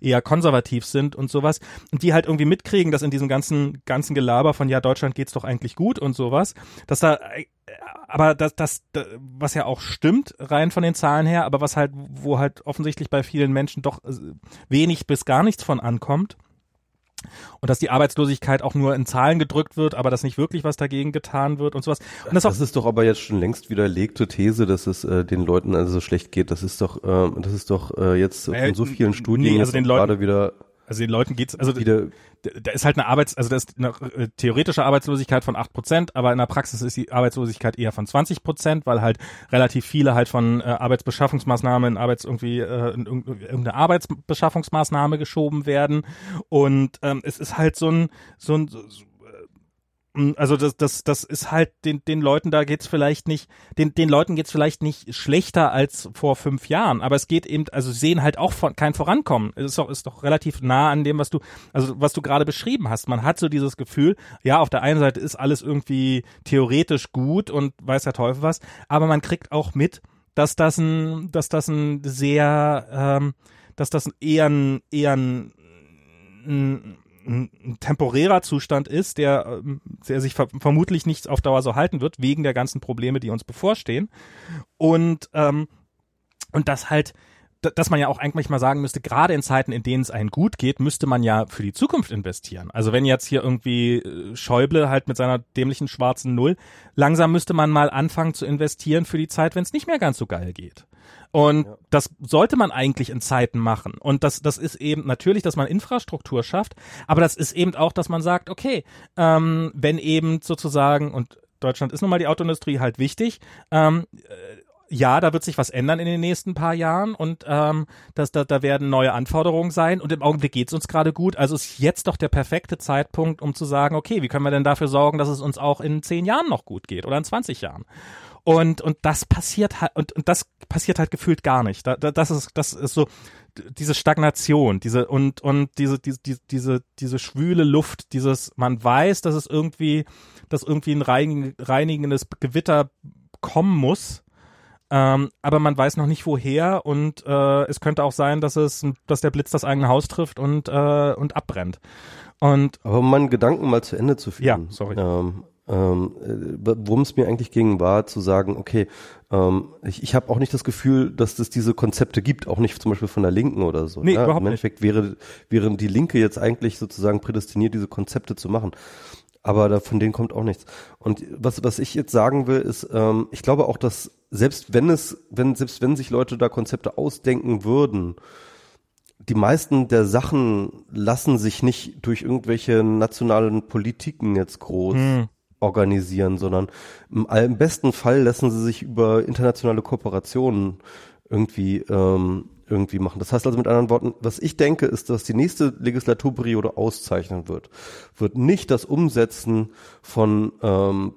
eher konservativ sind und sowas. Und die halt irgendwie mitkriegen, dass in diesem ganzen, ganzen Gelaber von ja, Deutschland geht's doch eigentlich gut und sowas, dass da äh, aber das, das, was ja auch stimmt, rein von den Zahlen her, aber was halt, wo halt offensichtlich bei vielen Menschen doch äh, wenig bis gar nichts von ankommt, und dass die Arbeitslosigkeit auch nur in Zahlen gedrückt wird, aber dass nicht wirklich was dagegen getan wird und sowas. Und das, das ist doch aber jetzt schon längst widerlegte These, dass es äh, den Leuten also so schlecht geht. Das ist doch, äh, das ist doch äh, jetzt äh, von so vielen Studien nee, also den Leuten, gerade wieder Also den Leuten geht's, also Wieder, da ist halt eine Arbeits, also da ist eine äh, theoretische Arbeitslosigkeit von acht Prozent, aber in der Praxis ist die Arbeitslosigkeit eher von 20 Prozent, weil halt relativ viele halt von äh, Arbeitsbeschaffungsmaßnahmen in Arbeits irgendwie äh, in irgendeine Arbeitsbeschaffungsmaßnahme geschoben werden. Und ähm, es ist halt so ein so ein so, also das, das, das ist halt den, den Leuten da geht's vielleicht nicht, den, den Leuten geht's vielleicht nicht schlechter als vor fünf Jahren, aber es geht eben, also sehen halt auch von, kein Vorankommen. Es ist doch, ist doch relativ nah an dem, was du, also was du gerade beschrieben hast. Man hat so dieses Gefühl, ja, auf der einen Seite ist alles irgendwie theoretisch gut und weiß der Teufel was, aber man kriegt auch mit, dass das ein, dass das ein sehr, ähm, dass das eher ein, eher ein, ein ein temporärer Zustand ist, der, ähm, der sich ver vermutlich nicht auf Dauer so halten wird, wegen der ganzen Probleme, die uns bevorstehen. Und, ähm, und das halt, dass man ja auch eigentlich mal sagen müsste, gerade in Zeiten, in denen es einen gut geht, müsste man ja für die Zukunft investieren. Also wenn jetzt hier irgendwie äh, Schäuble halt mit seiner dämlichen schwarzen Null, langsam müsste man mal anfangen zu investieren für die Zeit, wenn es nicht mehr ganz so geil geht. Und ja. das sollte man eigentlich in Zeiten machen. Und das, das ist eben natürlich, dass man Infrastruktur schafft, aber das ist eben auch, dass man sagt, okay, ähm, wenn eben sozusagen, und Deutschland ist nun mal die Autoindustrie halt wichtig, ähm, äh, ja, da wird sich was ändern in den nächsten paar Jahren und ähm, das, da, da werden neue Anforderungen sein und im Augenblick geht's uns gerade gut. Also ist jetzt doch der perfekte Zeitpunkt, um zu sagen, okay, wie können wir denn dafür sorgen, dass es uns auch in zehn Jahren noch gut geht oder in 20 Jahren? Und, und das passiert halt, und, und das passiert halt gefühlt gar nicht. Da, da, das ist, das ist so, diese Stagnation, diese, und, und diese, diese, diese, diese, schwüle Luft, dieses, man weiß, dass es irgendwie, dass irgendwie ein reinigendes Gewitter kommen muss, ähm, aber man weiß noch nicht woher und äh, es könnte auch sein, dass es, dass der Blitz das eigene Haus trifft und äh, und abbrennt. Und aber um meinen Gedanken mal zu Ende zu führen. Ja, sorry. Ähm, ähm, äh, worum es mir eigentlich ging, war zu sagen, okay, ähm, ich, ich habe auch nicht das Gefühl, dass es diese Konzepte gibt, auch nicht zum Beispiel von der Linken oder so. Nee, ja? überhaupt Im Endeffekt nicht. wäre, wäre die Linke jetzt eigentlich sozusagen prädestiniert, diese Konzepte zu machen. Aber da, von denen kommt auch nichts. Und was, was ich jetzt sagen will, ist, ähm, ich glaube auch, dass selbst wenn es, wenn, selbst wenn sich Leute da Konzepte ausdenken würden, die meisten der Sachen lassen sich nicht durch irgendwelche nationalen Politiken jetzt groß hm organisieren, sondern im, im besten Fall lassen sie sich über internationale Kooperationen irgendwie ähm, irgendwie machen. Das heißt also mit anderen Worten, was ich denke, ist, dass die nächste Legislaturperiode auszeichnen wird, wird nicht das Umsetzen von ähm,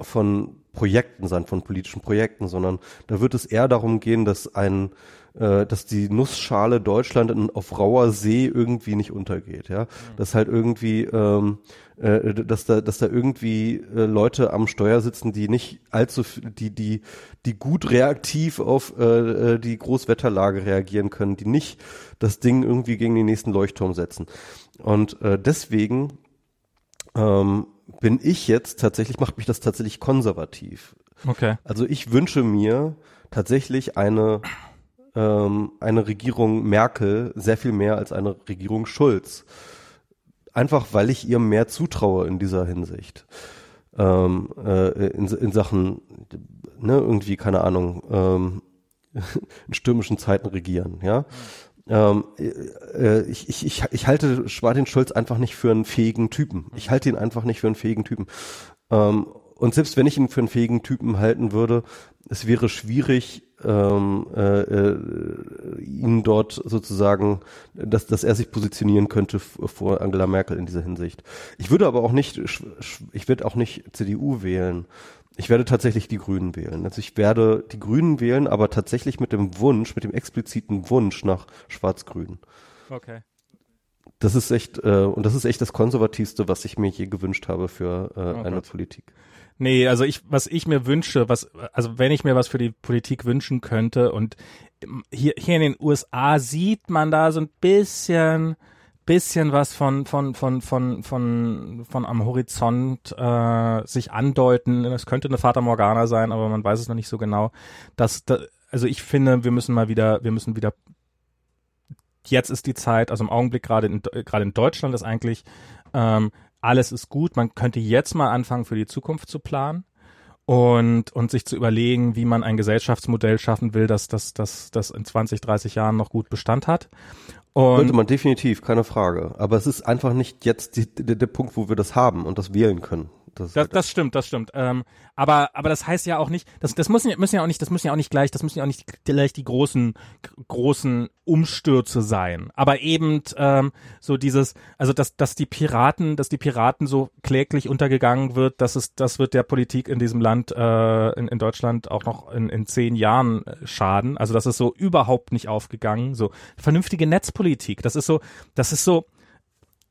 von Projekten sein, von politischen Projekten, sondern da wird es eher darum gehen, dass ein äh, dass die Nussschale Deutschland in, auf rauer See irgendwie nicht untergeht, ja, mhm. dass halt irgendwie, ähm, äh, dass da, dass da irgendwie äh, Leute am Steuer sitzen, die nicht allzu, die, die, die gut reaktiv auf äh, äh, die Großwetterlage reagieren können, die nicht das Ding irgendwie gegen den nächsten Leuchtturm setzen. Und äh, deswegen ähm, bin ich jetzt tatsächlich, macht mich das tatsächlich konservativ. Okay. Also ich wünsche mir tatsächlich eine ähm, eine Regierung Merkel sehr viel mehr als eine Regierung Schulz. Einfach weil ich ihr mehr zutraue in dieser Hinsicht. Ähm, äh, in, in Sachen, ne, irgendwie, keine Ahnung, ähm, in stürmischen Zeiten regieren, ja. Ähm, äh, ich, ich, ich, ich halte Martin Schulz einfach nicht für einen fähigen Typen. Ich halte ihn einfach nicht für einen fähigen Typen. Ähm, und selbst wenn ich ihn für einen fähigen Typen halten würde, es wäre schwierig, ähm, äh, äh, ihn dort sozusagen, dass, dass er sich positionieren könnte vor Angela Merkel in dieser Hinsicht. Ich würde aber auch nicht, ich werde auch nicht CDU wählen. Ich werde tatsächlich die Grünen wählen. Also ich werde die Grünen wählen, aber tatsächlich mit dem Wunsch, mit dem expliziten Wunsch nach Schwarz-Grün. Okay. Das ist echt, äh, und das ist echt das Konservativste, was ich mir je gewünscht habe für äh, oh eine Politik. Nee, also ich, was ich mir wünsche, was, also wenn ich mir was für die Politik wünschen könnte und hier, hier in den USA sieht man da so ein bisschen, bisschen was von, von, von, von, von, von am Horizont äh, sich andeuten. Es könnte eine Fata Morgana sein, aber man weiß es noch nicht so genau. Das, da, also ich finde, wir müssen mal wieder, wir müssen wieder jetzt ist die Zeit, also im Augenblick gerade in, gerade in Deutschland ist eigentlich ähm, alles ist gut, man könnte jetzt mal anfangen, für die Zukunft zu planen und, und sich zu überlegen, wie man ein Gesellschaftsmodell schaffen will, das, das, das, das in 20, 30 Jahren noch gut Bestand hat. Und Sollte man definitiv, keine Frage. Aber es ist einfach nicht jetzt die, der, der Punkt, wo wir das haben und das wählen können. Das, das, das stimmt, das stimmt. Ähm, aber, aber das heißt ja auch nicht, das, das müssen, müssen ja auch nicht, das müssen ja auch nicht gleich, das müssen ja auch nicht gleich die großen, großen Umstürze sein. Aber eben ähm, so dieses, also dass, dass die Piraten, dass die Piraten so kläglich untergegangen wird, dass es, das wird der Politik in diesem Land, äh, in, in Deutschland auch noch in, in zehn Jahren äh, schaden. Also das ist so überhaupt nicht aufgegangen. So vernünftige Netzpolitik, das ist so, das ist so,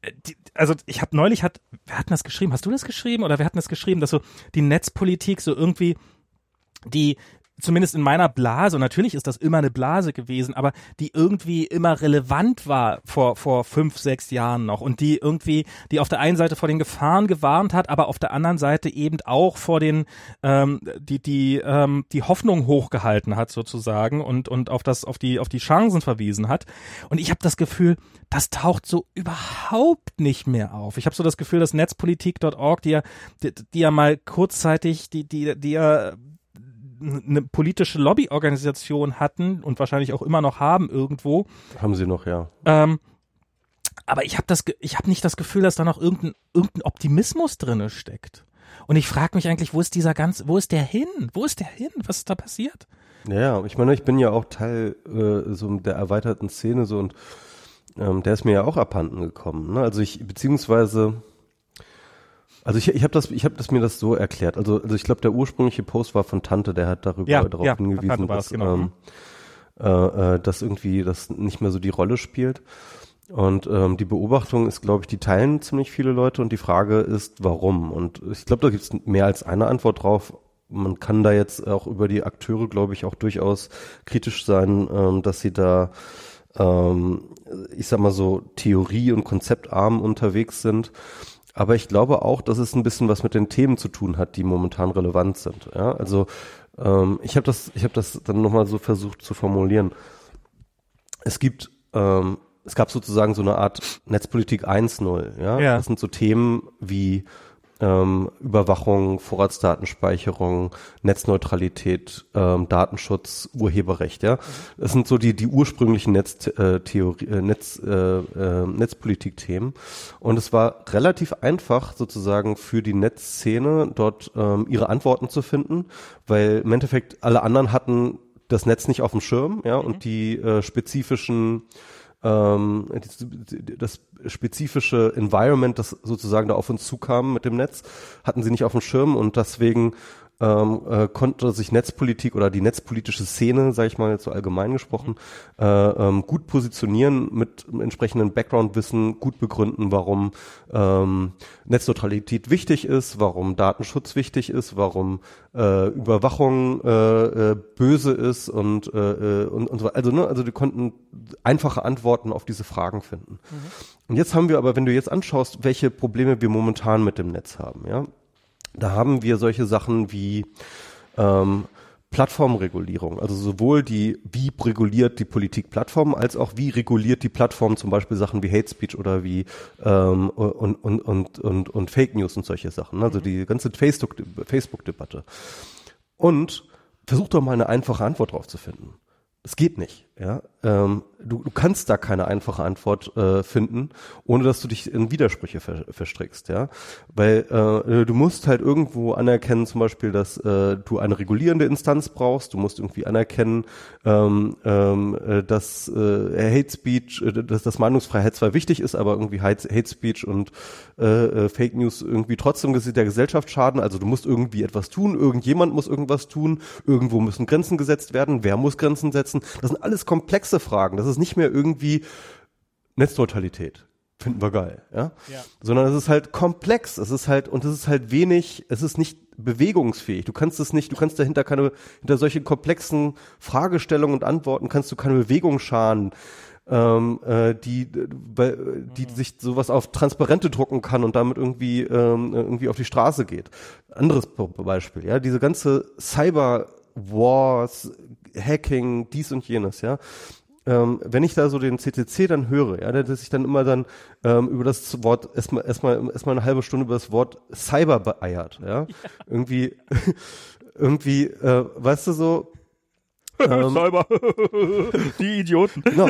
äh, die, also ich habe neulich hat, wer hat das geschrieben? Hast du das geschrieben oder wer hat das geschrieben, dass so die Netzpolitik so irgendwie die zumindest in meiner Blase, und natürlich ist das immer eine Blase gewesen, aber die irgendwie immer relevant war vor, vor fünf, sechs Jahren noch und die irgendwie, die auf der einen Seite vor den Gefahren gewarnt hat, aber auf der anderen Seite eben auch vor den, ähm, die, die, ähm, die Hoffnung hochgehalten hat sozusagen und, und auf das, auf die, auf die Chancen verwiesen hat. Und ich habe das Gefühl, das taucht so überhaupt nicht mehr auf. Ich habe so das Gefühl, dass Netzpolitik.org, die ja, die, die ja mal kurzzeitig, die, die, die ja eine politische Lobbyorganisation hatten und wahrscheinlich auch immer noch haben irgendwo. Haben sie noch, ja. Ähm, aber ich habe das, ich habe nicht das Gefühl, dass da noch irgendein, irgendein Optimismus drinne steckt. Und ich frage mich eigentlich, wo ist dieser ganz, wo ist der hin? Wo ist der hin? Was ist da passiert? Ja, ich meine, ich bin ja auch Teil äh, so der erweiterten Szene so und ähm, der ist mir ja auch abhanden gekommen. Ne? Also ich beziehungsweise also ich, ich habe das, ich habe das mir das so erklärt. Also, also ich glaube, der ursprüngliche Post war von Tante, der hat darüber ja, darauf ja, hingewiesen, dass, genau. ähm, äh, äh, dass irgendwie das nicht mehr so die Rolle spielt. Und ähm, die Beobachtung ist, glaube ich, die teilen ziemlich viele Leute und die Frage ist, warum? Und ich glaube, da gibt es mehr als eine Antwort drauf. Man kann da jetzt auch über die Akteure, glaube ich, auch durchaus kritisch sein, ähm, dass sie da, ähm, ich sag mal so, Theorie- und konzeptarm unterwegs sind. Aber ich glaube auch, dass es ein bisschen was mit den Themen zu tun hat, die momentan relevant sind. Ja, also ähm, ich habe das, ich habe das dann nochmal so versucht zu formulieren. Es gibt ähm, es gab sozusagen so eine Art Netzpolitik 1.0, ja? ja. Das sind so Themen wie ähm, Überwachung, Vorratsdatenspeicherung, Netzneutralität, ähm, Datenschutz, Urheberrecht. Ja, das sind so die die ursprünglichen Netztheorie, äh, Netz, äh, äh, Netzpolitik-Themen. Und es war relativ einfach sozusagen für die Netzszene dort ähm, ihre Antworten zu finden, weil im Endeffekt alle anderen hatten das Netz nicht auf dem Schirm, ja, mhm. und die äh, spezifischen ähm, das spezifische Environment, das sozusagen da auf uns zukam mit dem Netz, hatten sie nicht auf dem Schirm und deswegen ähm, äh, konnte sich Netzpolitik oder die netzpolitische Szene, sage ich mal jetzt so allgemein gesprochen, äh, ähm, gut positionieren mit entsprechendem Background-Wissen, gut begründen, warum ähm, Netzneutralität wichtig ist, warum Datenschutz wichtig ist, warum äh, Überwachung äh, äh, böse ist und, äh, äh und, und so. Also ne, also die konnten einfache Antworten auf diese Fragen finden. Mhm. Und jetzt haben wir aber, wenn du jetzt anschaust, welche Probleme wir momentan mit dem Netz haben, ja, da haben wir solche Sachen wie ähm, Plattformregulierung, also sowohl die, wie reguliert die Politik Plattformen, als auch wie reguliert die Plattform zum Beispiel Sachen wie Hate Speech oder wie ähm, und, und, und, und, und Fake News und solche Sachen. Also die ganze Facebook-Debatte. Und versuch doch mal eine einfache Antwort drauf zu finden. Es geht nicht. Ja, ähm, du, du kannst da keine einfache Antwort äh, finden, ohne dass du dich in Widersprüche ver verstrickst, ja, weil äh, du musst halt irgendwo anerkennen, zum Beispiel, dass äh, du eine regulierende Instanz brauchst. Du musst irgendwie anerkennen, ähm, ähm, äh, dass äh, Hate Speech, äh, dass das Meinungsfreiheit zwar wichtig ist, aber irgendwie Hate, Hate Speech und äh, äh, Fake News irgendwie trotzdem der Gesellschaft schaden. Also du musst irgendwie etwas tun, irgendjemand muss irgendwas tun, irgendwo müssen Grenzen gesetzt werden. Wer muss Grenzen setzen? Das sind alles komplexe Fragen. Das ist nicht mehr irgendwie Netzneutralität. Finden wir geil, ja? ja. Sondern es ist halt komplex. Es ist halt, und es ist halt wenig, es ist nicht bewegungsfähig. Du kannst es nicht, du kannst dahinter keine, hinter solchen komplexen Fragestellungen und Antworten kannst du keine Bewegung scharen, ähm, äh, die, die mhm. sich sowas auf Transparente drucken kann und damit irgendwie, ähm, irgendwie auf die Straße geht. Anderes Beispiel, ja, diese ganze Cyber Wars, Hacking, dies und jenes, ja. Ähm, wenn ich da so den CCC dann höre, ja, dass ich dann immer dann ähm, über das Wort erstmal erstmal erstmal eine halbe Stunde über das Wort Cyber beeiert, ja, ja. irgendwie irgendwie, äh, weißt du so, Ähm, Cyber. Die Idioten. Genau.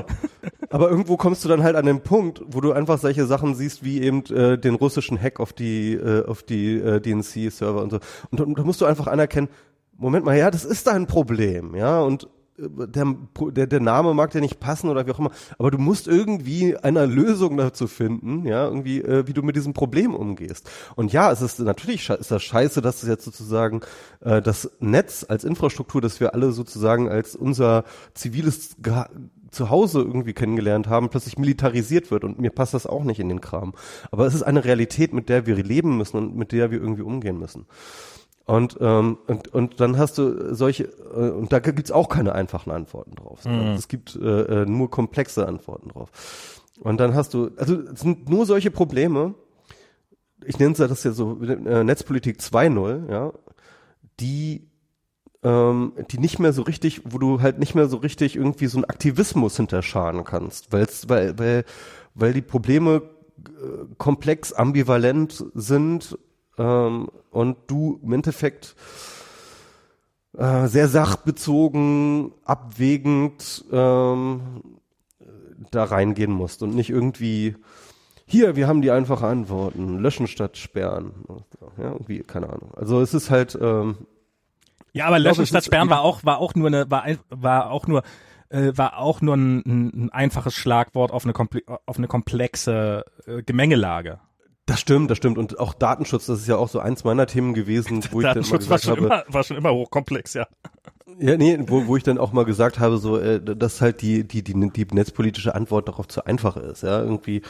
Aber irgendwo kommst du dann halt an den Punkt, wo du einfach solche Sachen siehst, wie eben äh, den russischen Hack auf die äh, auf die äh, DNC-Server und so. Und da musst du einfach anerkennen, Moment mal, ja, das ist dein Problem, ja, und der, der, der Name mag dir nicht passen oder wie auch immer, aber du musst irgendwie eine Lösung dazu finden, ja, irgendwie, äh, wie du mit diesem Problem umgehst. Und ja, es ist natürlich ist das scheiße, dass es jetzt sozusagen äh, das Netz als Infrastruktur, das wir alle sozusagen als unser ziviles Ge Zuhause irgendwie kennengelernt haben, plötzlich militarisiert wird und mir passt das auch nicht in den Kram. Aber es ist eine Realität, mit der wir leben müssen und mit der wir irgendwie umgehen müssen. Und, ähm, und, und dann hast du solche, äh, und da gibt's auch keine einfachen Antworten drauf. Mhm. Es gibt äh, äh, nur komplexe Antworten drauf. Und dann hast du, also es sind nur solche Probleme, ich nenne das ja so äh, Netzpolitik 2.0, ja, die ähm, die nicht mehr so richtig, wo du halt nicht mehr so richtig irgendwie so einen Aktivismus hinterscharen kannst, weil's, weil, weil, weil die Probleme äh, komplex, ambivalent sind ähm, und du im Endeffekt äh, sehr sachbezogen, abwägend ähm, da reingehen musst und nicht irgendwie hier, wir haben die einfache Antworten, löschen statt sperren. Ja, irgendwie, keine Ahnung. Also es ist halt ähm, Ja, aber löschen statt sperren war auch, war auch nur eine, war, war auch nur äh, war auch nur ein, ein einfaches Schlagwort auf eine, auf eine komplexe äh, Gemengelage. Das stimmt, das stimmt. Und auch Datenschutz, das ist ja auch so eins meiner Themen gewesen, wo ich dann mal gesagt war schon habe, immer, war schon immer hochkomplex, ja. Ja, nee, wo, wo ich dann auch mal gesagt habe, so, äh, dass halt die, die, die, die netzpolitische Antwort darauf zu einfach ist, ja, irgendwie.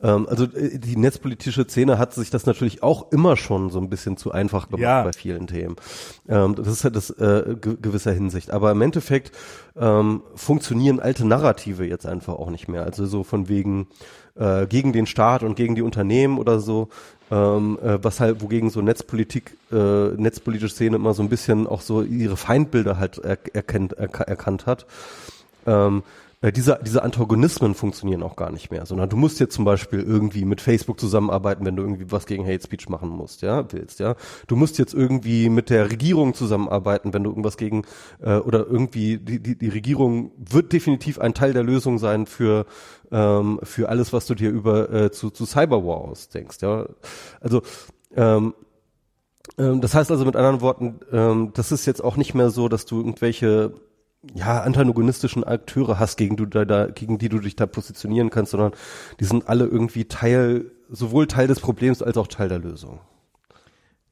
Ähm, also äh, die netzpolitische Szene hat sich das natürlich auch immer schon so ein bisschen zu einfach gemacht ja. bei vielen Themen. Ähm, das ist halt das äh, gewisser Hinsicht. Aber im Endeffekt ähm, funktionieren alte Narrative jetzt einfach auch nicht mehr. Also so von wegen äh, gegen den Staat und gegen die Unternehmen oder so, ähm, äh, was halt, wogegen so Netzpolitik, äh, netzpolitische Szene immer so ein bisschen auch so ihre Feindbilder halt er, erkennt, er, erkannt hat. Ähm, äh, diese, diese Antagonismen funktionieren auch gar nicht mehr, sondern du musst jetzt zum Beispiel irgendwie mit Facebook zusammenarbeiten, wenn du irgendwie was gegen Hate Speech machen musst, ja, willst, ja. Du musst jetzt irgendwie mit der Regierung zusammenarbeiten, wenn du irgendwas gegen äh, oder irgendwie die, die, die Regierung wird definitiv ein Teil der Lösung sein für ähm, für alles, was du dir über äh, zu, zu Cyberwar ausdenkst, ja. Also ähm, ähm, das heißt also mit anderen Worten, ähm, das ist jetzt auch nicht mehr so, dass du irgendwelche ja, antagonistischen Akteure hast, gegen, du da, da, gegen die du dich da positionieren kannst, sondern die sind alle irgendwie Teil, sowohl Teil des Problems als auch Teil der Lösung.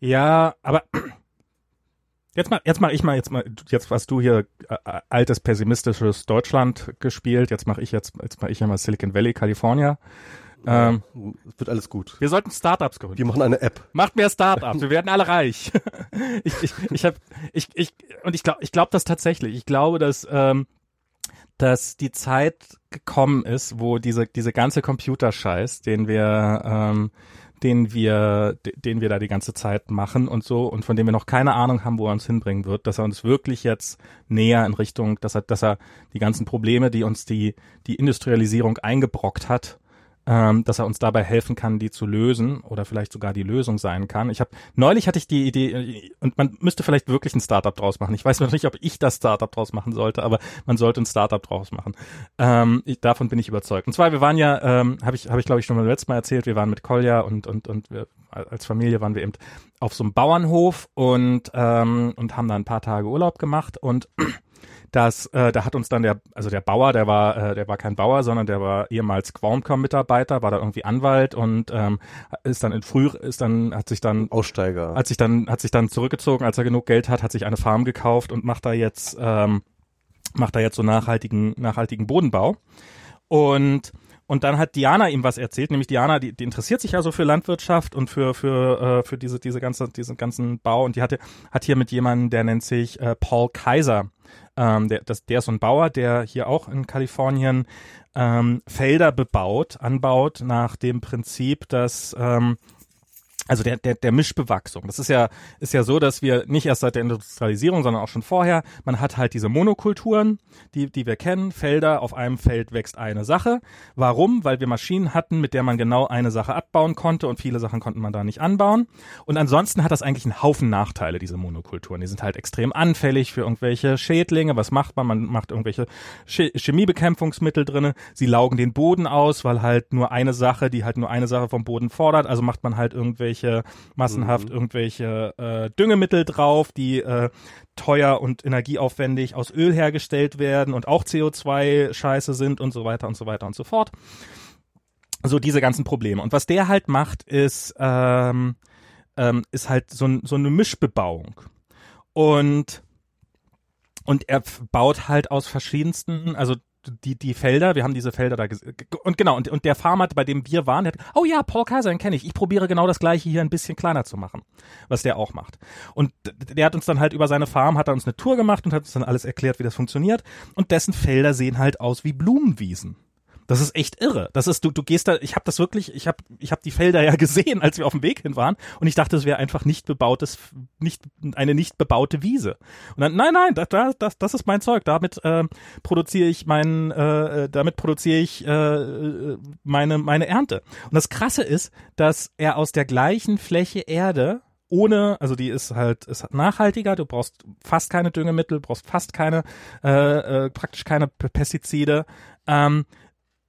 Ja, aber jetzt mal, jetzt mal ich mal, jetzt mal, jetzt hast du hier äh, altes pessimistisches Deutschland gespielt, jetzt mache ich jetzt, jetzt mache ich ja mal Silicon Valley, California. Ähm, es wird alles gut. Wir sollten Startups gründen. Wir machen eine App. Macht mehr Startups. wir werden alle reich. ich, ich, ich hab, ich, ich, und ich glaube, ich glaube das tatsächlich. Ich glaube, dass, ähm, dass die Zeit gekommen ist, wo diese, diese ganze Computerscheiß, den wir, ähm, den wir, den wir da die ganze Zeit machen und so und von dem wir noch keine Ahnung haben, wo er uns hinbringen wird, dass er uns wirklich jetzt näher in Richtung, dass er, dass er die ganzen Probleme, die uns die, die Industrialisierung eingebrockt hat, ähm, dass er uns dabei helfen kann, die zu lösen oder vielleicht sogar die Lösung sein kann. Ich habe neulich hatte ich die Idee äh, und man müsste vielleicht wirklich ein Startup draus machen. Ich weiß noch nicht, ob ich das Startup draus machen sollte, aber man sollte ein Startup draus machen. Ähm, ich, davon bin ich überzeugt. Und zwar wir waren ja, ähm, habe ich habe ich glaube ich schon mal letztes Mal erzählt, wir waren mit Kolja und und und wir, als Familie waren wir eben auf so einem Bauernhof und ähm, und haben da ein paar Tage Urlaub gemacht und dass äh, da hat uns dann der, also der Bauer, der war, äh, der war kein Bauer, sondern der war ehemals Qualcomm-Mitarbeiter, war da irgendwie Anwalt und ähm, ist dann in früh, ist dann, hat sich dann Aussteiger, hat sich dann, hat sich dann zurückgezogen, als er genug Geld hat, hat sich eine Farm gekauft und macht da jetzt, ähm, macht da jetzt so nachhaltigen, nachhaltigen Bodenbau. Und und dann hat Diana ihm was erzählt, nämlich Diana, die, die interessiert sich ja so für Landwirtschaft und für für äh, für diese diese ganze diesen ganzen Bau. Und die hatte hat hier mit jemandem, der nennt sich äh, Paul Kaiser ähm, der, das, der ist so ein Bauer, der hier auch in Kalifornien ähm, Felder bebaut, anbaut nach dem Prinzip, dass ähm, also der, der, der Mischbewachsung. Das ist ja, ist ja so, dass wir nicht erst seit der Industrialisierung, sondern auch schon vorher, man hat halt diese Monokulturen, die, die wir kennen, Felder, auf einem Feld wächst eine Sache. Warum? Weil wir Maschinen hatten, mit der man genau eine Sache abbauen konnte und viele Sachen konnten man da nicht anbauen. Und ansonsten hat das eigentlich einen Haufen Nachteile, diese Monokulturen. Die sind halt extrem anfällig für irgendwelche Schädlinge. Was macht man? Man macht irgendwelche Chemiebekämpfungsmittel drinne. Sie laugen den Boden aus, weil halt nur eine Sache, die halt nur eine Sache vom Boden fordert. Also macht man halt irgendwelche irgendwelche massenhaft mhm. irgendwelche äh, Düngemittel drauf, die äh, teuer und energieaufwendig aus Öl hergestellt werden und auch CO2 scheiße sind und so weiter und so weiter und so fort. So diese ganzen Probleme. Und was der halt macht, ist, ähm, ähm, ist halt so, so eine Mischbebauung. Und und er baut halt aus verschiedensten, also die, die Felder, wir haben diese Felder da und genau, und, und der Farmer, bei dem wir waren, der hat, oh ja, Paul Kaiser, den kenne ich. Ich probiere genau das gleiche hier ein bisschen kleiner zu machen, was der auch macht. Und der hat uns dann halt über seine Farm, hat er uns eine Tour gemacht und hat uns dann alles erklärt, wie das funktioniert. Und dessen Felder sehen halt aus wie Blumenwiesen. Das ist echt irre. Das ist du du gehst da, ich habe das wirklich, ich habe ich habe die Felder ja gesehen, als wir auf dem Weg hin waren und ich dachte, es wäre einfach nicht bebautes nicht eine nicht bebaute Wiese. Und dann nein, nein, das das das ist mein Zeug. Damit äh, produziere ich meinen äh, äh, damit produziere ich äh, meine meine Ernte. Und das krasse ist, dass er aus der gleichen Fläche Erde ohne, also die ist halt, ist nachhaltiger, du brauchst fast keine Düngemittel, brauchst fast keine, äh, äh, praktisch keine Pestizide. Ähm,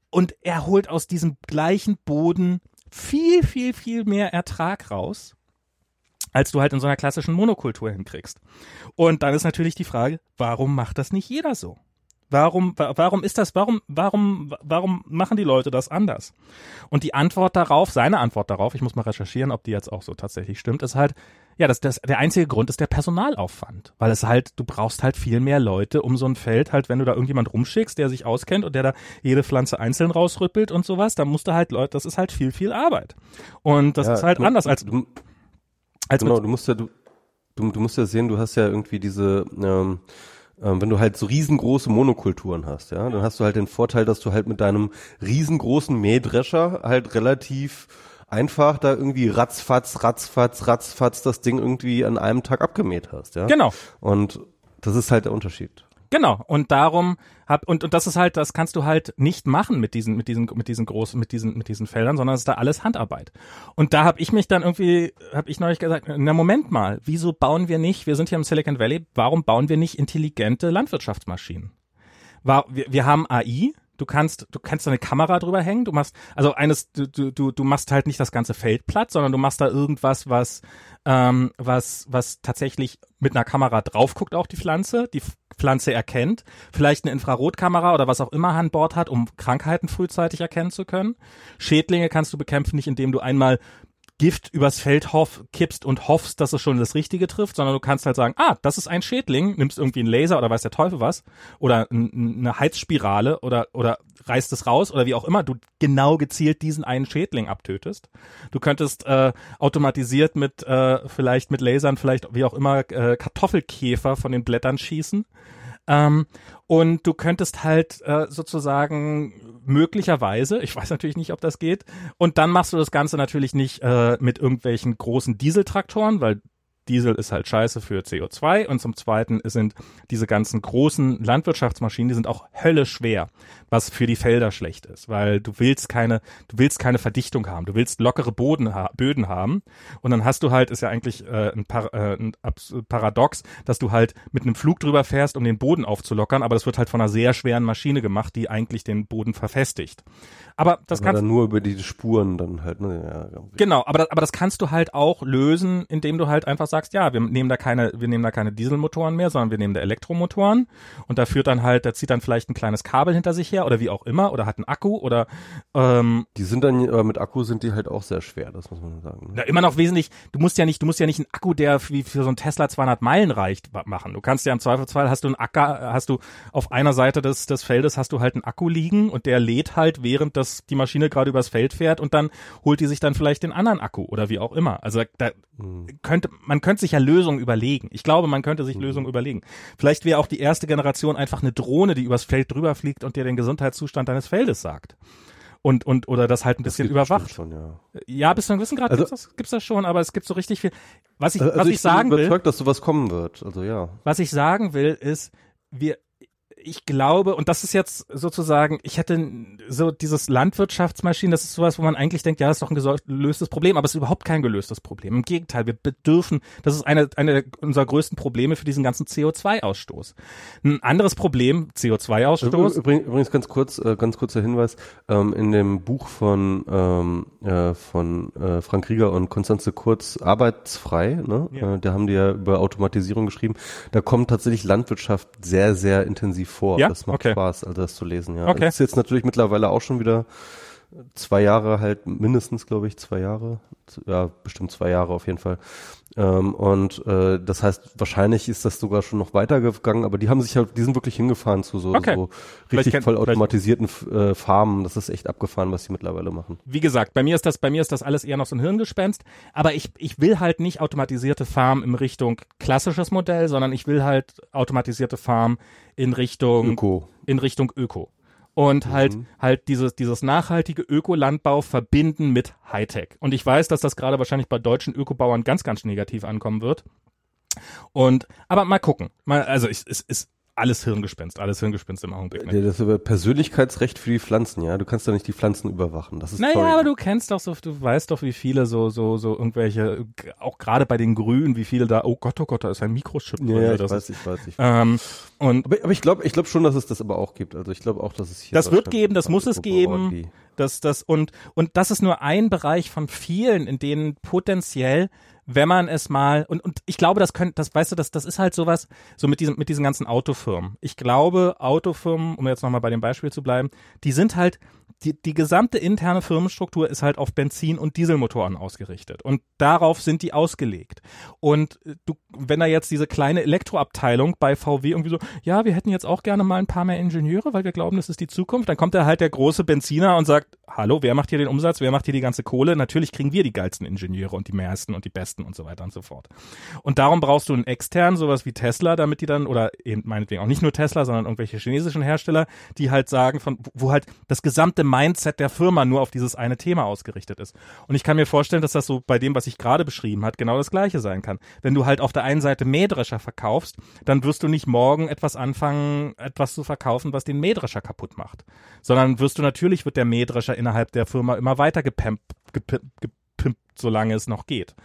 und er holt aus diesem gleichen Boden viel, viel, viel mehr Ertrag raus, als du halt in so einer klassischen Monokultur hinkriegst. Und dann ist natürlich die Frage, warum macht das nicht jeder so? Warum, warum ist das, warum, warum, warum machen die Leute das anders? Und die Antwort darauf, seine Antwort darauf, ich muss mal recherchieren, ob die jetzt auch so tatsächlich stimmt, ist halt, ja, das, das, der einzige Grund ist der Personalaufwand. Weil es halt, du brauchst halt viel mehr Leute um so ein Feld, halt, wenn du da irgendjemand rumschickst, der sich auskennt und der da jede Pflanze einzeln rausrüppelt und sowas, dann musst du halt Leute, das ist halt viel, viel Arbeit. Und das ja, ist halt du, anders als, du, als genau, du musst ja, du, du, du musst ja sehen, du hast ja irgendwie diese, ähm, ähm, wenn du halt so riesengroße Monokulturen hast, ja, dann hast du halt den Vorteil, dass du halt mit deinem riesengroßen Mähdrescher halt relativ einfach da irgendwie ratzfatz, ratzfatz, ratzfatz das Ding irgendwie an einem Tag abgemäht hast, ja. Genau. Und das ist halt der Unterschied. Genau. Und darum hab, und, und das ist halt, das kannst du halt nicht machen mit diesen, mit diesen, mit diesen großen, mit diesen, mit diesen Feldern, sondern es ist da alles Handarbeit. Und da habe ich mich dann irgendwie, habe ich neulich gesagt, na Moment mal, wieso bauen wir nicht, wir sind hier im Silicon Valley, warum bauen wir nicht intelligente Landwirtschaftsmaschinen? War, wir, wir haben AI, du kannst, du kannst da eine Kamera drüber hängen, du machst, also eines, du, du, du machst halt nicht das ganze Feld platt, sondern du machst da irgendwas, was, ähm, was, was tatsächlich mit einer Kamera drauf guckt auch die Pflanze, die Pflanze erkennt, vielleicht eine Infrarotkamera oder was auch immer an Bord hat, um Krankheiten frühzeitig erkennen zu können. Schädlinge kannst du bekämpfen, nicht indem du einmal Gift übers Feld hoff, kippst und hoffst, dass es schon das Richtige trifft, sondern du kannst halt sagen, ah, das ist ein Schädling, nimmst irgendwie einen Laser oder weiß der Teufel was oder eine Heizspirale oder oder reißt es raus oder wie auch immer, du genau gezielt diesen einen Schädling abtötest. Du könntest äh, automatisiert mit äh, vielleicht mit Lasern, vielleicht wie auch immer äh, Kartoffelkäfer von den Blättern schießen ähm, und du könntest halt äh, sozusagen möglicherweise, ich weiß natürlich nicht, ob das geht, und dann machst du das Ganze natürlich nicht äh, mit irgendwelchen großen Dieseltraktoren, weil Diesel ist halt scheiße für CO2 und zum Zweiten sind diese ganzen großen Landwirtschaftsmaschinen, die sind auch Hölle schwer, was für die Felder schlecht ist, weil du willst keine, du willst keine Verdichtung haben, du willst lockere Boden, ha Böden haben und dann hast du halt, ist ja eigentlich äh, ein, Par äh, ein Paradox, dass du halt mit einem Flug drüber fährst, um den Boden aufzulockern, aber das wird halt von einer sehr schweren Maschine gemacht, die eigentlich den Boden verfestigt. Aber das aber kannst nur über die Spuren dann halt, ne? Ja, genau, aber das, aber das kannst du halt auch lösen, indem du halt einfach sagst, ja, wir nehmen da keine, wir nehmen da keine Dieselmotoren mehr, sondern wir nehmen da Elektromotoren und da führt dann halt, da zieht dann vielleicht ein kleines Kabel hinter sich her oder wie auch immer oder hat einen Akku oder ähm, Die sind dann, aber mit Akku sind die halt auch sehr schwer, das muss man sagen. Ne? Ja, immer noch wesentlich, du musst ja nicht, du musst ja nicht einen Akku, der wie für so ein Tesla 200 Meilen reicht, machen. Du kannst ja im Zweifelsfall hast du einen Acker, hast du auf einer Seite des, des Feldes hast du halt einen Akku liegen und der lädt halt, während das die Maschine gerade übers Feld fährt und dann holt die sich dann vielleicht den anderen Akku oder wie auch immer. Also da mhm. könnte, man könnte sich ja Lösungen überlegen. Ich glaube, man könnte sich mhm. Lösungen überlegen. Vielleicht wäre auch die erste Generation einfach eine Drohne, die übers Feld drüber fliegt und dir den Gesundheitszustand deines Feldes sagt. und und oder das halt ein bisschen überwacht. Schon, ja. Ja, bis zu einem gewissen Grad Also- gibt's das, gibt's das schon, aber es gibt so richtig viel. Was ich, Also was ich, bin sagen will, überzeugt, dass sowas kommen wird. Also ja. was ich sagen will, ist, wir, ich glaube, und das ist jetzt sozusagen, ich hätte so dieses Landwirtschaftsmaschinen, das ist sowas, wo man eigentlich denkt, ja, das ist doch ein gelöstes Problem, aber es ist überhaupt kein gelöstes Problem. Im Gegenteil, wir bedürfen, das ist eine, eine unserer größten Probleme für diesen ganzen CO2-Ausstoß. Ein anderes Problem, CO2-Ausstoß, Übrigens, ganz kurz, äh, ganz kurzer Hinweis, ähm, in dem Buch von, ähm, äh, von äh, Frank Rieger und Konstanze Kurz Arbeitsfrei, ne? Ja. Da haben die ja über Automatisierung geschrieben. Da kommt tatsächlich Landwirtschaft sehr, sehr intensiv vor. Ja? Das macht Okay. Spaß, also das zu lesen, ja. Okay. Das ist jetzt natürlich mittlerweile auch schon wieder zwei Jahre halt, mindestens, glaube ich, zwei Jahre. Ja, bestimmt zwei Jahre auf jeden Fall. Ähm, und äh, das heißt, wahrscheinlich ist das sogar schon noch weitergegangen, aber die haben sich halt, die sind wirklich hingefahren zu so, Okay. so richtig kennt- voll automatisierten äh, Farmen. Das ist echt abgefahren, was die mittlerweile machen. wie gesagt, bei mir ist das, bei mir ist das alles eher noch so ein Hirngespenst, aber ich, ich will halt nicht automatisierte Farm in Richtung klassisches Modell, sondern ich will halt automatisierte Farm in Richtung Öko. in Richtung Öko. Und halt, halt dieses, dieses nachhaltige Ökolandbau verbinden mit Hightech. Und ich weiß, dass das gerade wahrscheinlich bei deutschen Ökobauern ganz, ganz negativ ankommen wird. Und, aber mal gucken. Mal, also, es ist, ist alles Hirngespinst, alles Hirngespinst im Augenblick. Ne? Das ist aber Persönlichkeitsrecht für die Pflanzen, ja. Du kannst ja nicht die Pflanzen überwachen. Das ist Naja, aber du kennst doch so, du weißt doch, wie viele so, so, so irgendwelche, auch gerade bei den Grünen, wie viele da, oh Gott, oh Gott, da ist ein Mikrochip ja, ja, ich das weiß, ist, ich weiß, ich weiß. ähm, und Aber, aber ich glaube, ich glaube schon, dass es das aber auch gibt. Also ich glaube auch, dass es hier. Das wird geben, das muss es geben. die- Das, das, und, und das ist nur ein Bereich von vielen, in denen potenziell, wenn man es mal, und, und ich glaube, das könnte, das, weißt du, das, das ist halt sowas, so mit diesem, mit diesen ganzen Autofirmen. Ich glaube, Autofirmen, um jetzt nochmal bei dem Beispiel zu bleiben, die sind halt, die, die gesamte interne Firmenstruktur ist halt auf Benzin- und Dieselmotoren ausgerichtet. Und darauf sind die ausgelegt. Und äh, du, wenn da jetzt diese kleine Elektroabteilung bei VW irgendwie so, ja, wir hätten jetzt auch gerne mal ein paar mehr Ingenieure, weil wir glauben, das ist die Zukunft, dann kommt da halt der große Benziner und sagt, hallo, wer macht hier den Umsatz, wer macht hier die ganze Kohle? Natürlich kriegen wir die geilsten Ingenieure und die meisten und die besten und so weiter und so fort. Und darum brauchst du einen externen, sowas wie Tesla, damit die dann, oder eben meinetwegen auch nicht nur Tesla, sondern irgendwelche chinesischen Hersteller, die halt sagen, von, wo halt das gesamte Mindset der Firma nur auf dieses eine Thema ausgerichtet ist. Und ich kann mir vorstellen, dass das so bei dem, was ich gerade beschrieben hat, genau das gleiche sein kann. Wenn du halt auf der einen Seite Mähdrescher verkaufst, dann wirst du nicht morgen etwas anfangen, etwas zu verkaufen, was den Mähdrescher kaputt macht. Sondern wirst du natürlich, wird der Mähdrescher innerhalb der Firma immer weiter gepimpt, gepimpt, gepimpt solange es noch geht.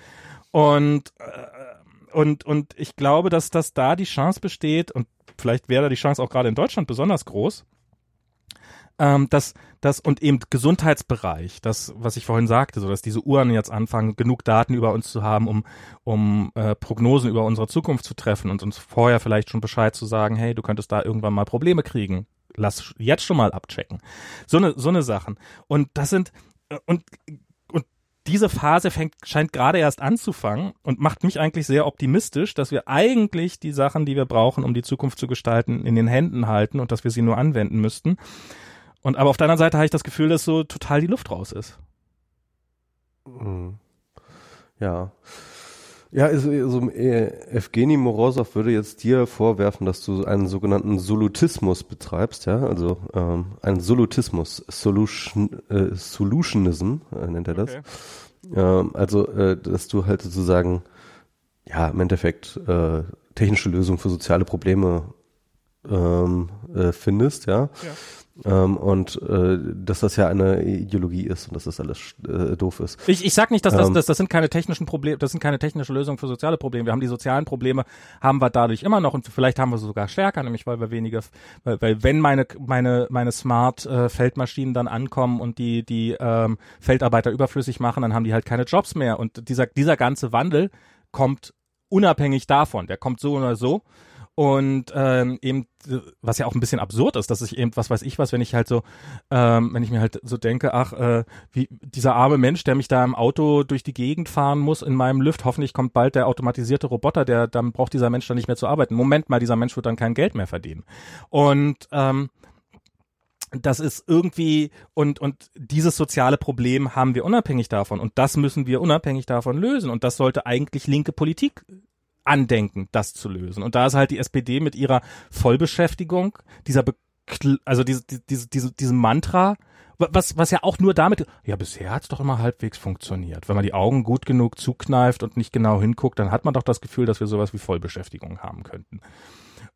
Und, äh, und, und ich glaube, dass, dass da die Chance besteht, und vielleicht wäre da die Chance auch gerade in Deutschland besonders groß, ähm, dass das und eben Gesundheitsbereich, das, was ich vorhin sagte, so dass diese Uhren jetzt anfangen, genug Daten über uns zu haben, um, um äh, Prognosen über unsere Zukunft zu treffen und uns vorher vielleicht schon Bescheid zu sagen, hey, du könntest da irgendwann mal Probleme kriegen. Lass jetzt schon mal abchecken. So eine, so eine Sachen. Und das sind, äh, und, und diese Phase fängt, scheint gerade erst anzufangen und macht mich eigentlich sehr optimistisch, dass wir eigentlich die Sachen, die wir brauchen, um die Zukunft zu gestalten, in den Händen halten und dass wir sie nur anwenden müssten. Und aber auf der anderen Seite habe ich das Gefühl, dass so total die Luft raus ist. Mhm. Ja. Ja, also, also äh, Evgeny Morozov würde jetzt dir vorwerfen, dass du einen sogenannten Solutismus betreibst, ja, also ähm, einen Solutismus, Solution, äh, Solutionism äh, nennt er das. Ähm, also, äh, dass du halt sozusagen, ja, im Endeffekt äh, technische Lösungen für soziale Probleme ähm, äh, findest, ja. Ähm, und äh, dass das ja eine Ideologie ist und dass das alles äh, doof ist. Ich, ich sag nicht, dass das, Ähm. das, das sind keine technischen Probleme, das sind keine technische Lösungen für soziale Probleme. Wir haben die sozialen Probleme, haben wir dadurch immer noch und vielleicht haben wir sie sogar stärker, nämlich weil wir weniger, weil, weil wenn meine meine meine Smart äh, Feldmaschinen dann ankommen und die die ähm, Feldarbeiter überflüssig machen, dann haben die halt keine Jobs mehr und dieser dieser ganze Wandel kommt unabhängig davon. Der kommt so oder so. Und ähm, eben, was ja auch ein bisschen absurd ist, dass ich eben, was weiß ich was, wenn ich halt so, ähm, wenn ich mir halt so denke, ach, äh, wie dieser arme Mensch, der mich da im Auto durch die Gegend fahren muss in meinem Lift, hoffentlich kommt bald der automatisierte Roboter, der dann braucht dieser Mensch dann nicht mehr zu arbeiten. Moment mal, dieser Mensch wird dann kein Geld mehr verdienen. Und ähm, das ist irgendwie und und dieses soziale Problem haben wir unabhängig davon und das müssen wir unabhängig davon lösen und das sollte eigentlich linke Politik andenken, das zu lösen. Und da ist halt die SPD mit ihrer Vollbeschäftigung, dieser Bekl also diese, diese, diese, diesem Mantra, was, was ja auch nur damit, ja, bisher hat's doch immer halbwegs funktioniert. Wenn man die Augen gut genug zukneift und nicht genau hinguckt, dann hat man doch das Gefühl, dass wir sowas wie Vollbeschäftigung haben könnten.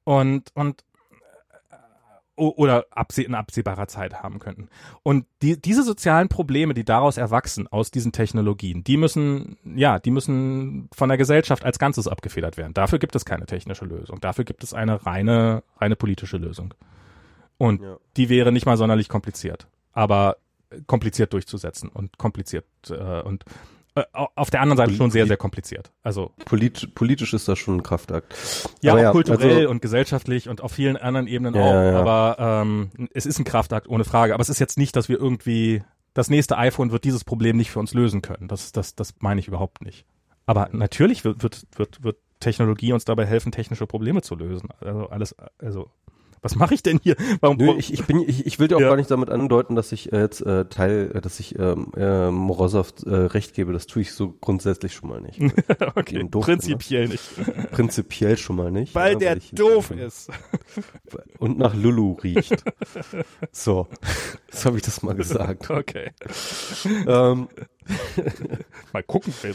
Und, und oder in absehbarer Zeit haben könnten. Und die, diese sozialen Probleme, die daraus erwachsen, aus diesen Technologien, die müssen, ja, die müssen von der Gesellschaft als Ganzes abgefedert werden. Dafür gibt es keine technische Lösung. Dafür gibt es eine reine, reine politische Lösung. Und ja. die wäre nicht mal sonderlich kompliziert, aber kompliziert durchzusetzen und kompliziert äh, und auf der anderen Seite schon sehr, sehr kompliziert. Also Polit, politisch ist das schon ein Kraftakt. Ja, ja, kulturell also, und gesellschaftlich und auf vielen anderen Ebenen ja, auch. Ja, aber ähm, es ist ein Kraftakt ohne Frage. Aber es ist jetzt nicht, dass wir irgendwie das nächste iPhone wird dieses Problem nicht für uns lösen können. Das, das, das meine ich überhaupt nicht. Aber natürlich wird, wird, wird, wird Technologie uns dabei helfen, technische Probleme zu lösen. Also alles, also was mache ich denn hier? Warum Nö, ich, ich bin ich, ich will dir auch ja. gar nicht damit andeuten, dass ich äh, jetzt äh, Teil, äh, dass ich ähm, äh, Morosow äh, recht gebe. Das tue ich so grundsätzlich schon mal nicht. okay, doof prinzipiell bin, ne? nicht. Prinzipiell schon mal nicht. Weil ja, der weil doof ist. Und nach Lulu riecht. So, so habe ich das mal gesagt. Okay. Ähm, mal gucken, Film.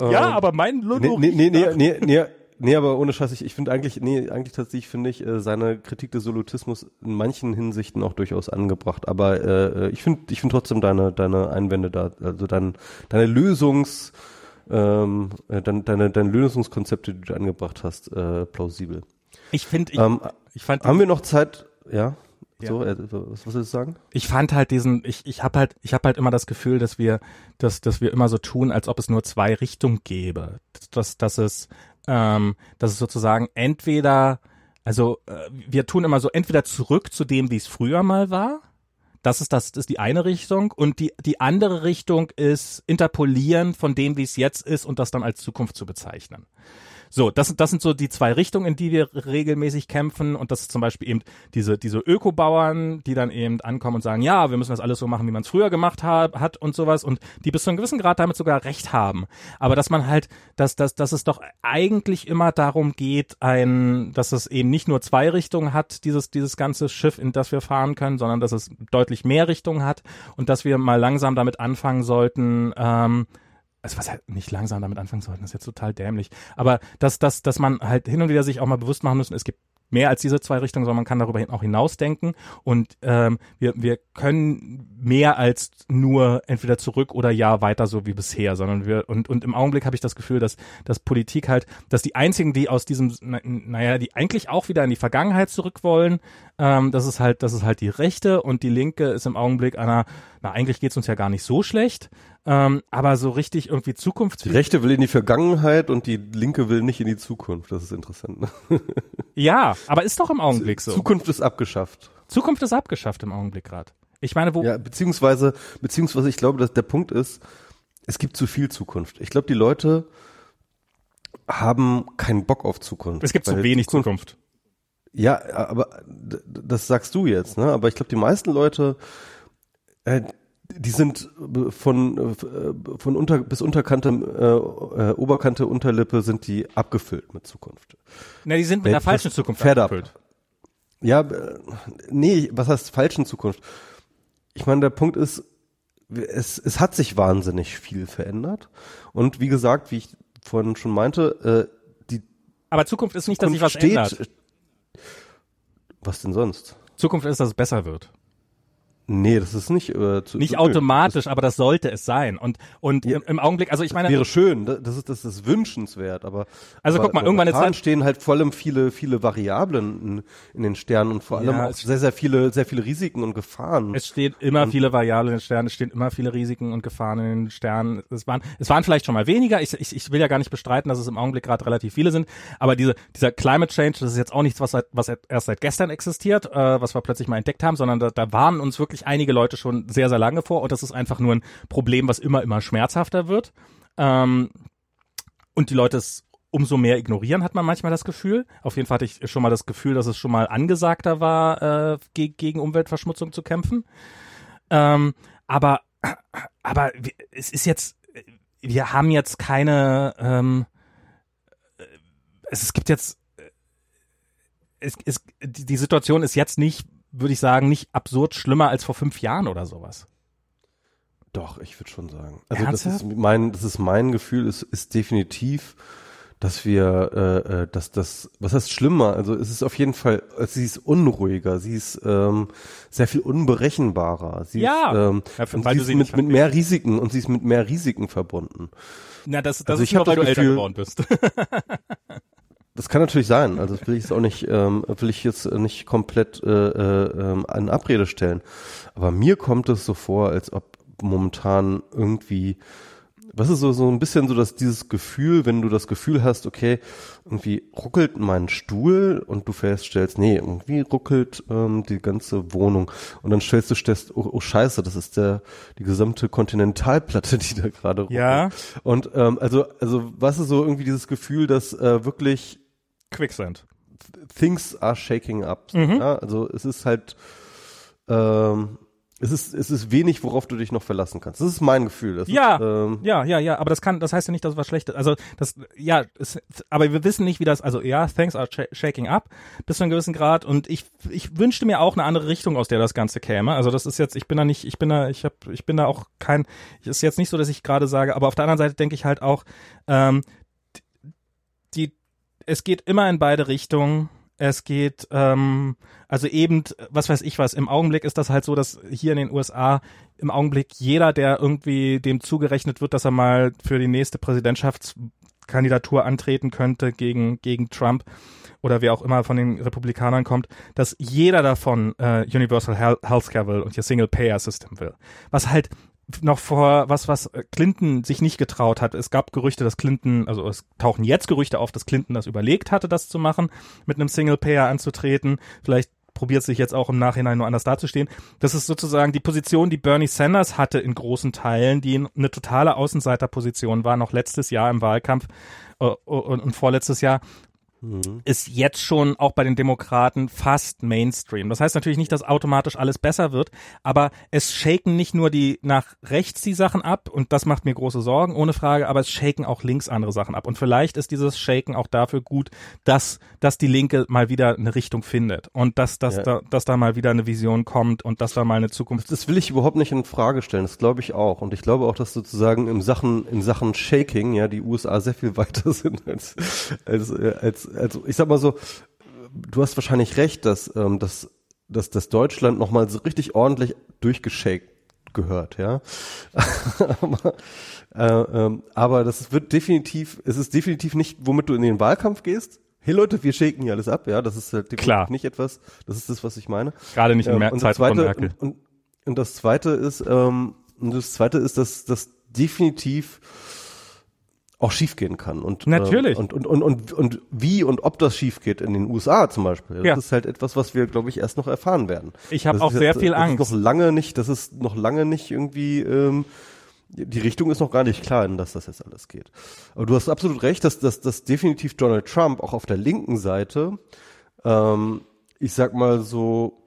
ja, ähm, aber mein Lulu nee, nee, nee, nee, nee, nee, aber ohne Scheiß, ich, ich finde eigentlich, nee, eigentlich tatsächlich finde ich äh, seine Kritik des Solutismus in manchen Hinsichten auch durchaus angebracht. Aber äh, ich finde, ich finde trotzdem deine, deine Einwände da, also dein, deine Lösungs, ähm, äh, deine, deine, deine Lösungskonzepte, die du angebracht hast, äh, plausibel. Ich finde, ich, ähm, ich fand. Haben wir noch Zeit? Ja. So, ja. äh, was, was willst du sagen? Ich fand halt diesen, ich, ich habe halt, ich habe halt immer das Gefühl, dass wir, dass, dass wir immer so tun, als ob es nur zwei Richtungen gäbe. Dass, dass es ähm, dass es sozusagen entweder, also äh, wir tun immer so entweder zurück zu dem, wie es früher mal war. Das ist das, das ist die eine Richtung und die die andere Richtung ist interpolieren von dem, wie es jetzt ist und das dann als Zukunft zu bezeichnen. So, das, das sind so die zwei Richtungen, in die wir regelmäßig kämpfen. Und das ist zum Beispiel eben diese, diese Ökobauern, die dann eben ankommen und sagen, ja, wir müssen das alles so machen, wie man es früher gemacht hat, hat und sowas. Und die bis zu einem gewissen Grad damit sogar recht haben. Aber dass man halt, dass, dass, dass es doch eigentlich immer darum geht, ein, dass es eben nicht nur zwei Richtungen hat, dieses, dieses ganze Schiff, in das wir fahren können, sondern dass es deutlich mehr Richtungen hat und dass wir mal langsam damit anfangen sollten, ähm, also was halt nicht langsam damit anfangen sollten, ist jetzt total dämlich. Aber dass, dass, dass man halt hin und wieder sich auch mal bewusst machen müssen, es gibt mehr als diese zwei Richtungen, sondern man kann darüber auch hinausdenken und ähm, wir, wir können mehr als nur entweder zurück oder ja weiter so wie bisher, sondern wir und, und im Augenblick habe ich das Gefühl, dass, dass Politik halt, dass die einzigen, die aus diesem, na, naja, die eigentlich auch wieder in die Vergangenheit zurück wollen, ähm, das ist halt, das ist halt die Rechte und die Linke ist im Augenblick einer, na eigentlich geht's uns ja gar nicht so schlecht, ähm, aber so richtig irgendwie Zukunft. Die Rechte will in die Vergangenheit und die Linke will nicht in die Zukunft. Das ist interessant. Ne? ja, aber ist doch im Augenblick so. Zukunft ist abgeschafft. Zukunft ist abgeschafft im Augenblick gerade. Ich meine, wo. Ja, beziehungsweise, beziehungsweise ich glaube, dass der Punkt ist, es gibt zu viel Zukunft. Ich glaube, die Leute haben keinen Bock auf Zukunft. Es gibt zu wenig Zukunft. Zukunft. Ja, aber das sagst du jetzt, ne? Aber ich glaube, die meisten Leute, äh, die sind äh, von, äh, von unter, bis Unterkante, äh, äh, Oberkante, Unterlippe sind die abgefüllt mit Zukunft. Na, die sind mit der falschen Zukunft abgefüllt. Ja, nee, was heißt falschen Zukunft? Ich meine, der Punkt ist, es, es hat sich wahnsinnig viel verändert. Und wie gesagt, wie ich vorhin schon meinte, äh, die Aber Zukunft ist nicht, dass sich was steht, ändert. Was denn sonst? Zukunft ist, dass es besser wird. Nee, das ist nicht äh, zu, nicht automatisch, das, aber das sollte es sein. Und und ja, im, Augenblick, also ich meine, wäre schön, das ist das ist wünschenswert, aber also aber, guck mal, irgendwann jetzt stehen halt vor allem viele viele Variablen in, in den Sternen und vor allem ja, auch sehr sehr viele sehr viele Risiken und Gefahren. Es steht immer und, viele Variablen in den Sternen, es stehen immer viele Risiken und Gefahren in den Sternen. Es waren es waren vielleicht schon mal weniger. Ich ich, ich will ja gar nicht bestreiten, dass es im Augenblick gerade relativ viele sind, aber diese dieser Climate Change, das ist jetzt auch nichts, was seit, was erst seit gestern existiert, äh, was wir plötzlich mal entdeckt haben, sondern da, da waren uns wirklich einige Leute schon sehr, sehr lange vor und das ist einfach nur ein Problem, was immer, immer schmerzhafter wird. Ähm, und die Leute es umso mehr ignorieren, hat man manchmal das Gefühl. Auf jeden Fall hatte ich schon mal das Gefühl, dass es schon mal angesagter war, äh, ge gegen Umweltverschmutzung zu kämpfen. Ähm, aber, aber es ist jetzt, wir haben jetzt keine, ähm, es, es gibt jetzt, es, es, die Situation ist jetzt nicht würde ich sagen, nicht absurd schlimmer als vor fünf Jahren oder sowas. Doch, ich würde schon sagen. Also das ist mein, das ist mein Gefühl, es ist definitiv, dass wir, äh, äh, dass das, was heißt schlimmer? Also es ist auf jeden Fall, sie ist unruhiger, sie ist ähm, sehr viel unberechenbarer. Sie Ja. ist, ähm, Ja, weil sie du ist sie mit, mit mehr Risiken und sie ist mit mehr Risiken verbunden. Na, das, das Also ist ich nur, weil das du älter Gefühl- geworden bist. Das kann natürlich sein. Also das will ich jetzt auch nicht, ähm, will ich jetzt nicht komplett äh, äh, ähm, an Abrede stellen. Aber mir kommt es so vor, als ob momentan irgendwie, was ist so so ein bisschen so, dass dieses Gefühl, wenn du das Gefühl hast, okay, irgendwie ruckelt mein Stuhl und du feststellst, nee, irgendwie ruckelt ähm, die ganze Wohnung und dann stellst du fest, oh, oh Scheiße, das ist der die gesamte Kontinentalplatte, die da gerade ruckelt. Ja. Und ähm, also also was ist so irgendwie dieses Gefühl, dass äh, wirklich Quicksand. things are shaking up. Mhm. Ja, also es ist halt, ähm, es ist, es ist wenig, worauf du dich noch verlassen kannst. Das ist mein Gefühl. Das Ja. Ist, ähm, Ja, ja, ja, aber das kann, das heißt ja nicht, dass es was Schlechtes, also das, ja, es, aber wir wissen nicht, wie das, also ja, things are sh shaking up bis zu einem gewissen Grad und ich, ich wünschte mir auch eine andere Richtung, aus der das Ganze käme. Also das ist jetzt, ich bin da nicht, ich bin da, ich habe, ich bin da auch kein, ist jetzt nicht so, dass ich gerade sage, aber auf der anderen Seite denke ich halt auch, ähm, die, es geht immer in beide Richtungen. Es geht, ähm, also eben, was weiß ich was, im Augenblick ist das halt so, dass hier in den USA im Augenblick jeder, der irgendwie dem zugerechnet wird, dass er mal für die nächste Präsidentschaftskandidatur antreten könnte gegen, gegen Trump oder wer auch immer von den Republikanern kommt, dass jeder davon äh, Universal Healthcare will und ihr Single-Payer-System will. Was halt noch vor was was Clinton sich nicht getraut hat. Es gab Gerüchte, dass Clinton, also es tauchen jetzt Gerüchte auf, dass Clinton das überlegt hatte, das zu machen, mit einem Single Payer anzutreten. Vielleicht probiert sich jetzt auch im Nachhinein nur anders dazustehen. Das ist sozusagen die Position, die Bernie Sanders hatte in großen Teilen, die eine totale Außenseiterposition war, noch letztes Jahr im Wahlkampf äh, und, und vorletztes Jahr ist jetzt schon auch bei den Demokraten fast Mainstream. Das heißt natürlich nicht, dass automatisch alles besser wird, aber es shaken nicht nur die nach rechts die Sachen ab und das macht mir große Sorgen, ohne Frage, aber es shaken auch links andere Sachen ab. Und vielleicht ist dieses Shaken auch dafür gut, dass, dass die Linke mal wieder eine Richtung findet und dass, dass, Ja. da, dass da mal wieder eine Vision kommt und dass da mal eine Zukunft das will ich überhaupt nicht in Frage stellen. Das glaube ich auch. Und ich glaube auch, dass sozusagen im Sachen, in Sachen Shaking, ja, die USA sehr viel weiter sind als, als, äh, als, also ich sag mal so, du hast wahrscheinlich recht, dass, ähm, dass, dass, dass Deutschland nochmal so richtig ordentlich durchgeschakt gehört, ja. aber, äh, ähm, aber das wird definitiv, es ist definitiv nicht, womit du in den Wahlkampf gehst. Hey Leute, wir shaken hier alles ab, ja, das ist halt definitiv Klar. nicht etwas, das ist das, was ich meine. gerade nicht in Ähm, Mer und das Zeiten von zweite, Merkel. Und, und das zweite ist, ähm, und das zweite ist, dass das definitiv auch schiefgehen kann. Und, Natürlich. Ähm, und, und, und, und, und wie und ob das schief geht in den USA zum Beispiel, das Ja. ist halt etwas, was wir, glaube ich, erst noch erfahren werden. Ich habe auch sehr jetzt- viel das Angst. Ist noch lange nicht, das ist noch lange nicht irgendwie, ähm, die Richtung ist noch gar nicht klar, in das das jetzt alles geht. Aber du hast absolut recht, dass, dass, dass definitiv Donald Trump auch auf der linken Seite, ähm, ich sag mal so,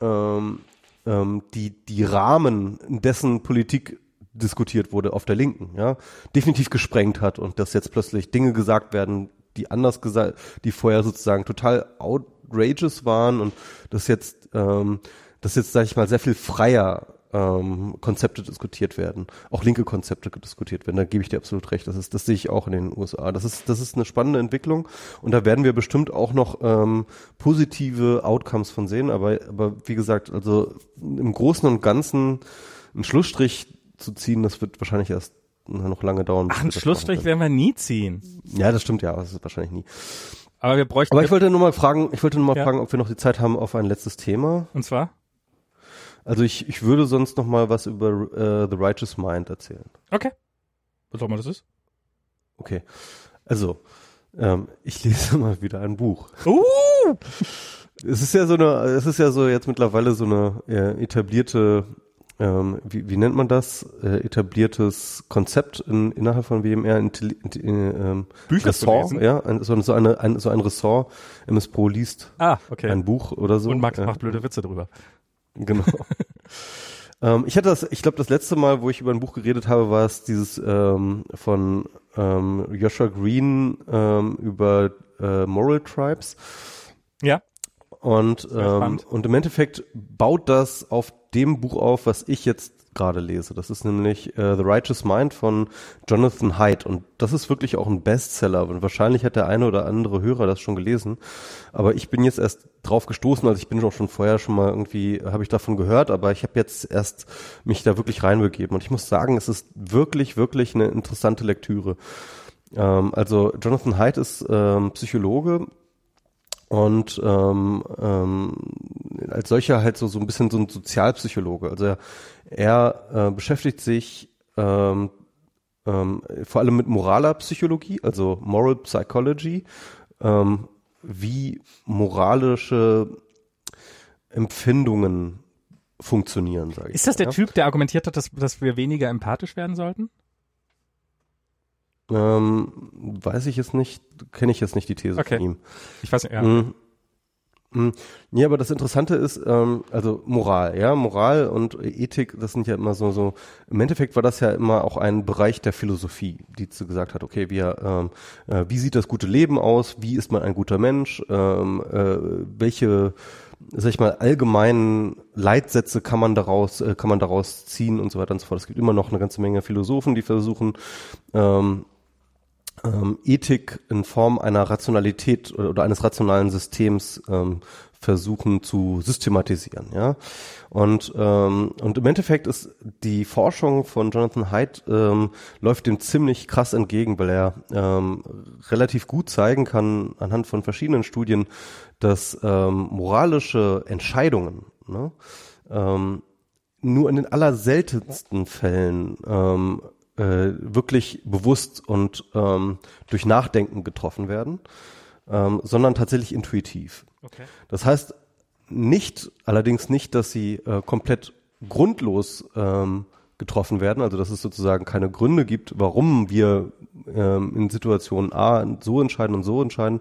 ähm, ähm, die, die Rahmen, in dessen Politik diskutiert wurde auf der Linken, ja, definitiv gesprengt hat und dass jetzt plötzlich Dinge gesagt werden, die anders gesagt, die vorher sozusagen total outrageous waren und dass jetzt, ähm, dass jetzt, sag ich mal, sehr viel freier ähm, Konzepte diskutiert werden, auch linke Konzepte diskutiert werden. Da gebe ich dir absolut recht. Das ist, das sehe ich auch in den USA. Das ist, das ist eine spannende Entwicklung und da werden wir bestimmt auch noch ähm, positive Outcomes von sehen. Aber, aber wie gesagt, also im Großen und Ganzen einen Schlussstrich zu ziehen, das wird wahrscheinlich erst noch lange dauern. Ach, einen Schlussstrich werden wir nie ziehen. Ja, das stimmt ja, aber das ist wahrscheinlich nie. Aber wir bräuchten, Aber ich wollte nur mal fragen, ich wollte nur mal Ja. fragen, ob wir noch die Zeit haben auf ein letztes Thema. und zwar? Also ich, ich würde sonst noch mal was über äh, The Righteous Mind erzählen. Okay. Was auch immer das ist. Okay. Also, ähm, ich lese mal wieder ein Buch. Uh! Es ist ja so eine, es ist ja so jetzt mittlerweile so eine äh, etablierte, ähm, wie, wie nennt man das? Äh, etabliertes Konzept in, innerhalb von WMR, Intelli- Inti- äh, ähm, Bücher Ressort, ja, ein, so, so, eine, ein, so ein Ressort. MS Pro liest Ah, okay. ein Buch oder so. und Max ja. macht blöde Witze drüber. Genau. ähm, ich hatte das, ich glaube, das letzte Mal, wo ich über ein Buch geredet habe, war es dieses ähm, von ähm, Joshua Green ähm, über äh, Moral Tribes. Ja. Und, ähm, und im Endeffekt baut das auf dem Buch auf, was ich jetzt gerade lese. Das ist nämlich äh, The Righteous Mind von Jonathan Haidt. Und das ist wirklich auch ein Bestseller. Und wahrscheinlich hat der eine oder andere Hörer das schon gelesen, aber ich bin jetzt erst drauf gestoßen, also ich bin auch schon vorher schon mal irgendwie, habe ich davon gehört, aber ich habe jetzt erst mich da wirklich reinbegeben. Und ich muss sagen, es ist wirklich, wirklich eine interessante Lektüre. Ähm, also Jonathan Haidt ist ähm, Psychologe, und ähm, ähm, als solcher halt so so ein bisschen so ein Sozialpsychologe. Also er, er äh, beschäftigt sich ähm, ähm, vor allem mit moraler Psychologie, also Moral Psychology, ähm, wie moralische Empfindungen funktionieren, sage ich. Ist das der ja? Typ, der argumentiert hat, dass, dass wir weniger empathisch werden sollten? Ähm, weiß ich jetzt nicht, kenne ich jetzt nicht die These okay. von ihm. Ich weiß nicht, ja. Mhm. Mhm. Nee, aber das Interessante ist, ähm, also Moral, ja, Moral und Ethik, das sind ja immer so, so, im Endeffekt war das ja immer auch ein Bereich der Philosophie, die zu gesagt hat, okay, wir, ähm, äh, wie sieht das gute Leben aus, wie ist man ein guter Mensch, ähm, äh, welche, sag ich mal, allgemeinen Leitsätze kann man daraus, äh, kann man daraus ziehen und so weiter und so fort. Es gibt immer noch eine ganze Menge Philosophen, die versuchen, ähm, ähm, Ethik in Form einer Rationalität oder, oder eines rationalen Systems ähm, versuchen zu systematisieren, ja. Und ähm, und im Endeffekt ist die Forschung von Jonathan Haidt ähm, läuft dem ziemlich krass entgegen, weil er ähm, relativ gut zeigen kann anhand von verschiedenen Studien, dass ähm, moralische Entscheidungen ne, ähm, nur in den allerseltensten Fällen ähm, äh, wirklich bewusst und ähm, durch Nachdenken getroffen werden, ähm, sondern tatsächlich intuitiv. Okay. Das heißt nicht, allerdings nicht, dass sie äh, komplett grundlos ähm, getroffen werden, also dass es sozusagen keine Gründe gibt, warum wir ähm, in Situationen A so entscheiden und so entscheiden,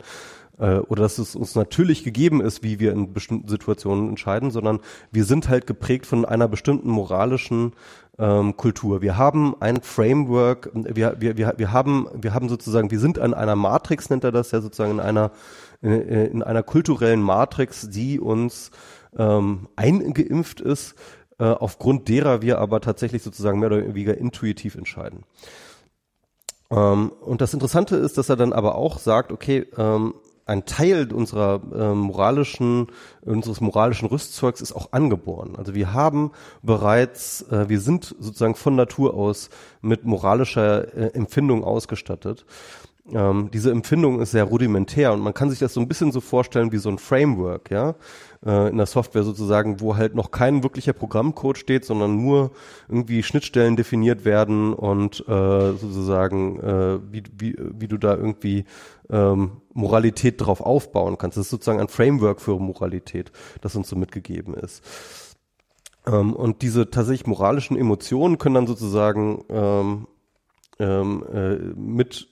äh, oder dass es uns natürlich gegeben ist, wie wir in bestimmten Situationen entscheiden, sondern wir sind halt geprägt von einer bestimmten moralischen ähm, Kultur. Wir haben ein Framework, wir, wir, wir, wir haben, wir haben sozusagen, wir sind an einer Matrix, nennt er das ja sozusagen, in einer, in, in einer kulturellen Matrix, die uns ähm, eingeimpft ist, äh, aufgrund derer wir aber tatsächlich sozusagen mehr oder weniger intuitiv entscheiden. Ähm, und das Interessante ist, dass er dann aber auch sagt, okay, ähm, ein Teil unserer äh, moralischen, unseres moralischen Rüstzeugs ist auch angeboren. Also wir haben bereits, äh, wir sind sozusagen von Natur aus mit moralischer äh, Empfindung ausgestattet. Ähm, diese Empfindung ist sehr rudimentär und man kann sich das so ein bisschen so vorstellen wie so ein Framework, ja, äh, in der Software sozusagen, wo halt noch kein wirklicher Programmcode steht, sondern nur irgendwie Schnittstellen definiert werden und äh, sozusagen, äh, wie, wie, wie du da irgendwie ähm, Moralität drauf aufbauen kannst. Das ist sozusagen ein Framework für Moralität, das uns so mitgegeben ist. Ähm, und diese tatsächlich moralischen Emotionen können dann sozusagen ähm, ähm, äh, mit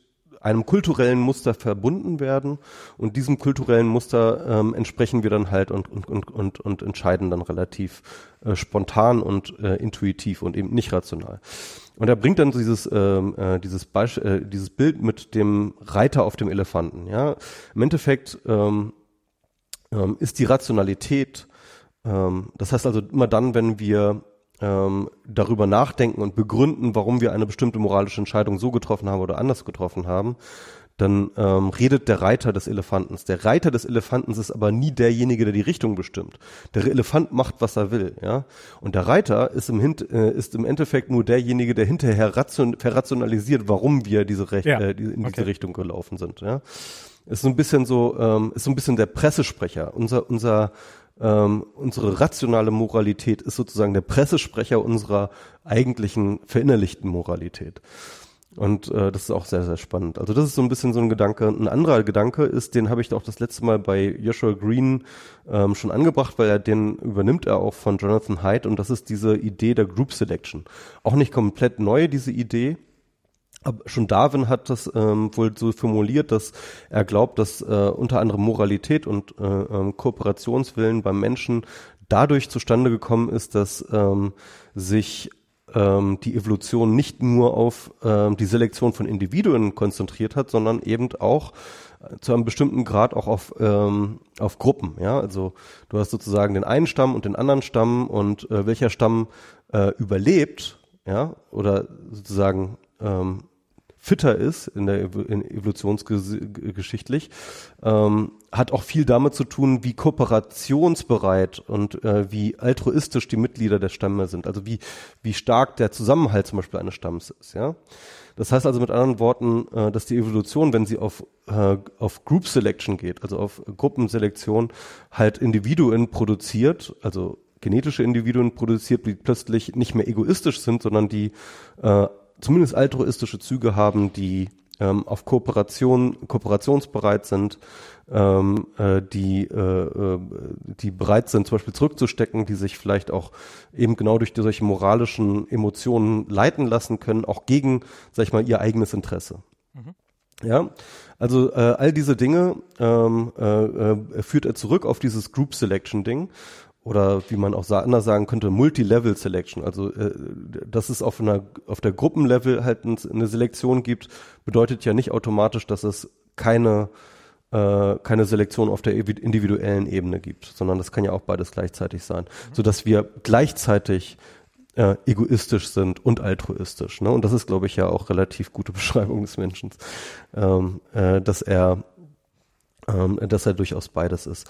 einem kulturellen Muster verbunden werden und diesem kulturellen Muster ähm, entsprechen wir dann halt und, und, und, und, und entscheiden dann relativ äh, spontan und äh, intuitiv und eben nicht rational. Und er bringt dann dieses ähm, äh, dieses Beisch äh, dieses Bild mit dem Reiter auf dem Elefanten. Ja, im Endeffekt ähm, ähm, ist die Rationalität, ähm, das heißt also immer dann, wenn wir ähm, darüber nachdenken und begründen, warum wir eine bestimmte moralische Entscheidung so getroffen haben oder anders getroffen haben, dann ähm, redet der Reiter des Elefantens. Der Reiter des Elefantens ist aber nie derjenige, der die Richtung bestimmt. Der Elefant macht, was er will, ja. Und der Reiter ist im, Hint, äh, ist im Endeffekt nur derjenige, der hinterher ration, verrationalisiert, warum wir diese Rech ja. äh, in diese okay. Richtung gelaufen sind, ja. Ist so ein bisschen so, ähm, ist so ein bisschen der Pressesprecher. Unser, unser ähm, unsere rationale Moralität ist sozusagen der Pressesprecher unserer eigentlichen verinnerlichten Moralität. Und äh, das ist auch sehr, sehr spannend. Also das ist so ein bisschen so ein Gedanke. Ein anderer Gedanke ist, den habe ich auch das letzte Mal bei Joshua Green ähm, schon angebracht, weil er den übernimmt er auch von Jonathan Haidt und das ist diese Idee der Group Selection. Auch nicht komplett neu, diese Idee. Aber schon Darwin hat das ähm, wohl so formuliert, dass er glaubt, dass äh, unter anderem Moralität und äh, ähm, Kooperationswillen beim Menschen dadurch zustande gekommen ist, dass ähm, sich ähm, die Evolution nicht nur auf ähm, die Selektion von Individuen konzentriert hat, sondern eben auch zu einem bestimmten Grad auch auf, ähm, auf Gruppen, ja. Also du hast sozusagen den einen Stamm und den anderen Stamm und äh, welcher Stamm äh, überlebt, ja, oder sozusagen ähm, fitter ist in der in evolutionsgeschichtlich, ähm, hat auch viel damit zu tun, wie kooperationsbereit und äh, wie altruistisch die Mitglieder der Stämme sind. Also wie wie stark der Zusammenhalt zum Beispiel eines Stamms ist. Ja, das heißt also mit anderen Worten, äh, dass die Evolution, wenn sie auf äh, auf Group Selection geht, also auf Gruppenselektion, halt Individuen produziert, also genetische Individuen produziert, die plötzlich nicht mehr egoistisch sind, sondern die äh, zumindest altruistische Züge haben, die ähm, auf Kooperation, kooperationsbereit sind, ähm, äh, die, äh, äh, die bereit sind, zum Beispiel zurückzustecken, die sich vielleicht auch eben genau durch solche moralischen Emotionen leiten lassen können, auch gegen, sag ich mal, ihr eigenes Interesse. Mhm. Ja, also äh, all diese Dinge ähm, äh, äh, führt er zurück auf dieses Group Selection Ding oder wie man auch anders sagen könnte, Multi-Level Selection. Also äh, dass es auf einer auf der Gruppenlevel halt eine Selektion gibt, bedeutet ja nicht automatisch, dass es keine äh, keine Selektion auf der individuellen Ebene gibt, sondern das kann ja auch beides gleichzeitig sein, mhm. so dass wir gleichzeitig äh, egoistisch sind und altruistisch. Ne? Und das ist, glaube ich, ja auch relativ gute Beschreibung des Menschen, ähm, äh, dass er ähm, dass er durchaus beides ist.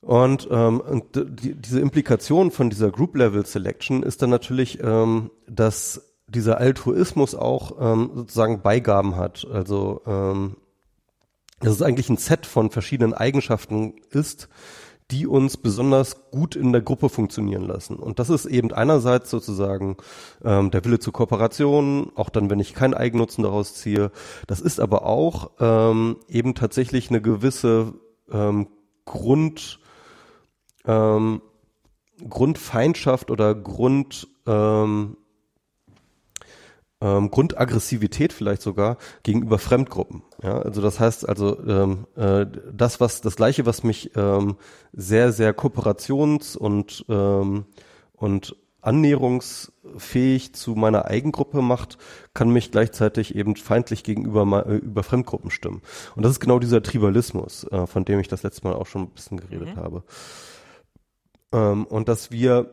Und, ähm, und die, diese Implikation von dieser Group Level Selection ist dann natürlich, ähm, dass dieser Altruismus auch ähm, sozusagen Beigaben hat. Also ähm, dass es eigentlich ein Set von verschiedenen Eigenschaften ist, die uns besonders gut in der Gruppe funktionieren lassen. Und das ist eben einerseits sozusagen ähm, der Wille zur Kooperation, auch dann, wenn ich keinen Eigennutzen daraus ziehe. Das ist aber auch ähm, eben tatsächlich eine gewisse ähm, Grund ähm, Grundfeindschaft oder Grund ähm, ähm, Grundaggressivität vielleicht sogar gegenüber Fremdgruppen. Ja, also das heißt also ähm, äh, das was das gleiche was mich ähm, sehr sehr kooperations und ähm, und annäherungsfähig zu meiner Eigengruppe macht, kann mich gleichzeitig eben feindlich gegenüber äh, über Fremdgruppen stimmen. Und das ist genau dieser Tribalismus, äh, von dem ich das letzte Mal auch schon ein bisschen geredet mhm. habe. Ähm, und dass wir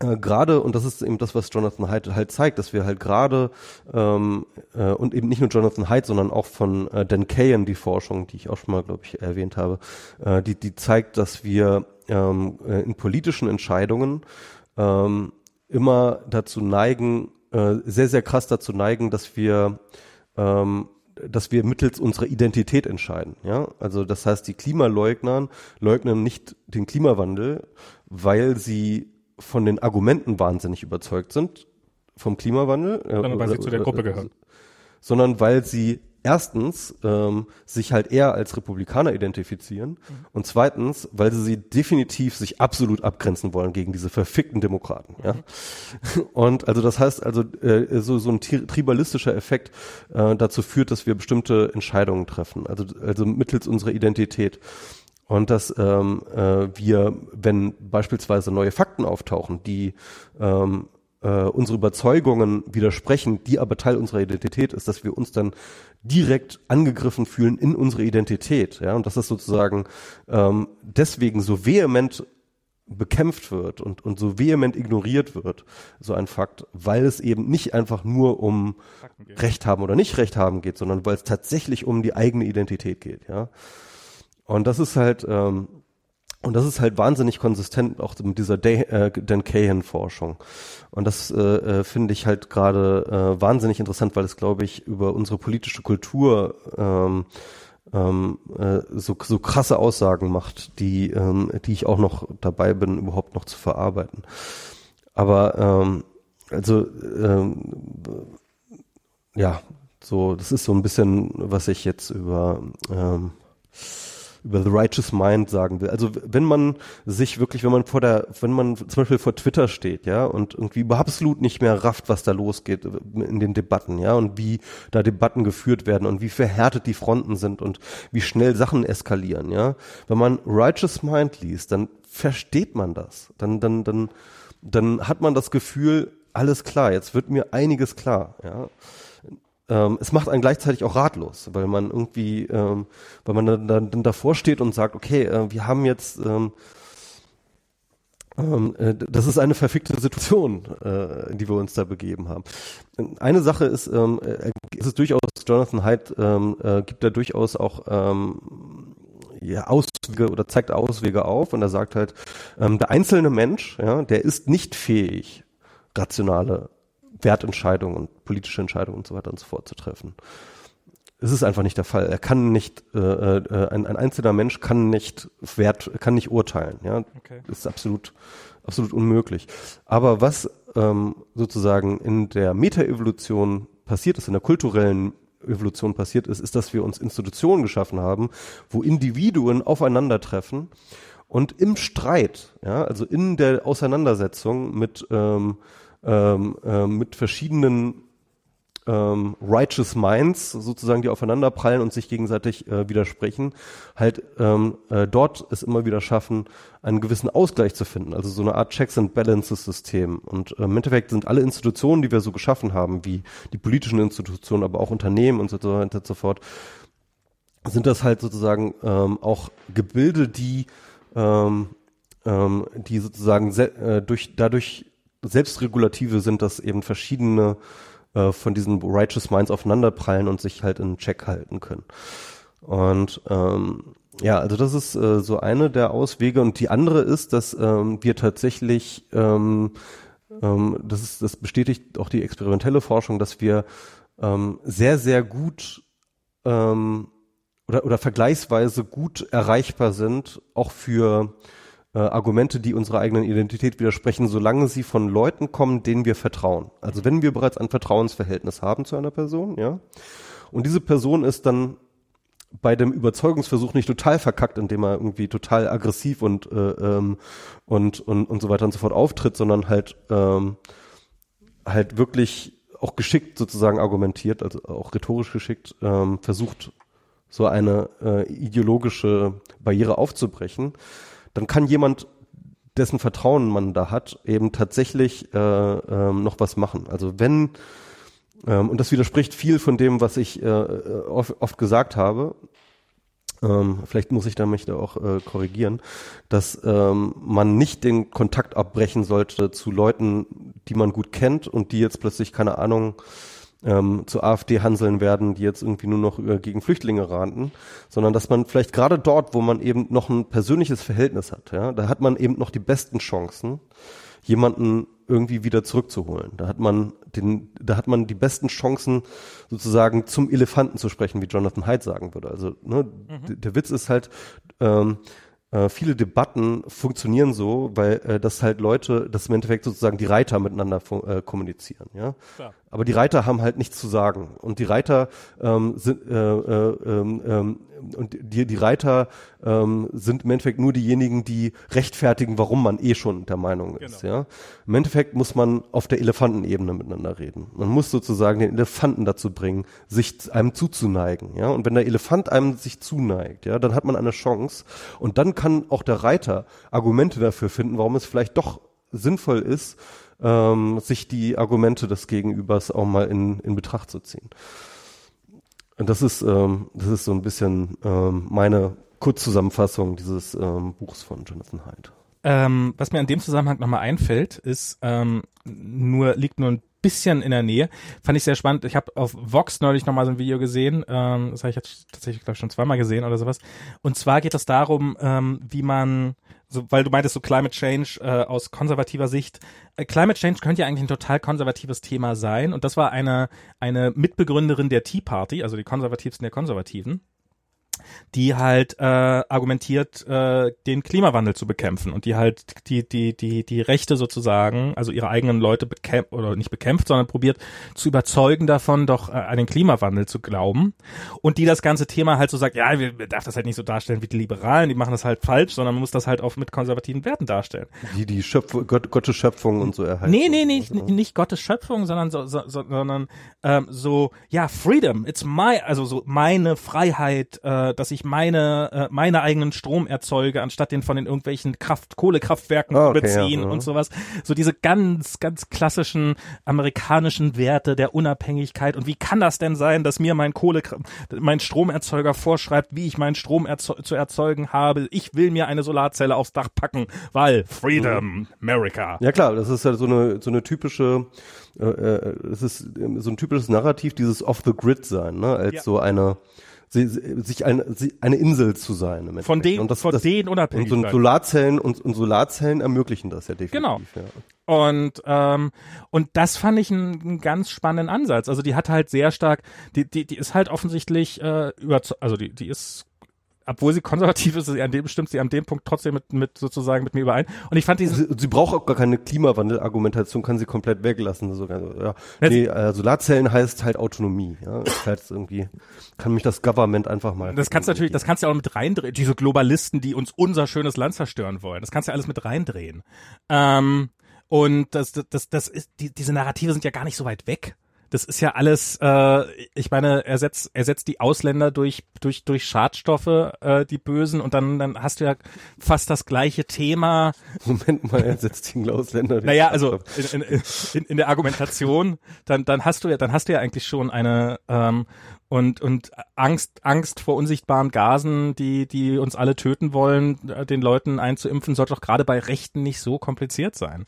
äh, gerade, und das ist eben das, was Jonathan Haidt halt zeigt, dass wir halt gerade, ähm, äh, und eben nicht nur Jonathan Haidt, sondern auch von äh, Dan Kayen, die Forschung, die ich auch schon mal, glaube ich, erwähnt habe, äh, die, die zeigt, dass wir ähm, äh, in politischen Entscheidungen ähm, immer dazu neigen, äh, sehr, sehr krass dazu neigen, dass wir ähm, dass wir mittels unserer Identität entscheiden. Ja, also das heißt, die Klimaleugner leugnen nicht den Klimawandel, weil sie von den Argumenten wahnsinnig überzeugt sind vom Klimawandel, sondern weil sie zu der Gruppe gehören, sondern weil sie erstens ähm, sich halt eher als Republikaner identifizieren mhm. und zweitens, weil sie, sie definitiv sich absolut abgrenzen wollen gegen diese verfickten Demokraten. Ja? Mhm. Und also das heißt also äh, so so ein tribalistischer Effekt äh, dazu führt, dass wir bestimmte Entscheidungen treffen, also also mittels unserer Identität. Und dass ähm, äh, wir, wenn beispielsweise neue Fakten auftauchen, die ähm, äh, unsere Überzeugungen widersprechen, die aber Teil unserer Identität ist, dass wir uns dann direkt angegriffen fühlen in unsere Identität, ja, und dass das sozusagen ähm, deswegen so vehement bekämpft wird und, und so vehement ignoriert wird, so ein Fakt, weil es eben nicht einfach nur um Recht haben oder nicht Recht haben geht, sondern weil es tatsächlich um die eigene Identität geht, ja. Und das ist halt, ähm, und das ist halt wahnsinnig konsistent auch mit dieser Day, äh, Dan Cahan-Forschung. Und das äh, äh, finde ich halt gerade äh, wahnsinnig interessant, weil es, glaube ich, über unsere politische Kultur ähm, ähm, äh, so, so krasse Aussagen macht, die, ähm, die ich auch noch dabei bin, überhaupt noch zu verarbeiten. Aber ähm, also ähm, ja, so das ist so ein bisschen, was ich jetzt über ähm, über The Righteous Mind sagen will. Also wenn man sich wirklich, wenn man vor der, wenn man zum Beispiel vor Twitter steht, ja, und irgendwie absolut nicht mehr rafft, was da losgeht in den Debatten, ja, und wie da Debatten geführt werden und wie verhärtet die Fronten sind und wie schnell Sachen eskalieren, ja. Wenn man Righteous Mind liest, dann versteht man das. Dann, dann, dann, dann hat man das Gefühl, alles klar, jetzt wird mir einiges klar, ja. Ähm, es macht einen gleichzeitig auch ratlos, weil man irgendwie, ähm, weil man dann, dann, dann davor steht und sagt, okay, äh, wir haben jetzt ähm, ähm, äh, das ist eine verfickte Situation, äh, die wir uns da begeben haben. Eine Sache ist, ähm, äh, ist es durchaus, Jonathan Haidt ähm, äh, gibt da durchaus auch ähm, ja, Auswege oder zeigt Auswege auf und er sagt halt, ähm, der einzelne Mensch, ja, der ist nicht fähig, rationale Wertentscheidungen und politische Entscheidungen und so weiter und so fort zu treffen. Es ist einfach nicht der Fall. Er kann nicht, äh, äh, ein, ein einzelner Mensch kann nicht Wert, kann nicht urteilen. Ja, okay. das ist absolut, absolut unmöglich. Aber was ähm, sozusagen in der Metaevolution passiert ist, in der kulturellen Evolution passiert ist, ist, dass wir uns Institutionen geschaffen haben, wo Individuen aufeinandertreffen und im Streit, ja, also in der Auseinandersetzung mit ähm, ähm, äh, mit verschiedenen ähm, righteous minds sozusagen, die aufeinanderprallen und sich gegenseitig äh, widersprechen, halt ähm, äh, dort es immer wieder schaffen, einen gewissen Ausgleich zu finden, also so eine Art Checks and Balances System. Und äh, im Endeffekt sind alle Institutionen, die wir so geschaffen haben, wie die politischen Institutionen, aber auch Unternehmen und so weiter und so fort, sind das halt sozusagen ähm, auch Gebilde, die ähm, ähm, die sozusagen äh, durch dadurch selbstregulative sind, dass eben verschiedene äh, von diesen Righteous Minds aufeinanderprallen und sich halt in Check halten können. Und ähm, ja, also das ist äh, so eine der Auswege und die andere ist, dass ähm, wir tatsächlich, ähm, ähm, das ist, das bestätigt auch die experimentelle Forschung, dass wir ähm, sehr, sehr gut ähm, oder, oder vergleichsweise gut erreichbar sind, auch für äh, Argumente, die unserer eigenen Identität widersprechen, solange sie von Leuten kommen, denen wir vertrauen. Also wenn wir bereits ein Vertrauensverhältnis haben zu einer Person, ja, und diese Person ist dann bei dem Überzeugungsversuch nicht total verkackt, indem er irgendwie total aggressiv und äh, ähm, und, und und so weiter und so fort auftritt, sondern halt ähm, halt wirklich auch geschickt sozusagen argumentiert, also auch rhetorisch geschickt ähm, versucht, so eine äh, ideologische Barriere aufzubrechen, dann kann jemand, dessen Vertrauen man da hat, eben tatsächlich äh, ähm, noch was machen. Also wenn ähm, und das widerspricht viel von dem, was ich äh, oft, oft gesagt habe. Ähm, vielleicht muss ich da mich da auch äh, korrigieren, dass ähm, man nicht den Kontakt abbrechen sollte zu Leuten, die man gut kennt und die jetzt plötzlich keine Ahnung ähm, zur AfD hanseln werden, die jetzt irgendwie nur noch äh, gegen Flüchtlinge ranten, sondern dass man vielleicht gerade dort, wo man eben noch ein persönliches Verhältnis hat, ja, da hat man eben noch die besten Chancen, jemanden irgendwie wieder zurückzuholen. Da hat man den, da hat man die besten Chancen, sozusagen zum Elefanten zu sprechen, wie Jonathan Haidt sagen würde. Also ne, mhm. der Witz ist halt, ähm, äh, viele Debatten funktionieren so, weil äh, das halt Leute, das im Endeffekt sozusagen die Reiter miteinander äh, kommunizieren, ja. Aber die Reiter haben halt nichts zu sagen und die Reiter ähm, sind äh, äh, ähm und die, die Reiter ähm, sind im Endeffekt nur diejenigen, die rechtfertigen, warum man eh schon der Meinung ist. Genau. Ja? Im Endeffekt muss man auf der Elefantenebene miteinander reden. Man muss sozusagen den Elefanten dazu bringen, sich einem zuzuneigen. Ja? Und wenn der Elefant einem sich zuneigt, ja, dann hat man eine Chance. Und dann kann auch der Reiter Argumente dafür finden, warum es vielleicht doch sinnvoll ist, ähm, sich die Argumente des Gegenübers auch mal in, in Betracht zu ziehen. Und das ist, ähm, das ist so ein bisschen ähm, meine Kurzzusammenfassung dieses ähm, Buchs von Jonathan Haidt. Ähm, was mir an dem Zusammenhang nochmal einfällt, ist ähm, nur liegt nur ein bisschen in der Nähe. Fand ich sehr spannend. Ich habe auf Vox neulich nochmal so ein Video gesehen. Ähm, das habe ich jetzt tatsächlich, glaube ich, schon zweimal gesehen oder sowas. Und zwar geht es darum, ähm, wie man so, weil du meintest so Climate Change äh, aus konservativer Sicht. Äh, Climate Change könnte ja eigentlich ein total konservatives Thema sein und das war eine eine Mitbegründerin der Tea Party, also die konservativsten der Konservativen die halt äh, argumentiert, äh, den Klimawandel zu bekämpfen und die halt die die die die Rechte sozusagen, also ihre eigenen Leute bekämpft oder nicht bekämpft, sondern probiert zu überzeugen davon, doch äh, an den Klimawandel zu glauben und die das ganze Thema halt so sagt, ja, wir, wir darf das halt nicht so darstellen wie die Liberalen, die machen das halt falsch, sondern man muss das halt auch mit konservativen Werten darstellen. Die die Schöpfung, Gott, Gottes Schöpfung und so erhalten. Nee, nee, nee, nicht, nicht Gottes Schöpfung, sondern so, so, sondern ähm, so ja, Freedom, it's my also so meine Freiheit äh, äh, dass ich meine äh, meine eigenen Strom erzeuge, anstatt den von den irgendwelchen Kraft Kohlekraftwerken zu okay, beziehen ja, ja. und sowas. So diese ganz ganz klassischen amerikanischen Werte der Unabhängigkeit und wie kann das denn sein, dass mir mein Kohle mein Stromerzeuger vorschreibt, wie ich meinen Strom erze zu erzeugen habe? Ich will mir eine Solarzelle aufs Dach packen, weil Freedom, America. Ja klar, das ist ja so eine so eine typische, äh, äh, es ist so ein typisches Narrativ, dieses off the grid sein, ne, als Ja. so eine sich eine sie- eine Insel zu sein. Im Von denen, und das, von das, denen und unabhängig so ein bleiben. Solarzellen und, und Solarzellen ermöglichen das ja definitiv. Genau. Ja. Und ähm, und das fand ich einen, einen ganz spannenden Ansatz. Also die hat halt sehr stark, die die die ist halt offensichtlich äh, über, also die die ist obwohl sie konservativ ist, sie an dem stimmt sie an dem Punkt trotzdem mit mit sozusagen mit mir überein. Und ich fand diesen Sie, sie braucht auch gar keine Klimawandel-Argumentation, kann sie komplett weglassen. Sogar, ja. Ja, Nee, äh, Solarzellen heißt halt Autonomie. Ja. Ist halt irgendwie, kann mich das Government einfach mal. das kannst du natürlich, das kannst du ja auch mit reindrehen. Diese Globalisten, die uns unser schönes Land zerstören wollen, das kannst du ja alles mit reindrehen. Ähm, und das, das, das ist, die, diese Narrative sind ja gar nicht so weit weg. Das ist ja alles, äh, ich meine, ersetzt, ersetzt die Ausländer durch, durch, durch Schadstoffe, äh, die Bösen, und dann, dann hast du ja fast das gleiche Thema. Moment mal, er setzt die Ausländer. Naja, also in, in, in, in der Argumentation, dann, dann hast du ja, dann hast du ja eigentlich schon eine ähm, und und Angst, Angst vor unsichtbaren Gasen, die die uns alle töten wollen, äh, den Leuten einzuimpfen, sollte doch gerade bei Rechten nicht so kompliziert sein.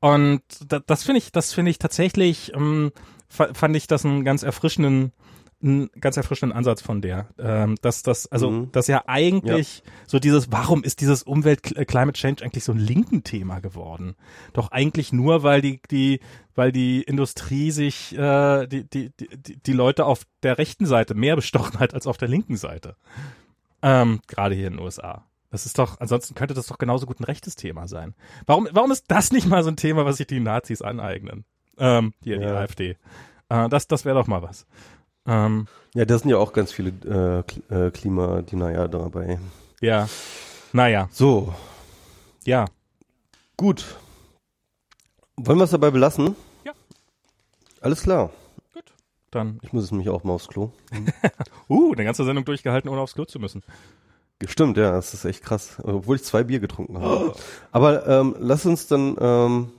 Und da, das finde ich, das finde ich tatsächlich, ähm, fand ich das einen ganz erfrischenden einen ganz erfrischenden Ansatz von der, ähm, dass das also Mhm. dass ja eigentlich so dieses warum ist dieses Umwelt äh, Climate Change eigentlich so ein linken Thema geworden? Doch eigentlich nur weil die die weil die Industrie sich äh, die, die die die Leute auf der rechten Seite mehr bestochen hat als auf der linken Seite. Ähm, gerade hier in den USA. Das ist doch, ansonsten könnte das doch genauso gut ein rechtes Thema sein. Warum, warum ist das nicht mal so ein Thema, was sich die Nazis aneignen? Ähm, hier, die Ja. AfD. Äh, das, das wäre doch mal was. Ähm, Ja, da sind ja auch ganz viele äh, äh, Klimadiener ja dabei. ja. Naja, So, ja. gut. Wollen wir es dabei belassen? Ja. Alles klar. Gut. Dann, Ich muss es nämlich auch mal aufs Klo. uh, eine ganze Sendung durchgehalten, ohne aufs Klo zu müssen. Stimmt, ja, das ist echt krass. Obwohl ich zwei Bier getrunken habe. Aber ähm, lass uns dann, ähm,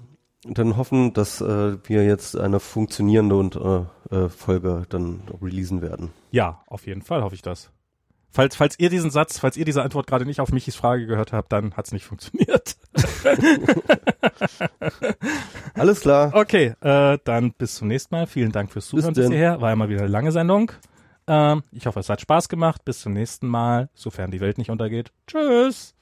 dann hoffen, dass äh, wir jetzt eine funktionierende und äh, äh, Folge dann releasen werden. Ja, auf jeden Fall hoffe ich das. Falls, falls ihr diesen Satz, falls ihr diese Antwort gerade nicht auf Michis Frage gehört habt, dann hat's nicht funktioniert. Alles klar. Okay, äh, dann bis zum nächsten Mal. Vielen Dank fürs Zuhören bis denn. hierher. War ja mal wieder eine lange Sendung. Ähm, ich hoffe, es hat Spaß gemacht. Bis zum nächsten Mal, sofern die Welt nicht untergeht. Tschüss.